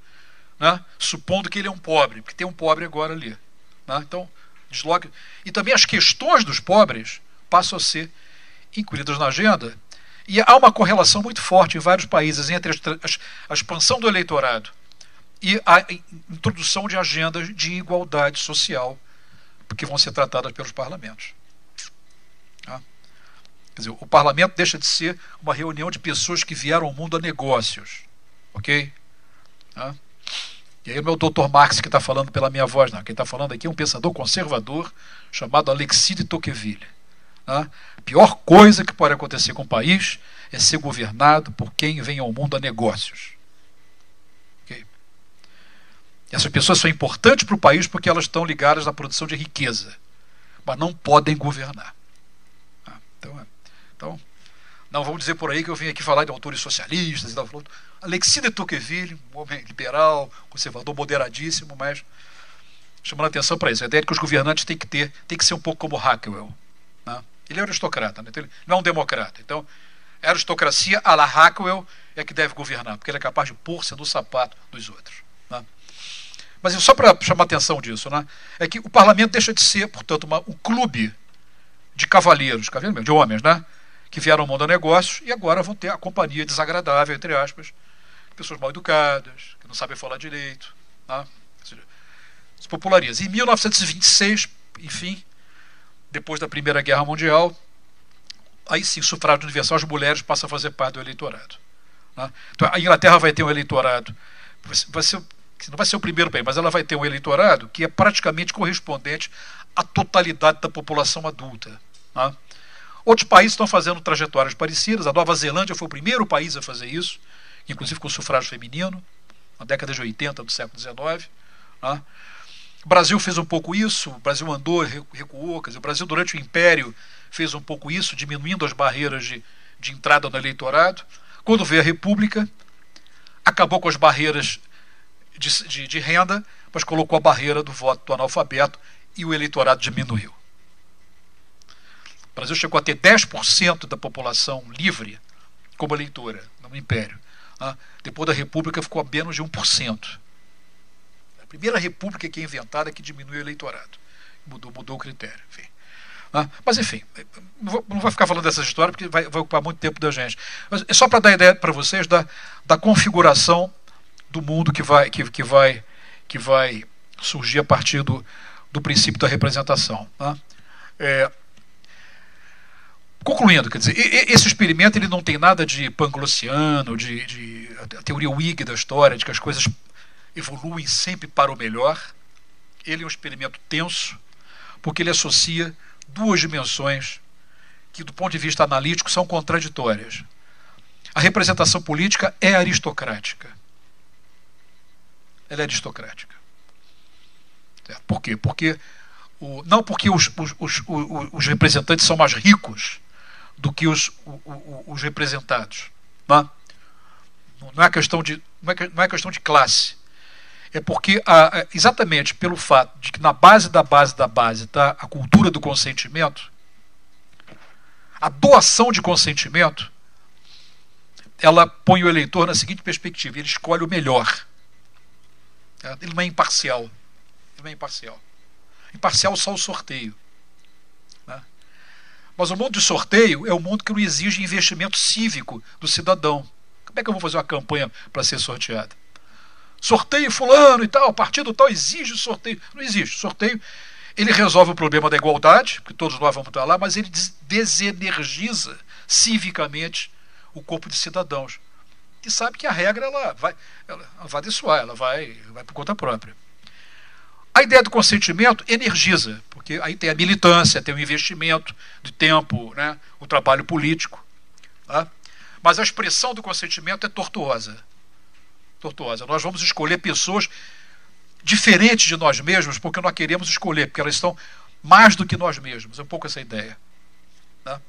né, supondo que ele é um pobre, porque tem um pobre agora ali. Né? Então, desloque. E também as questões dos pobres passam a ser incluídas na agenda e há uma correlação muito forte em vários países entre a expansão do eleitorado e a introdução de agendas de igualdade social que vão ser tratadas pelos parlamentos. Tá? Quer dizer, o parlamento deixa de ser uma reunião de pessoas que vieram ao mundo a negócios. Ok? Tá? E aí o meu doutor Marx que está falando pela minha voz, não. Quem está falando aqui é um pensador conservador chamado Alexis de Tocqueville. A pior coisa que pode acontecer com o país é ser governado por quem vem ao mundo a negócios. Essas pessoas são importantes para o país porque elas estão ligadas à produção de riqueza, mas não podem governar. Ah, então, é, então, não vamos dizer por aí que eu vim aqui falar de autores socialistas e. Alexis de Tocqueville, um homem liberal, conservador, moderadíssimo, mas chamando a atenção para isso. A ideia é que os governantes têm que ter, tem que ser um pouco como Hackwell. Né? Ele é aristocrata, né? Então, ele não é um democrata. Então, a aristocracia, a la Hackwell, é que deve governar, porque ele é capaz de pôr-se no sapato dos outros. Né? Mas só para chamar atenção disso, né? é que o parlamento deixa de ser, portanto, uma, um clube de cavalheiros, de homens, né? que vieram ao mundo a negócios e agora vão ter a companhia desagradável, entre aspas, pessoas mal educadas, que não sabem falar direito. Né? se populariza. Em 1926, enfim, depois da Primeira Guerra Mundial, aí sim, sufrágio universal, as mulheres passam a fazer parte do eleitorado. Né? Então, a Inglaterra vai ter um eleitorado, vai ser, não vai ser o primeiro bem, mas ela vai ter um eleitorado que é praticamente correspondente à totalidade da população adulta. Né? Outros países estão fazendo trajetórias parecidas. A Nova Zelândia foi o primeiro país a fazer isso, inclusive com sufrágio feminino, na década de 80 do século XIX. Né? O Brasil fez um pouco isso, o Brasil andou, recuou, quer dizer, o Brasil durante o Império fez um pouco isso, diminuindo as barreiras de, de entrada no eleitorado. Quando veio a República, acabou com as barreiras de, de, de renda, mas colocou a barreira do voto do analfabeto e o eleitorado diminuiu. O Brasil chegou a ter 10% da população livre como eleitora no Império. Né? Depois da República ficou a menos de 1% primeira república que é inventada que diminui o eleitorado. Mudou, mudou o critério. Enfim. Ah, mas enfim, não vou, não vou, ficar falando dessa história porque vai, vai ocupar muito tempo da gente. Mas é só para dar ideia para vocês da, da configuração do mundo que vai, que, que vai, que vai surgir a partir do, do princípio da representação. Tá? É, concluindo, quer dizer, esse experimento ele não tem nada de panglossiano, de, de a teoria Whig da história, de que as coisas evoluem sempre para o melhor. Ele é um experimento tenso, porque ele associa duas dimensões que, do ponto de vista analítico, são contraditórias. A representação política é aristocrática. Ela é aristocrática. Por quê? Porque o, não porque os, os, os, os, representantes são mais ricos do que os, os representados. Não, é? não é questão de não é, não é questão de classe é porque a, exatamente pelo fato de que na base da base da base está a cultura do consentimento, a doação de consentimento, ela põe o eleitor na seguinte perspectiva: ele escolhe o melhor. É, ele não é imparcial. Ele não é imparcial. Imparcial só o sorteio. Né? Mas o mundo de sorteio é o mundo que não exige investimento cívico do cidadão. Como é que eu vou fazer uma campanha para ser sorteado? Sorteio fulano e tal, partido tal exige sorteio. Não existe. Sorteio, ele resolve o problema da igualdade, que todos nós vamos estar lá, mas ele desenergiza civicamente o corpo de cidadãos. Que sabe que a regra ela vai, ela vai dessoar, ela vai, vai por conta própria. A ideia do consentimento energiza, porque aí tem a militância, tem o investimento de tempo, né, o trabalho político. Tá? Mas a expressão do consentimento é tortuosa tortuosa. Nós vamos escolher pessoas diferentes de nós mesmos, porque nós queremos escolher, porque elas estão mais do que nós mesmos. É um pouco essa ideia. Né?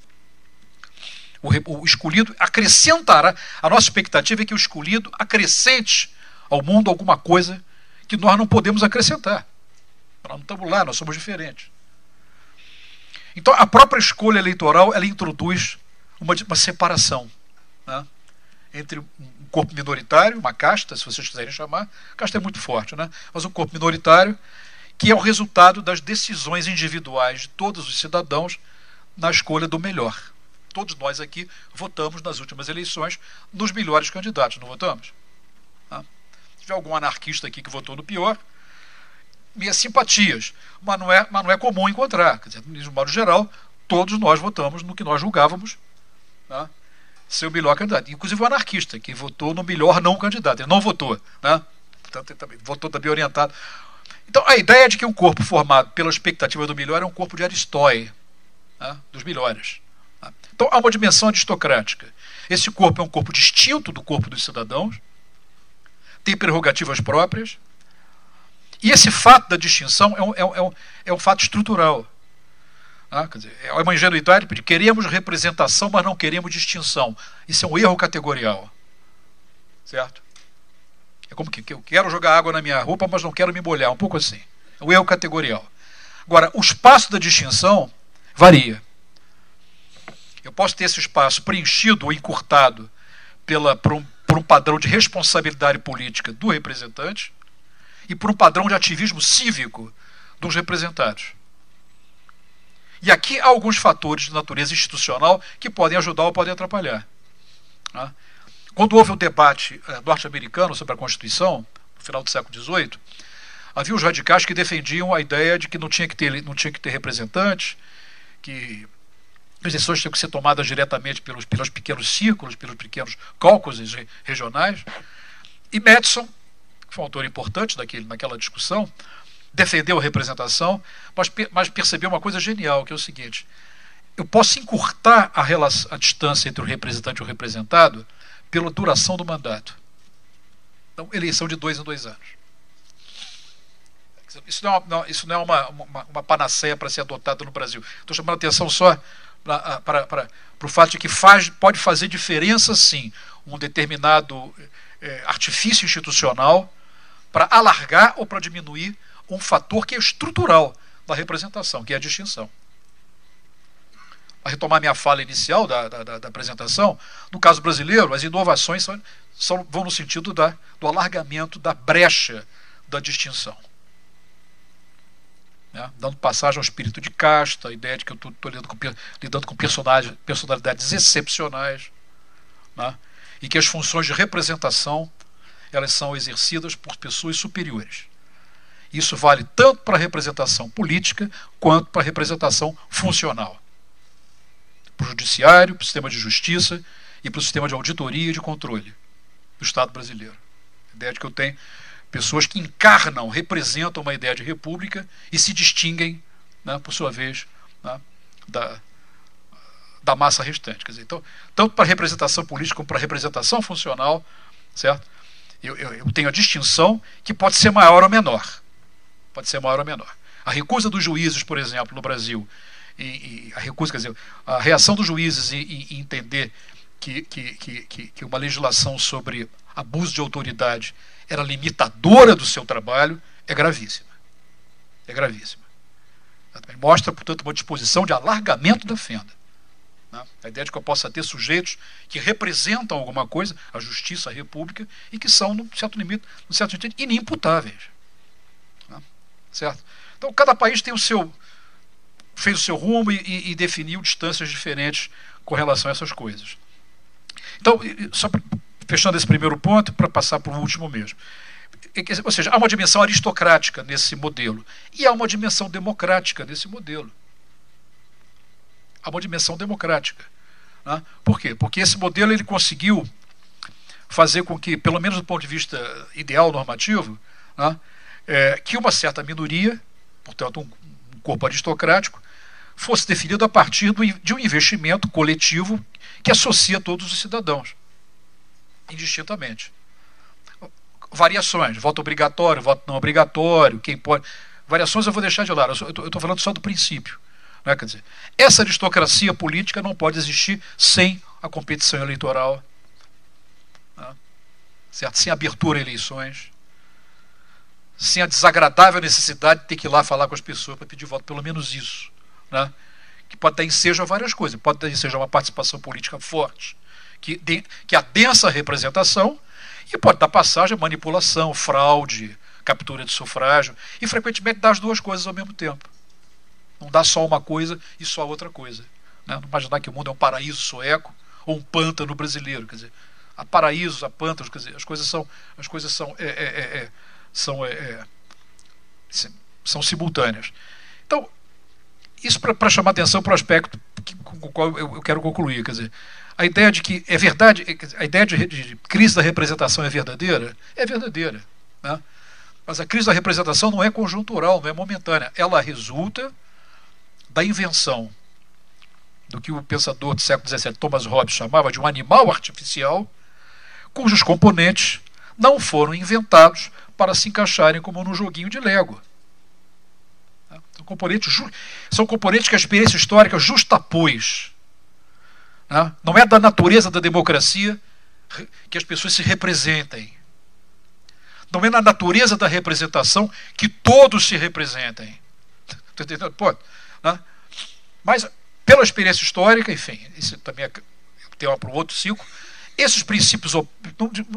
o, o escolhido acrescentará. A nossa expectativa é que o escolhido acrescente ao mundo alguma coisa que nós não podemos acrescentar. Nós não estamos lá, nós somos diferentes. Então, a própria escolha eleitoral ela introduz uma, uma separação né, entre corpo minoritário, uma casta, se vocês quiserem chamar, casta é muito forte, né, mas um corpo minoritário que é o resultado das decisões individuais de todos os cidadãos na escolha do melhor. Todos nós aqui votamos nas últimas eleições nos melhores candidatos, não votamos? Né? Se tiver algum anarquista aqui que votou no pior, minhas simpatias, mas não é, mas não é comum encontrar. Quer dizer, de modo geral, todos nós votamos no que nós julgávamos né, ser o melhor candidato. Inclusive o anarquista, que votou no melhor não candidato. Ele não votou. Né? Portanto, ele também, votou também orientado. Então, a ideia de que um corpo formado pela expectativa do melhor é um corpo de Aristói, né, dos melhores. Né? Então, há uma dimensão aristocrática. Esse corpo é um corpo distinto do corpo dos cidadãos, tem prerrogativas próprias, e esse fato da distinção é um, é um, é um é fato estrutural. Ah, dizer, é uma ingenuidade de queremos representação, mas não queremos distinção. Isso é um erro categorial. Certo? É como que eu quero jogar água na minha roupa, mas não quero me molhar. Um pouco assim. É um erro categorial. Agora, o espaço da distinção varia. Eu posso ter esse espaço preenchido ou encurtado pela, por, um, por um padrão de responsabilidade política do representante, e por um padrão de ativismo cívico dos representados. E aqui há alguns fatores de natureza institucional que podem ajudar ou podem atrapalhar. Né? Quando houve o debate eh, norte-americano sobre a Constituição, no final do século XVIII, havia os radicais que defendiam a ideia de que não tinha que ter, não tinha que ter representantes, que as decisões tinham que ser tomadas diretamente pelos, pelos pequenos círculos, pelos pequenos cálculos regionais. E Madison foi um autor importante daquele, naquela discussão, defendeu a representação, mas, mas percebeu uma coisa genial, que é o seguinte: eu posso encurtar a, relação, a distância entre o representante e o representado pela duração do mandato. Então, eleição de dois em dois anos. Isso não é uma, isso não é uma, uma, uma panaceia para ser adotada no Brasil. Estou chamando a atenção só para, para, para, para o fato de que faz, pode fazer diferença, sim, um determinado é, artifício institucional para alargar ou para diminuir um fator que é estrutural da representação, que é a distinção. Para retomar minha fala inicial da, da, da apresentação, no caso brasileiro, as inovações são, são, vão no sentido da, do alargamento da brecha da distinção. Né? Dando passagem ao espírito de casta, a ideia de que eu estou lidando com, lidando com personalidades excepcionais, né? e que as funções de representação elas são exercidas por pessoas superiores. Isso vale tanto para a representação política quanto para a representação funcional. Para o judiciário, para o sistema de justiça e para o sistema de auditoria e de controle do Estado brasileiro. A ideia de que eu tenho pessoas que encarnam, representam uma ideia de república e se distinguem, né, por sua vez, né, da, da massa restante. Quer dizer, então, tanto para a representação política como para a representação funcional, certo? eu, eu, eu tenho a distinção que pode ser maior ou menor. Pode ser maior ou menor. A recusa dos juízes, por exemplo, no Brasil, e, e a recusa, quer dizer, a reação dos juízes em, em entender que, que, que, que uma legislação sobre abuso de autoridade era limitadora do seu trabalho é gravíssima. É gravíssima. Mostra, portanto, uma disposição de alargamento da fenda. Né? A ideia de que eu possa ter sujeitos que representam alguma coisa, a justiça, a república, e que são, no certo limite, no certo sentido, inimputáveis. Certo? Então, cada país tem o seu fez o seu rumo e, e, definiu distâncias diferentes com relação a essas coisas. Então, só fechando esse primeiro ponto, para passar para o último mesmo. Ou seja, há uma dimensão aristocrática nesse modelo e há uma dimensão democrática nesse modelo a uma dimensão democrática. Né? Por quê? Porque esse modelo ele conseguiu fazer com que, pelo menos do ponto de vista ideal normativo, né, é, que uma certa minoria, portanto um, corpo aristocrático, fosse definido a partir do, de um investimento coletivo que associa todos os cidadãos, indistintamente. Variações, voto obrigatório, voto não obrigatório, quem pode. Variações eu vou deixar de lado, eu estou falando só do princípio. Né? Quer dizer, essa aristocracia política não pode existir sem a competição eleitoral, né? certo? sem abertura a eleições, sem a desagradável necessidade de ter que ir lá falar com as pessoas para pedir voto, pelo menos isso. Né? Que pode ter seja várias coisas, pode ter seja uma participação política forte, que, de, que adensa a representação, e pode dar passagem a manipulação, fraude, captura de sufrágio, e frequentemente dá as duas coisas ao mesmo tempo. Não dá só uma coisa e só outra coisa. Né? Não imaginar que o mundo é um paraíso sueco ou um pântano brasileiro. Quer dizer, há paraísos, há pântanos, quer dizer, as coisas são, as coisas são, é, é, é, é são, é, é, são simultâneas. Então, isso para chamar atenção para o aspecto que, com o qual eu, eu, quero concluir. Quer dizer, a ideia de que é verdade, a ideia de, de crise da representação é verdadeira, é verdadeira. Né? Mas a crise da representação não é conjuntural, não é momentânea. Ela resulta da invenção do que o pensador do século XVII, Thomas Hobbes, chamava de um animal artificial, cujos componentes não foram inventados para se encaixarem como num joguinho de Lego. São componentes, são componentes que a experiência histórica justapôs. Né? Não é da natureza da democracia que as pessoas se representem. Não é na natureza da representação que todos se representem. Entendendo? Pô, né? Mas, pela experiência histórica, enfim, isso também é tema para um outro ciclo, esses princípios, não,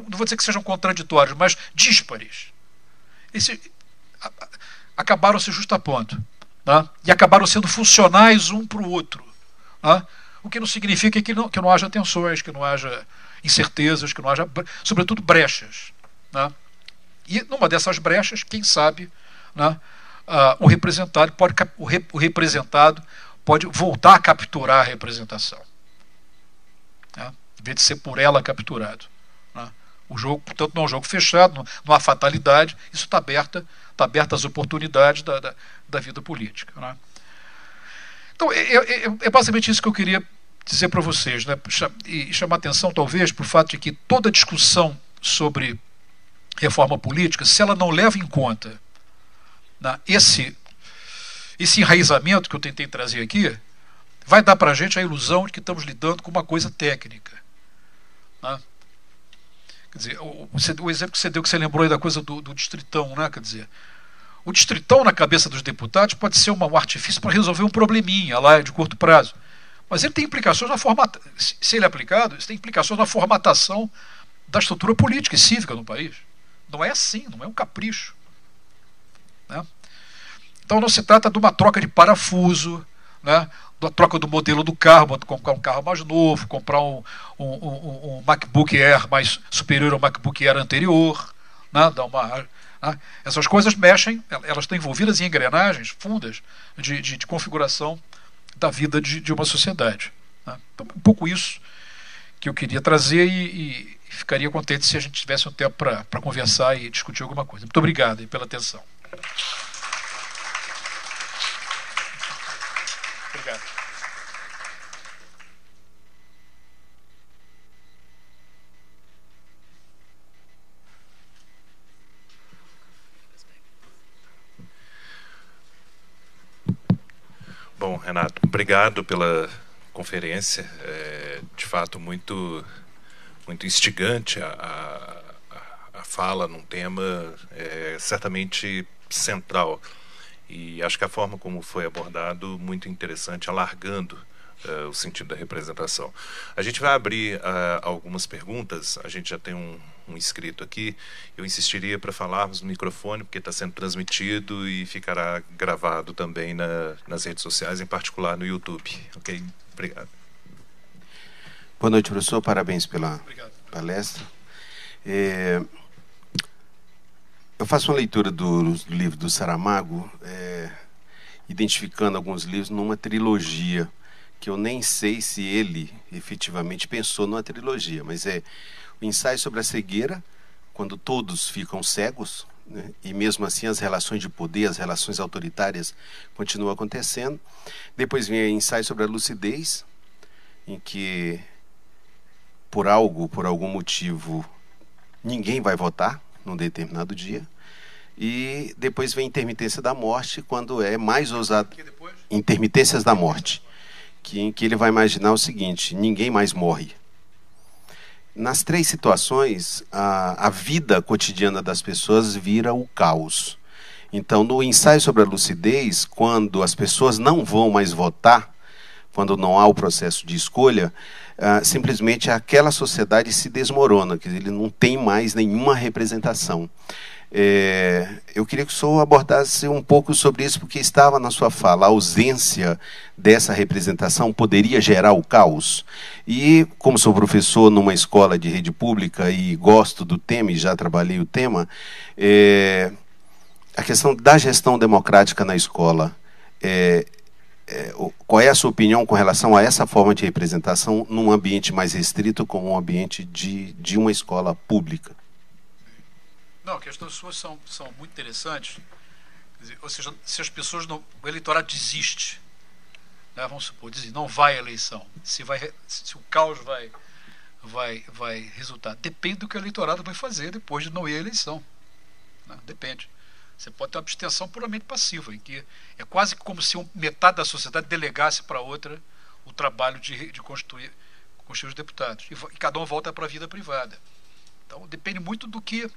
vou dizer que sejam contraditórios, mas díspares, esse, acabaram se justapondo. Né? E acabaram sendo funcionais um para o outro. Né? O que não significa que não, que não haja tensões, que não haja incertezas, que não haja, sobretudo, brechas. Né? E numa dessas brechas, quem sabe, né, uh, o representado pode o, re, o, representado pode voltar a capturar a representação, vez de ser por ela capturado. Né. O jogo, portanto, não é um jogo fechado, não, não há fatalidade, isso está aberta, está aberta às oportunidades da, da, da vida política. Né. Então, é, é, é, é, basicamente isso que eu queria dizer para vocês, né, e chamar atenção, talvez, para o fato de que toda discussão sobre reforma política, se ela não leva em conta né, esse, esse enraizamento que eu tentei trazer aqui, vai dar para a gente a ilusão de que estamos lidando com uma coisa técnica. Né? Quer dizer, o, o, exemplo que você deu, que você lembrou aí da coisa do, do distritão, né? quer dizer, o distritão na cabeça dos deputados pode ser uma, um artifício para resolver um probleminha lá de curto prazo. Mas ele tem implicações na formatação. Se ele é aplicado, isso tem implicações na formatação da estrutura política e cívica no país. Não é assim, não é um capricho. Né? Então não se trata de uma troca de parafuso, né? Da troca do modelo do carro, comprar um carro mais novo, comprar um, um, um, um MacBook Air mais superior ao MacBook Air anterior. Né? Uma, né? Essas coisas mexem, elas estão envolvidas em engrenagens fundas de, de, de configuração da vida de, de uma sociedade. Né? Então, um pouco isso que eu queria trazer e, e ficaria contente se a gente tivesse um tempo para conversar e discutir alguma coisa. Muito obrigado pela atenção. Obrigado. Bom, Renato, obrigado pela conferência. É, de fato, muito muito instigante a, a, a fala num tema é, certamente central. E acho que a forma como foi abordado, muito interessante, alargando uh, o sentido da representação. A gente vai abrir uh, algumas perguntas, a gente já tem um, um inscrito aqui. Eu insistiria para falarmos no microfone, porque está sendo transmitido e ficará gravado também na, nas redes sociais, em particular no YouTube. Ok? Obrigado. Boa noite, professor. Parabéns pela Obrigado. palestra. É, eu faço uma leitura do, do livro do Saramago, é, identificando alguns livros numa trilogia, que eu nem sei se ele efetivamente pensou numa trilogia, mas é o ensaio sobre a cegueira, quando todos ficam cegos, né, e mesmo assim as relações de poder, as relações autoritárias continuam acontecendo. Depois vem o ensaio sobre a lucidez, em que por algo, por algum motivo, ninguém vai votar num determinado dia. E depois vem intermitência da morte, quando é mais ousado. Intermitências da morte, que, em que ele vai imaginar o seguinte: ninguém mais morre. Nas três situações, a, a vida cotidiana das pessoas vira o caos. Então, no ensaio sobre a lucidez, quando as pessoas não vão mais votar, quando não há o processo de escolha, uh, simplesmente aquela sociedade se desmorona, que ele não tem mais nenhuma representação. É, eu queria que o senhor abordasse um pouco sobre isso, porque estava na sua fala, a ausência dessa representação poderia gerar o caos. E, como sou professor numa escola de rede pública e gosto do tema, e já trabalhei o tema, é, a questão da gestão democrática na escola. É, é, qual é a sua opinião com relação a essa forma de representação num ambiente mais restrito como um ambiente de, de uma escola pública? Não, questões suas são, são muito interessantes. Ou seja, se as pessoas não. O eleitorado desiste. Né, vamos supor, dizer, não vai à eleição. Se, vai, se o caos vai, vai, vai resultar. Depende do que o eleitorado vai fazer depois de não ir à eleição. Né, depende. Você pode ter uma abstenção puramente passiva, em que é quase como se metade da sociedade delegasse para outra o trabalho de, de constituir, constituir os deputados. E, e cada um volta para a vida privada. Então depende muito do que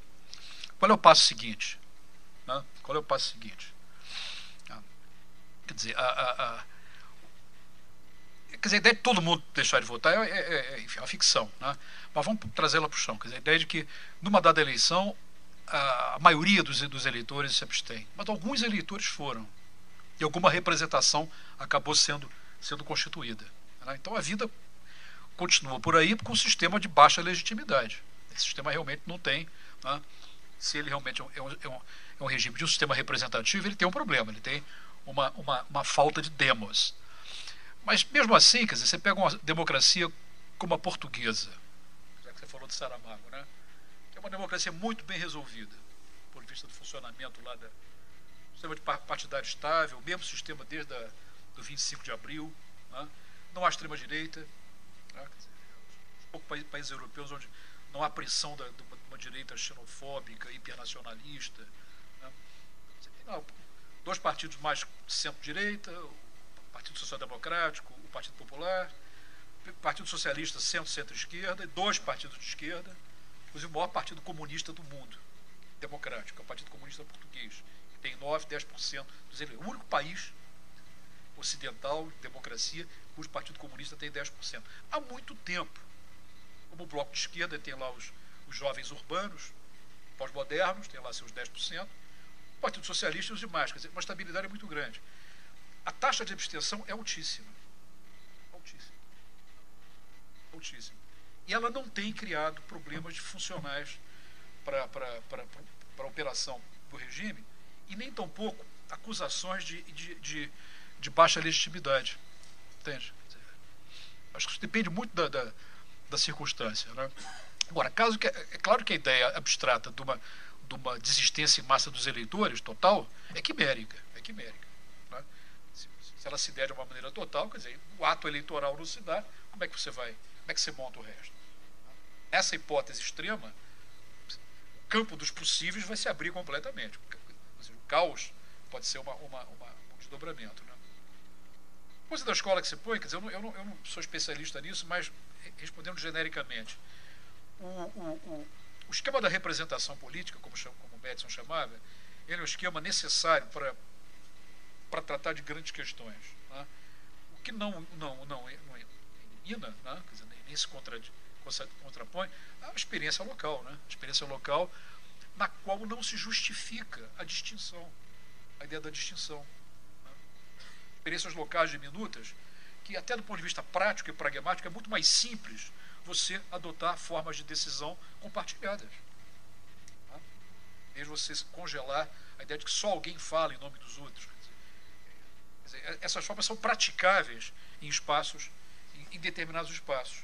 qual é o passo seguinte? Né? Qual é o passo seguinte? Ah, quer dizer, a, a, a, quer dizer, a ideia de todo mundo deixar de votar é, é, é, enfim, é uma ficção. Né? Mas vamos trazê-la para o chão. Quer dizer, a ideia de que, numa dada eleição, a, maioria dos, dos eleitores se abstém. Mas alguns eleitores foram. E alguma representação acabou sendo, sendo constituída. Né? Então a vida continua por aí com um sistema de baixa legitimidade. Esse sistema realmente não tem. Né? se ele realmente é um, é um, é um regime de um sistema representativo, ele tem um problema, ele tem uma, uma, uma falta de demos. Mas mesmo assim, quer dizer, você pega uma democracia como a portuguesa, já que você falou de Saramago, né? É uma democracia muito bem resolvida, por vista do funcionamento lá do sistema de partidário estável, o mesmo sistema desde a, do 25 de abril, né? não há extrema-direita, né? poucos países europeus onde não há pressão da, de uma direita xenofóbica, hipernacionalista. Né? Lá, dois partidos mais centro-direita, o Partido Social Democrático, o Partido Popular, o Partido Socialista centro-centro-esquerda, e dois partidos de esquerda, inclusive o maior partido comunista do mundo, democrático, é o Partido Comunista Português, que tem 9, 10% dos eleitores. O único país ocidental, democracia, cujo Partido Comunista tem 10%. Há muito tempo como o Bloco de Esquerda tem lá os, os jovens urbanos, pós-modernos, tem lá seus 10%, o Partido Socialista e os demais. Quer dizer, uma estabilidade é muito grande. A taxa de abstenção é altíssima. Altíssima. Altíssima. E ela não tem criado problemas funcionais para a operação do regime e nem tampouco acusações de, de, de, de baixa legitimidade. Entende? Acho que isso depende muito da, da da circunstância. Né? Agora, caso que, é claro que a ideia abstrata de uma, de uma desistência em massa dos eleitores total é quimérica. É quimérica né? se, se, ela se der de uma maneira total, quer dizer, o ato eleitoral não se dá, como é que você vai, como é que você monta o resto? Essa hipótese extrema, o campo dos possíveis vai se abrir completamente. Seja, o caos pode ser uma, uma, uma, um desdobramento. Né? Coisa da escola que se põe, quer dizer, eu não, eu não, eu não sou especialista nisso, mas respondendo genericamente, o, o, o, esquema da representação política, como, como o Madison chamava, ele é um esquema necessário para, para tratar de grandes questões. Né? O que não, não, não, não elimina, né? Quer dizer, nem, nem se contra, contrapõe, a experiência local. Né? A experiência local na qual não se justifica a distinção, a ideia da distinção. Né? Experiências locais diminutas que até do ponto de vista prático e pragmático é muito mais simples você adotar formas de decisão compartilhadas. Em você congelar a ideia de que só alguém fala em nome dos outros. Dizer, essas formas são praticáveis em espaços, em determinados espaços.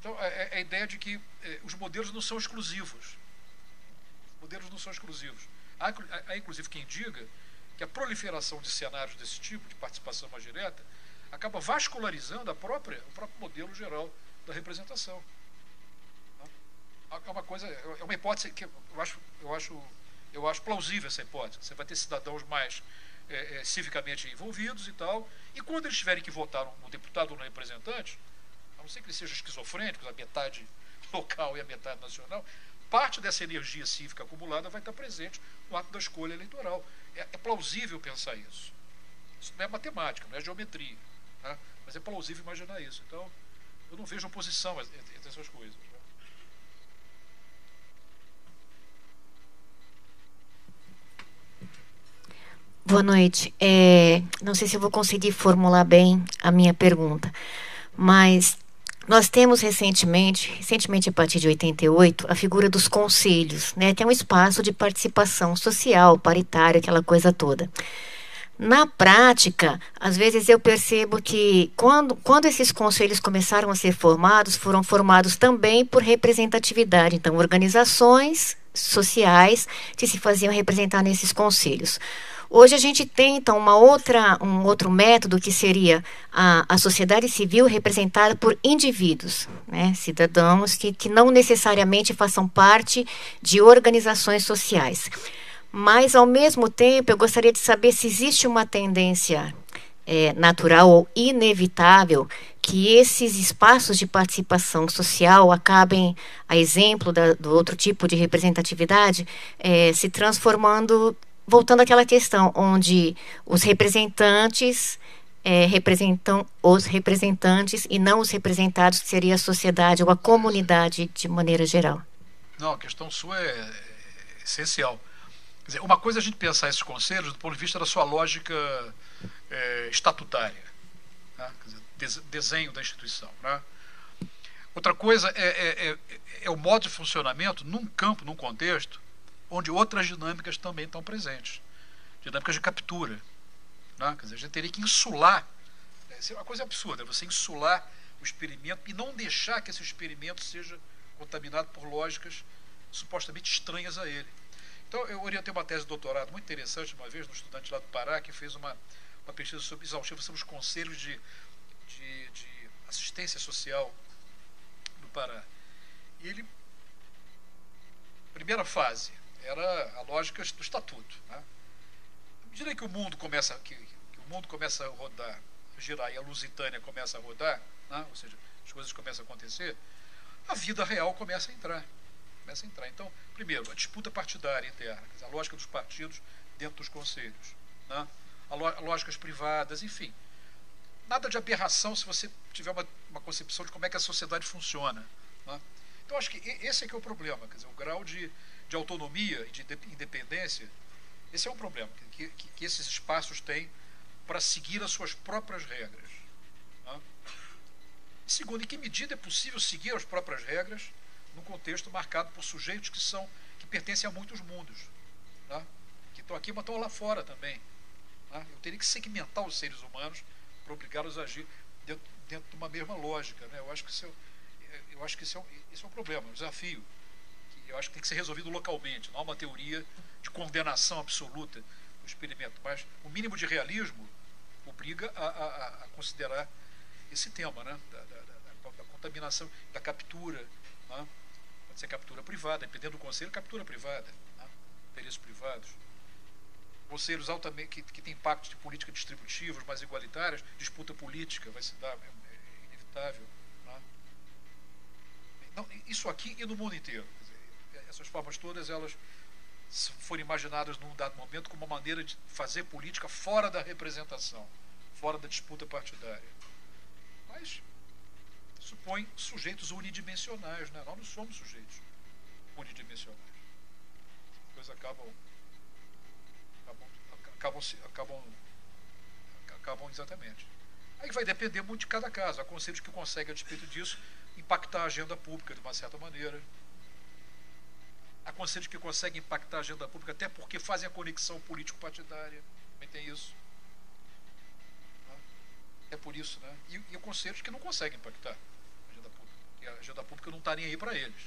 Então, é, é, a ideia de que é, os modelos não são exclusivos. Os modelos não são exclusivos. Há, há, inclusive, quem diga que a proliferação de cenários desse tipo, de participação mais direta, acaba vascularizando a própria, o próprio modelo geral da representação. É uma coisa, é uma hipótese que eu acho, eu acho, eu acho plausível essa hipótese. Você vai ter cidadãos mais é, é, civicamente envolvidos e tal. E quando eles tiverem que votar no deputado ou no representante, ser que eles sejam esquizofrênicos, a metade local e a metade nacional, parte dessa energia cívica acumulada vai estar presente no ato da escolha eleitoral. É, é plausível pensar isso. Isso não é matemática, não é geometria. Tá? Mas é plausível imaginar isso. Então, eu não vejo oposição entre essas coisas. Boa noite. É, não sei se eu vou conseguir formular bem a minha pergunta, mas nós temos recentemente, recentemente a partir de 88, a figura dos conselhos, né, é um espaço de participação social, paritária, aquela coisa toda. Na prática, às vezes eu percebo que quando, quando esses conselhos começaram a ser formados, foram formados também por representatividade. Então, organizações sociais que se faziam representar nesses conselhos. Hoje a gente tem, então, uma outra, um outro método que seria a, a sociedade civil representada por indivíduos, né, cidadãos que, que não necessariamente façam parte de organizações sociais. Mas, ao mesmo tempo, eu gostaria de saber se existe uma tendência é, natural ou inevitável que esses espaços de participação social acabem, a exemplo da, do outro tipo de representatividade, é, se transformando, voltando àquela questão onde os representantes é, representam os representantes e não os representados, que seria a sociedade ou a comunidade de maneira geral. Não, a questão sua é essencial dizer, uma coisa é a gente pensar esses conselhos do ponto de vista da sua lógica é, estatutária, né? dizer, desenho da instituição. Né? Outra coisa é, é, é, é, o modo de funcionamento num campo, num contexto, onde outras dinâmicas também estão presentes. Dinâmicas de captura. Né? Quer dizer, a gente teria que insular. Né? Isso é uma coisa absurda, você insular o experimento e não deixar que esse experimento seja contaminado por lógicas supostamente estranhas a ele. Então, eu orientei uma tese de doutorado muito interessante uma vez, no estudante lá do Pará, que fez uma, uma pesquisa sobre, exaustiva sobre os conselhos de, de, de assistência social no Pará. E ele, primeira fase, era a lógica do estatuto. Né? À medida que o mundo começa, que, que o mundo começa a rodar, a girar e a lusitânia começa a rodar, né? ou seja, as coisas começam a acontecer, a vida real começa a entrar começa a entrar. Então, primeiro, a disputa partidária interna, dizer, a lógica dos partidos dentro dos conselhos, né? a lógicas privadas, enfim. Nada de aberração se você tiver uma, uma concepção de como é que a sociedade funciona. Né? Então, acho que esse é que é o problema, quer dizer, o grau de, de autonomia e de independência, esse é um problema que, que, que esses espaços têm para seguir as suas próprias regras. Né? Segundo, em que medida é possível seguir as próprias regras num contexto marcado por sujeitos que são que pertencem a muitos mundos, tá? que estão aqui, mas estão lá fora também. Tá? Eu teria que segmentar os seres humanos para obrigá-los a agir dentro, dentro, de uma mesma lógica. Né? Eu acho que isso é, eu acho que isso é, isso é um problema, um desafio. Eu acho que tem que ser resolvido localmente. Não há uma teoria de condenação absoluta do experimento, mas o mínimo de realismo obriga a, a, a considerar esse tema né? da, da, da, da contaminação, da captura. Né? Pode ser captura privada, dependendo do conselho, captura privada, né? interesses privados. Conselhos altamente que, que têm impactos de política distributivos, mais igualitárias, disputa política vai se dar, é, é inevitável. Né? Então, isso aqui e no mundo inteiro. Essas formas todas, elas foram imaginadas num dado momento como uma maneira de fazer política fora da representação, fora da disputa partidária. Mas supõe sujeitos unidimensionais. Né? Nós não somos sujeitos unidimensionais. As coisas acabam, acabam, acabam, acabam, acabam exatamente. Aí vai depender muito de cada caso. Há conselhos que conseguem, a despeito disso, impactar a agenda pública de uma certa maneira. Há conselhos que conseguem impactar a agenda pública até porque fazem a conexão político-partidária. Também tem isso. É por isso, né? E, e conselhos que não conseguem impactar e a agenda pública não está nem aí para eles.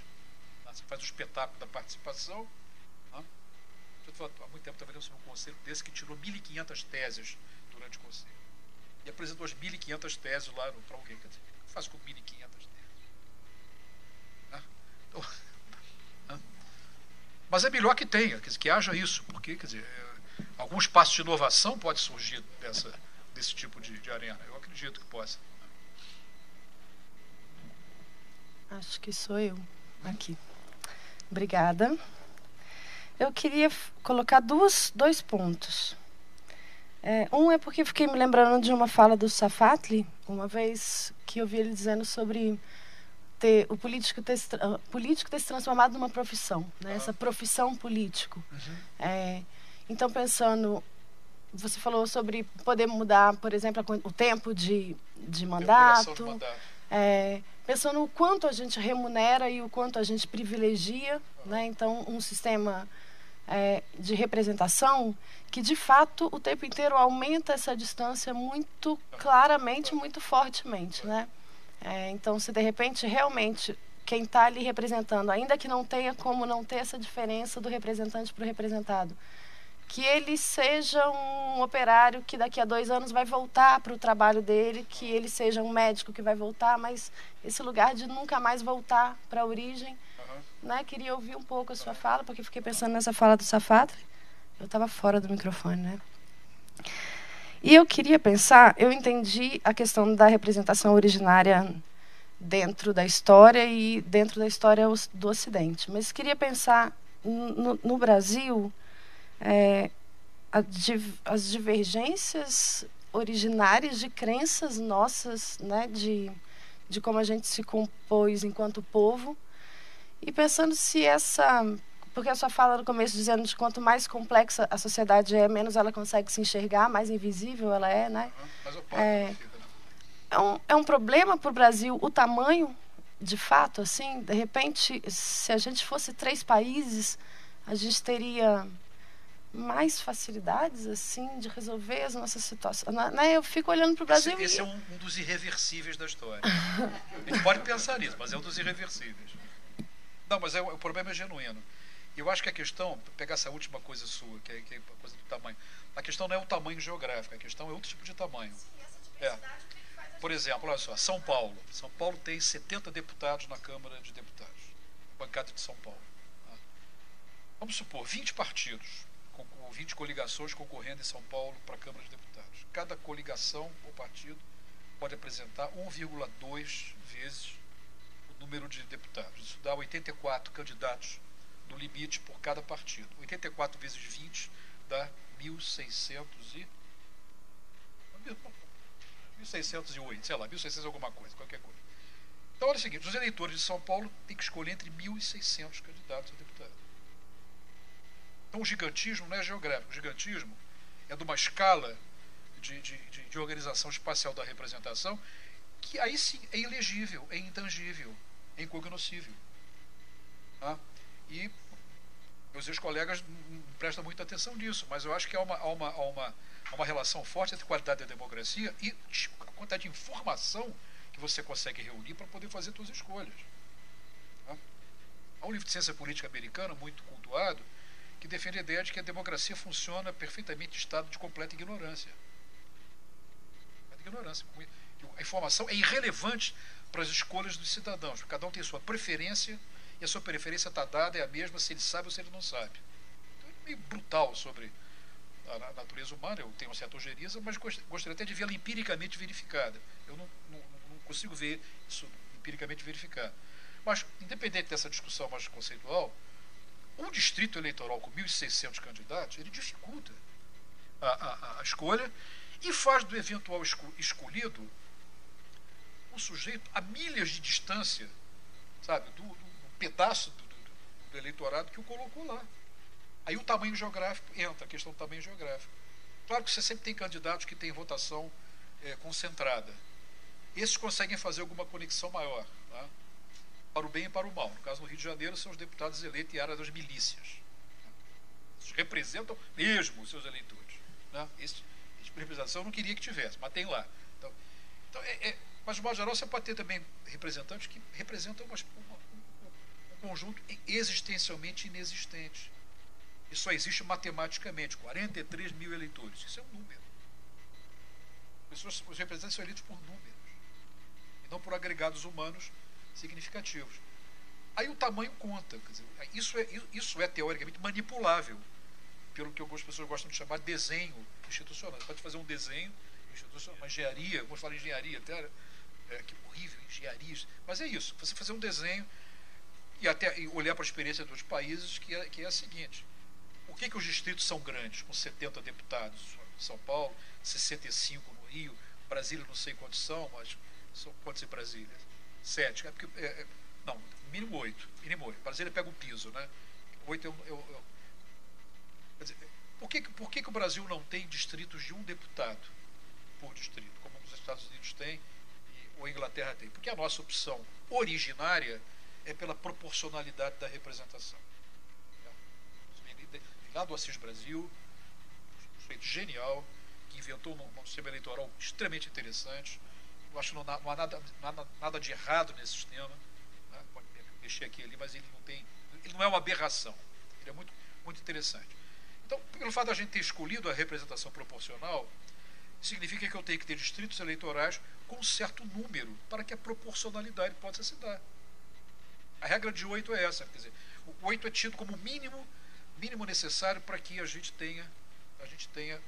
Né? Você faz o espetáculo da participação. Né? há muito tempo trabalhando sobre um conselho desse que tirou 1.500 teses durante o conselho. E apresentou as 1.500 teses lá para alguém. Quer dizer, o que faz com 1.500 teses? Né? Então? Mas é melhor que tenha, quer dizer, que haja isso, porque quer dizer, algum espaço de inovação pode surgir dessa, desse tipo de, de arena. Eu acredito que possa. Acho que sou eu aqui. Obrigada. Eu queria colocar duas, dois pontos. É, um é porque fiquei me lembrando de uma fala do Safatli, uma vez que eu vi ele dizendo sobre ter o político ter, uh, político ter se transformado numa profissão, né? essa profissão político. Uhum. É, então, pensando, você falou sobre poder mudar, por exemplo, o tempo de, de mandato. É, pensando o quanto a gente remunera e o quanto a gente privilegia, né? Então, um sistema é, de representação que, de fato, o tempo inteiro aumenta essa distância muito claramente, muito fortemente, né? É, então, se de repente realmente quem está ali representando, ainda que não tenha como não ter essa diferença do representante para o representado, que ele seja um operário que daqui a dois anos vai voltar para o trabalho dele, que ele seja um médico que vai voltar, mas esse lugar de nunca mais voltar para a origem. Uhum. Né? Queria ouvir um pouco a sua fala, porque fiquei pensando nessa fala do Safatri. Eu estava fora do microfone, né? E eu queria pensar, eu entendi a questão da representação originária dentro da história e dentro da história do Ocidente, mas queria pensar no, no Brasil é, as divergências originárias de crenças nossas, né, de, de como a gente se compôs enquanto povo, e pensando se essa. Porque a sua fala no começo dizendo de quanto mais complexa a sociedade é, menos ela consegue se enxergar, mais invisível ela é, né? É, é, um, é um problema para o Brasil o tamanho, de fato, assim, de repente, se a gente fosse três países, a gente teria mais facilidades assim de resolver as nossas situações. Né? Eu fico olhando para o Brasil. Esse, esse é um, um, dos irreversíveis da história. a gente pode pensar nisso, mas é um dos irreversíveis. Não, mas é, o problema é genuíno. Eu acho que a questão, pegar essa última coisa sua, que é, que é a coisa do tamanho, a questão não é o tamanho geográfico, a questão é outro tipo de tamanho. É. Por exemplo, olha só, São Paulo. São Paulo tem 70 deputados na Câmara de Deputados, bancada de São Paulo. Tá? Vamos supor, 20 partidos 20 coligações concorrendo em São Paulo para a Câmara de Deputados. Cada coligação ou partido pode apresentar 1,2 vezes o número de deputados. Isso dá 84 candidatos no limite por cada partido. 84 vezes 20 dá 1.600 e... 1.608, sei lá, 1.600 alguma coisa, qualquer coisa. Então, olha o seguinte, os eleitores de São Paulo têm que escolher entre 1.600 candidatos a deputado. Então o gigantismo não é geográfico, o gigantismo é de uma escala de, de, de, de organização espacial da representação que aí sim é ilegível, é intangível, é incognoscível. Tá? E meus ex-colegas não prestam muita atenção nisso, mas eu acho que há uma, há uma, há uma, há uma relação forte entre qualidade da democracia e a quantidade de informação que você consegue reunir para poder fazer suas escolhas. Tá? Há um livro de ciência política americana muito cultuado que defende a ideia de que a democracia funciona perfeitamente em estado de completa ignorância. ignorância. A informação é irrelevante para as escolhas dos cidadãos. Cada um tem sua preferência a sua preferência está dada, é a mesma se ele sabe ou se ele não sabe. Então é meio brutal sobre a natureza humana, eu tenho uma certa ojeriza, mas gostaria até de vê-la empiricamente verificada. Eu não, não, não consigo ver isso empiricamente verificado. Mas, independente dessa discussão mais conceitual, um distrito eleitoral com 1.600 candidatos, ele dificulta a, a, a, escolha e faz do eventual escolhido um sujeito a milhas de distância, sabe, do, do, do pedaço do, do, eleitorado que o colocou lá. Aí o tamanho geográfico entra, a questão do tamanho geográfico. Claro que você sempre tem candidatos que têm votação é, concentrada. Esses conseguem fazer alguma conexão maior. Tá? para o bem e para o mal. No caso do Rio de Janeiro, são os deputados eleitos em área das milícias. Eles representam mesmo os seus eleitores. Né? Esse, esse tipo representação eu não queria que tivesse, mas tem lá. Então, então é, é, mas, de modo geral, você pode ter também representantes que representam uma, uma, um conjunto existencialmente inexistente. E só existe matematicamente 43 mil eleitores. Isso é um número. Pessoas, os representantes são eleitos por números, e não por agregados humanos significativos. Aí o tamanho conta. Dizer, isso, é, isso é teoricamente manipulável. pelo que algumas pessoas gostam de chamar desenho institucional. Você pode fazer um desenho institucional, uma engenharia, alguns falam engenharia até, é, que horrível, engenharia. Mas é isso, você fazer um desenho e até e olhar para a experiência outros países, que é, que é a seguinte. Por que, que os distritos são grandes, com 70 deputados? São Paulo, 65 no Rio, Brasília não sei quantos são, mas são quantos em Brasília? Sete. É porque, é, é, não, mínimo oito. Mínimo oito. Brasília pega o piso, né? Oito é, é, é quer dizer, por que, por que, que o Brasil não tem distritos de um deputado por distrito, como os Estados Unidos têm ou a Inglaterra tem? Porque a nossa opção originária é pela proporcionalidade da representação. Lá do Assis Brasil, um sujeito genial, que inventou um, sistema eleitoral extremamente interessante. Eu acho que não, não há nada, nada, nada de errado nesse sistema. Né? Pode mexer aqui ali, mas ele não tem. Ele não é uma aberração. Ele é muito, muito interessante. Então, pelo fato da gente ter escolhido a representação proporcional, significa que eu tenho que ter distritos eleitorais com um certo número para que a proporcionalidade possa se dar. A regra de oito é essa, quer dizer, o oito é tido como mínimo, mínimo necessário para que a gente tenha, a gente tenha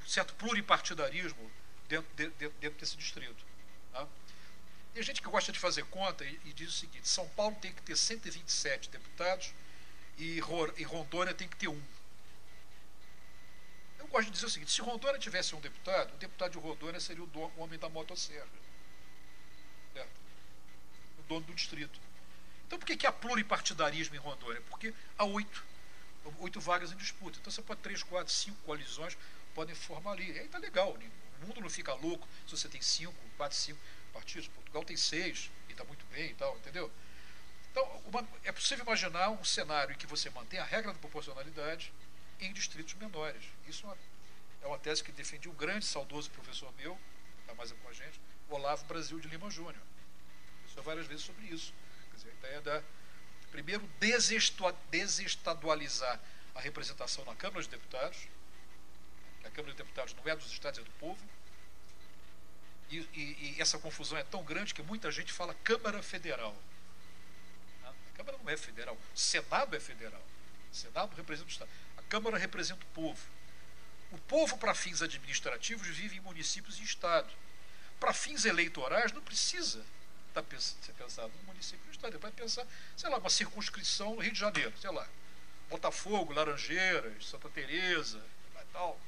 um certo pluripartidarismo dentro, de, dentro desse distrito. Tá? Tem gente que gosta de fazer conta e, e, diz o seguinte: São Paulo tem que ter 127 deputados e, e Rondônia tem que ter um. Eu gosto de dizer o seguinte: se Rondônia tivesse um deputado, o deputado de Rondônia seria o, dono, o homem da motosserra. Certo? O dono do distrito. Então por que, que há pluripartidarismo em Rondônia? Porque há oito, oito vagas em disputa. Então você pode três, quatro, cinco coalizões podem formar ali. E aí está legal. Né? O mundo não fica louco se você tem cinco, quatro, cinco partidos. Portugal tem seis e está muito bem e tal, entendeu? Então, uma, é possível imaginar um cenário em que você mantém a regra da proporcionalidade em distritos menores. Isso é uma, é uma tese que defendia um grande, saudoso professor meu, está mais com a gente, Olavo Brasil de Lima Júnior. Pensou várias vezes sobre isso dizer, a ideia da, primeiro, desestadualizar a representação na Câmara dos Deputados, a Câmara dos Deputados não é dos Estados, é do povo, e, e, e essa confusão é tão grande que muita gente fala Câmara Federal. A Câmara não é federal, o Senado é federal. O Senado representa o Estado. A Câmara representa o povo. O povo, para fins administrativos, vive em municípios e Estado. Para fins eleitorais, não precisa está ser pensado no município do estado. Ele vai pensar, sei lá, uma circunscrição no Rio de Janeiro, sei lá. Botafogo, Laranjeiras, Santa Teresa, tal.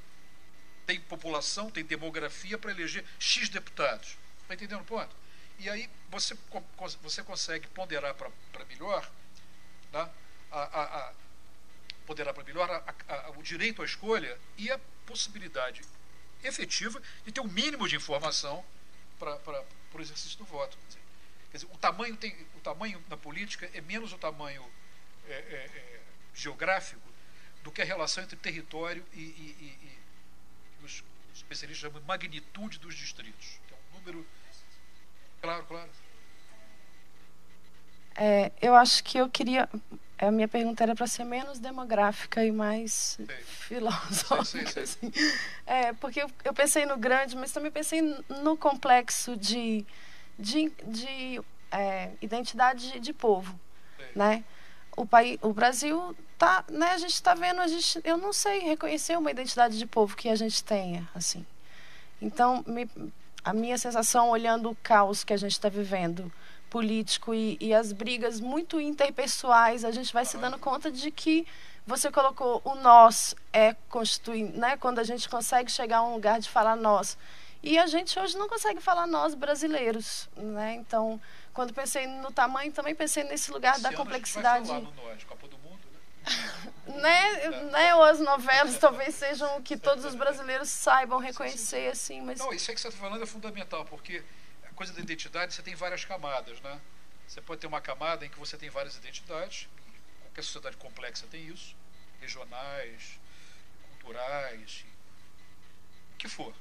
Tem população, tem demografia para eleger X deputados. Está entendendo o ponto? E aí você, você consegue ponderar para melhor, né, a, a, a ponderar para melhor a, o direito à escolha e a possibilidade efetiva de ter um mínimo de informação para o exercício do voto. Dizer, o tamanho, tem, o tamanho na política é menos o tamanho é, é, é, geográfico do que a relação entre território e, e, e, e os especialistas chamam de magnitude dos distritos. É um número. Claro, claro. É, eu acho que eu queria. A minha pergunta era para ser menos demográfica e mais filosófica. Sim, sim, assim. É, porque eu, eu pensei no grande, mas também pensei no complexo de de, de é, identidade de, de povo, né? O, país, o Brasil tá, né? A gente está vendo, a gente, eu não sei reconhecer uma identidade de povo que a gente tenha, assim. Então, me, a minha sensação olhando o caos que a gente está vivendo político e, e, as brigas muito interpessoais, a gente vai se dando conta de que você colocou o nós é constituir, né? Quando a gente consegue chegar a um lugar de falar nós e a gente hoje não consegue falar nós brasileiros, né? Então, quando pensei no tamanho, também pensei nesse lugar Esse da complexidade. A gente vai falar no Norte, Copa do Mundo, né? né, né? Ou as novelas talvez sejam que todos os brasileiros saibam reconhecer, assim, mas... Não, isso aí que você está falando é fundamental, porque a coisa da identidade, você tem várias camadas, né? Você pode ter uma camada em que você tem várias identidades, qualquer sociedade complexa tem isso, regionais, culturais, o que for.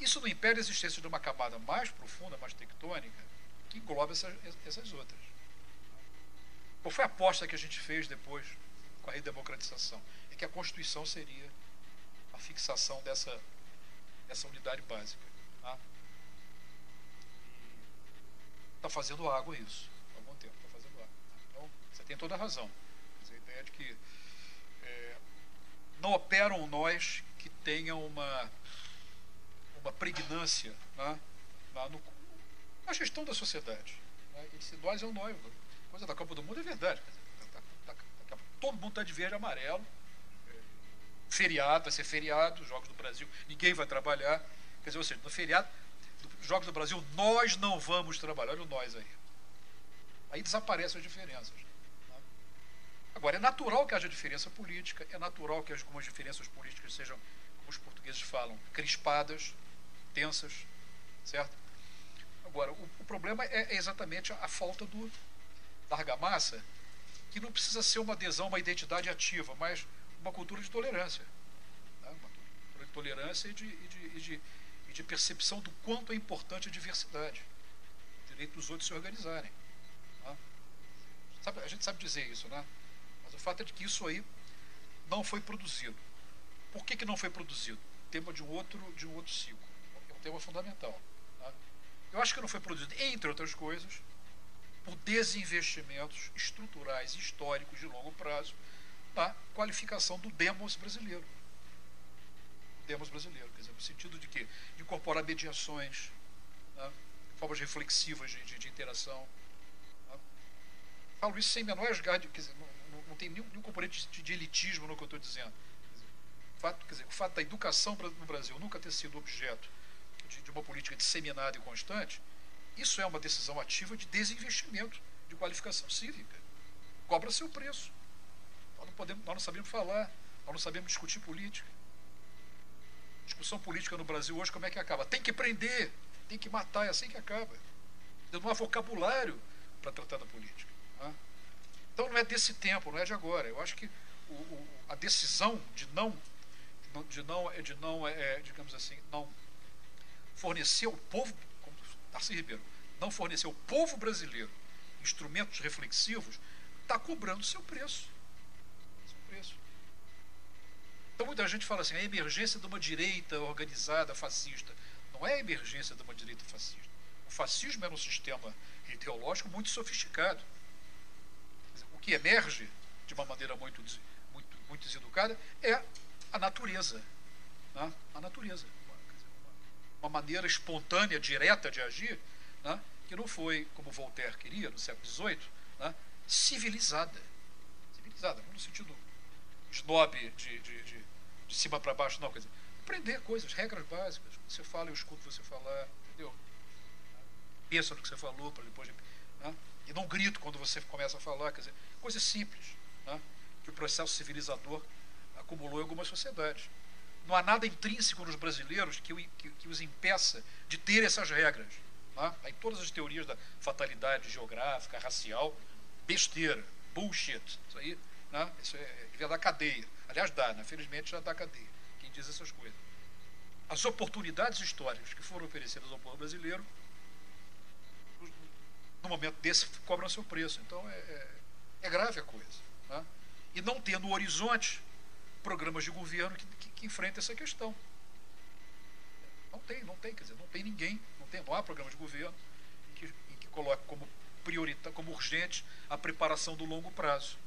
Isso não impede a existência de uma camada mais profunda, mais tectônica, que engloba essas, essas outras. Qual foi a aposta que a gente fez depois com a redemocratização? É que a Constituição seria a fixação dessa, dessa unidade básica. Tá? Está fazendo água isso. Há algum tempo está fazendo água. Então, você tem toda a razão. Dizer, a ideia de que é, não operam nós que tenham uma, uma pregnância né, na, no, na gestão da sociedade. Né? Esse nós é o nós. Coisa da Copa do Mundo é verdade. Tá, tá, tá, todo mundo está de verde e amarelo. É, feriado, vai ser feriado, Jogos do Brasil, ninguém vai trabalhar. Quer dizer, ou seja, no feriado, Jogos do Brasil, nós não vamos trabalhar. Olha o nós aí. Aí desaparecem as diferenças. Né? Agora, é natural que haja diferença política, é natural que algumas diferenças políticas sejam, como os portugueses falam, crispadas, tensas, certo? Agora, o, o problema é, é exatamente a, a, falta do, da argamassa, que não precisa ser uma adesão, uma identidade ativa, mas uma cultura de tolerância. Né? Uma cultura de tolerância e de, e de, e de, e de percepção do quanto é importante a diversidade, o direito dos outros se organizarem. Sabe, a gente sabe dizer isso, né? Mas o fato é de que isso aí não foi produzido. Por que, que não foi produzido? Tema de um outro, de um outro ciclo. Tema fundamental. Né? Eu acho que não foi produzido, entre outras coisas, por desinvestimentos estruturais e históricos de longo prazo na qualificação do demos brasileiro. Demos brasileiro, quer dizer, no sentido de que incorporar mediações, né? formas reflexivas de, de, de interação, Falo isso sem menor esgarde, quer dizer, não, não, não tem nenhum, nenhum componente de, de, elitismo no que eu estou dizendo. Dizer, o, fato, quer dizer, o fato da educação no Brasil nunca ter sido objeto de, de uma política disseminada e constante, isso é uma decisão ativa de desinvestimento de qualificação cívica. Cobra seu preço. Nós não, podemos, nós não sabemos falar, nós não sabemos discutir política. Discussão política no Brasil hoje, como é que acaba? Tem que prender, tem que matar, é assim que acaba. Não há vocabulário para tratar da política. Então não é desse tempo, não é de agora. Eu acho que o, o, a decisão de não, de não, de não é, digamos assim, não fornecer ao povo, como Ribeiro, não fornecer ao povo brasileiro instrumentos reflexivos, está cobrando seu preço. Seu preço. Então muita gente fala assim, a emergência de uma direita organizada fascista. Não é a emergência de uma direita fascista. O fascismo era um sistema ideológico muito sofisticado que emerge de uma maneira muito, muito, muito deseducada é a natureza. Né? A natureza. Uma maneira espontânea, direta de agir, né? que não foi, como Voltaire queria, no século XVIII, né? civilizada. Civilizada, não no sentido snob de, de, de, de cima para baixo, não. Quer dizer, aprender coisas, regras básicas. Você fala, eu escuto você falar, entendeu? Pensa no que você falou para depois. Né? E não grito quando você começa a falar. Quer dizer, coisas simples né? que o processo civilizador acumulou em algumas sociedades. Não há nada intrínseco nos brasileiros que, que, que os impeça de ter essas regras. Né? Aí todas as teorias da fatalidade geográfica, racial, besteira, bullshit. Isso aí né? isso é, devia dar cadeia. Aliás, dá, né? felizmente já dá cadeia. Quem diz essas coisas. As oportunidades históricas que foram oferecidas ao povo brasileiro no momento desse, cobram seu preço. Então, é, é, é grave a coisa. Né? E não ter no horizonte programas de governo que, que, que enfrentem essa questão. Não tem, não tem, quer dizer, não tem ninguém, não, tem, não há programa de governo que, que coloque como priorita, como urgente a preparação do longo prazo.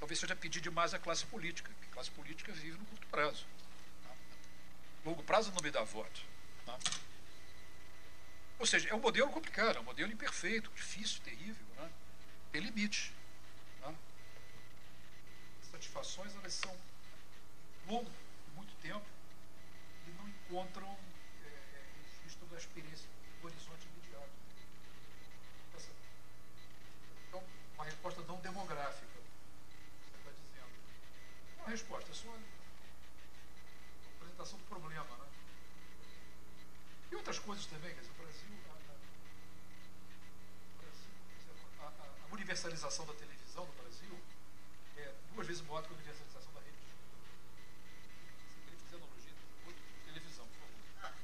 Talvez seja pedir demais à classe política, porque a classe política vive no curto prazo. Né? Longo prazo não me dá voto. Né? Ou seja, é um modelo complicado, é um modelo imperfeito, difícil, terrível, né? tem limite. Satisfações elas são longas, muito tempo, e não encontram é, é registro da experiência do horizonte imediato. Então, uma resposta não demográfica, você está dizendo. Uma resposta, é só uma apresentação do problema. Né? E outras coisas também, quer dizer, o Brasil, a, a, a universalização da televisão no Brasil é duas vezes maior do que a universalização da rede. Você queria fazer analogia? Televisão, por favor.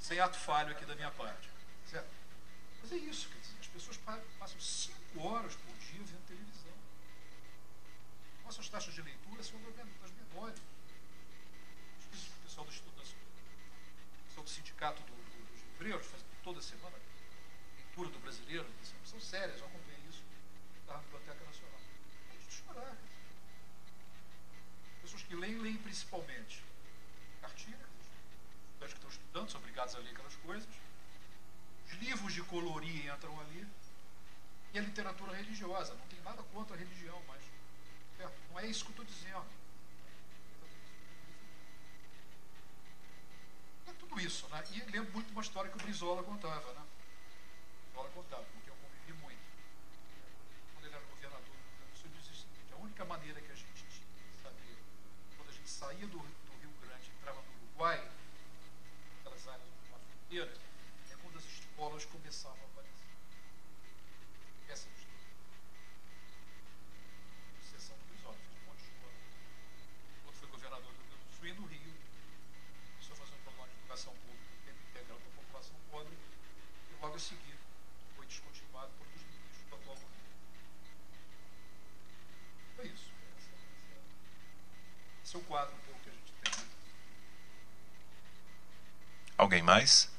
Sem ato falho aqui da minha parte. Certo? Mas é isso, quer dizer, as pessoas passam cinco horas por dia vendo televisão. Nossas taxas de leitura são das menores. O pessoal do Instituto do Sindicato do, do, dos Livreiros, faz toda semana, leitura do brasileiro, são sérias, eu acompanhei isso, no Biblioteca Nacional. Chorar. pessoas que leem, leem principalmente cartilha, os que estão estudando são obrigados a ler aquelas coisas. Os livros de colorir entram ali. E a literatura religiosa. Não tem nada contra a religião, mas não é isso que eu estou dizendo. É tudo isso, né? E lembro muito uma história que o Brizola contava, né? Brizola contava, porque eu convivi muito. Quando ele era governador do Rio Grande do Sul, ele disse o seguinte, a única maneira que a gente saber, quando a gente saía do, do Rio Grande e entrava no Uruguai, aquelas áreas da fronteira, é quando as escolas começavam a logo a seguir foi descontinuado por dos ministros do atual governo. É isso. Esse é o quadro um pouco que a gente tem. Alguém mais?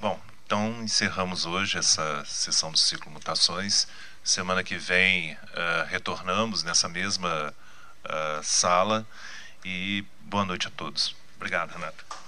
Bom, então encerramos hoje essa sessão do ciclo Mutações. Semana que vem uh, retornamos nessa mesma uh, sala e boa noite a todos. Obrigado, Renato.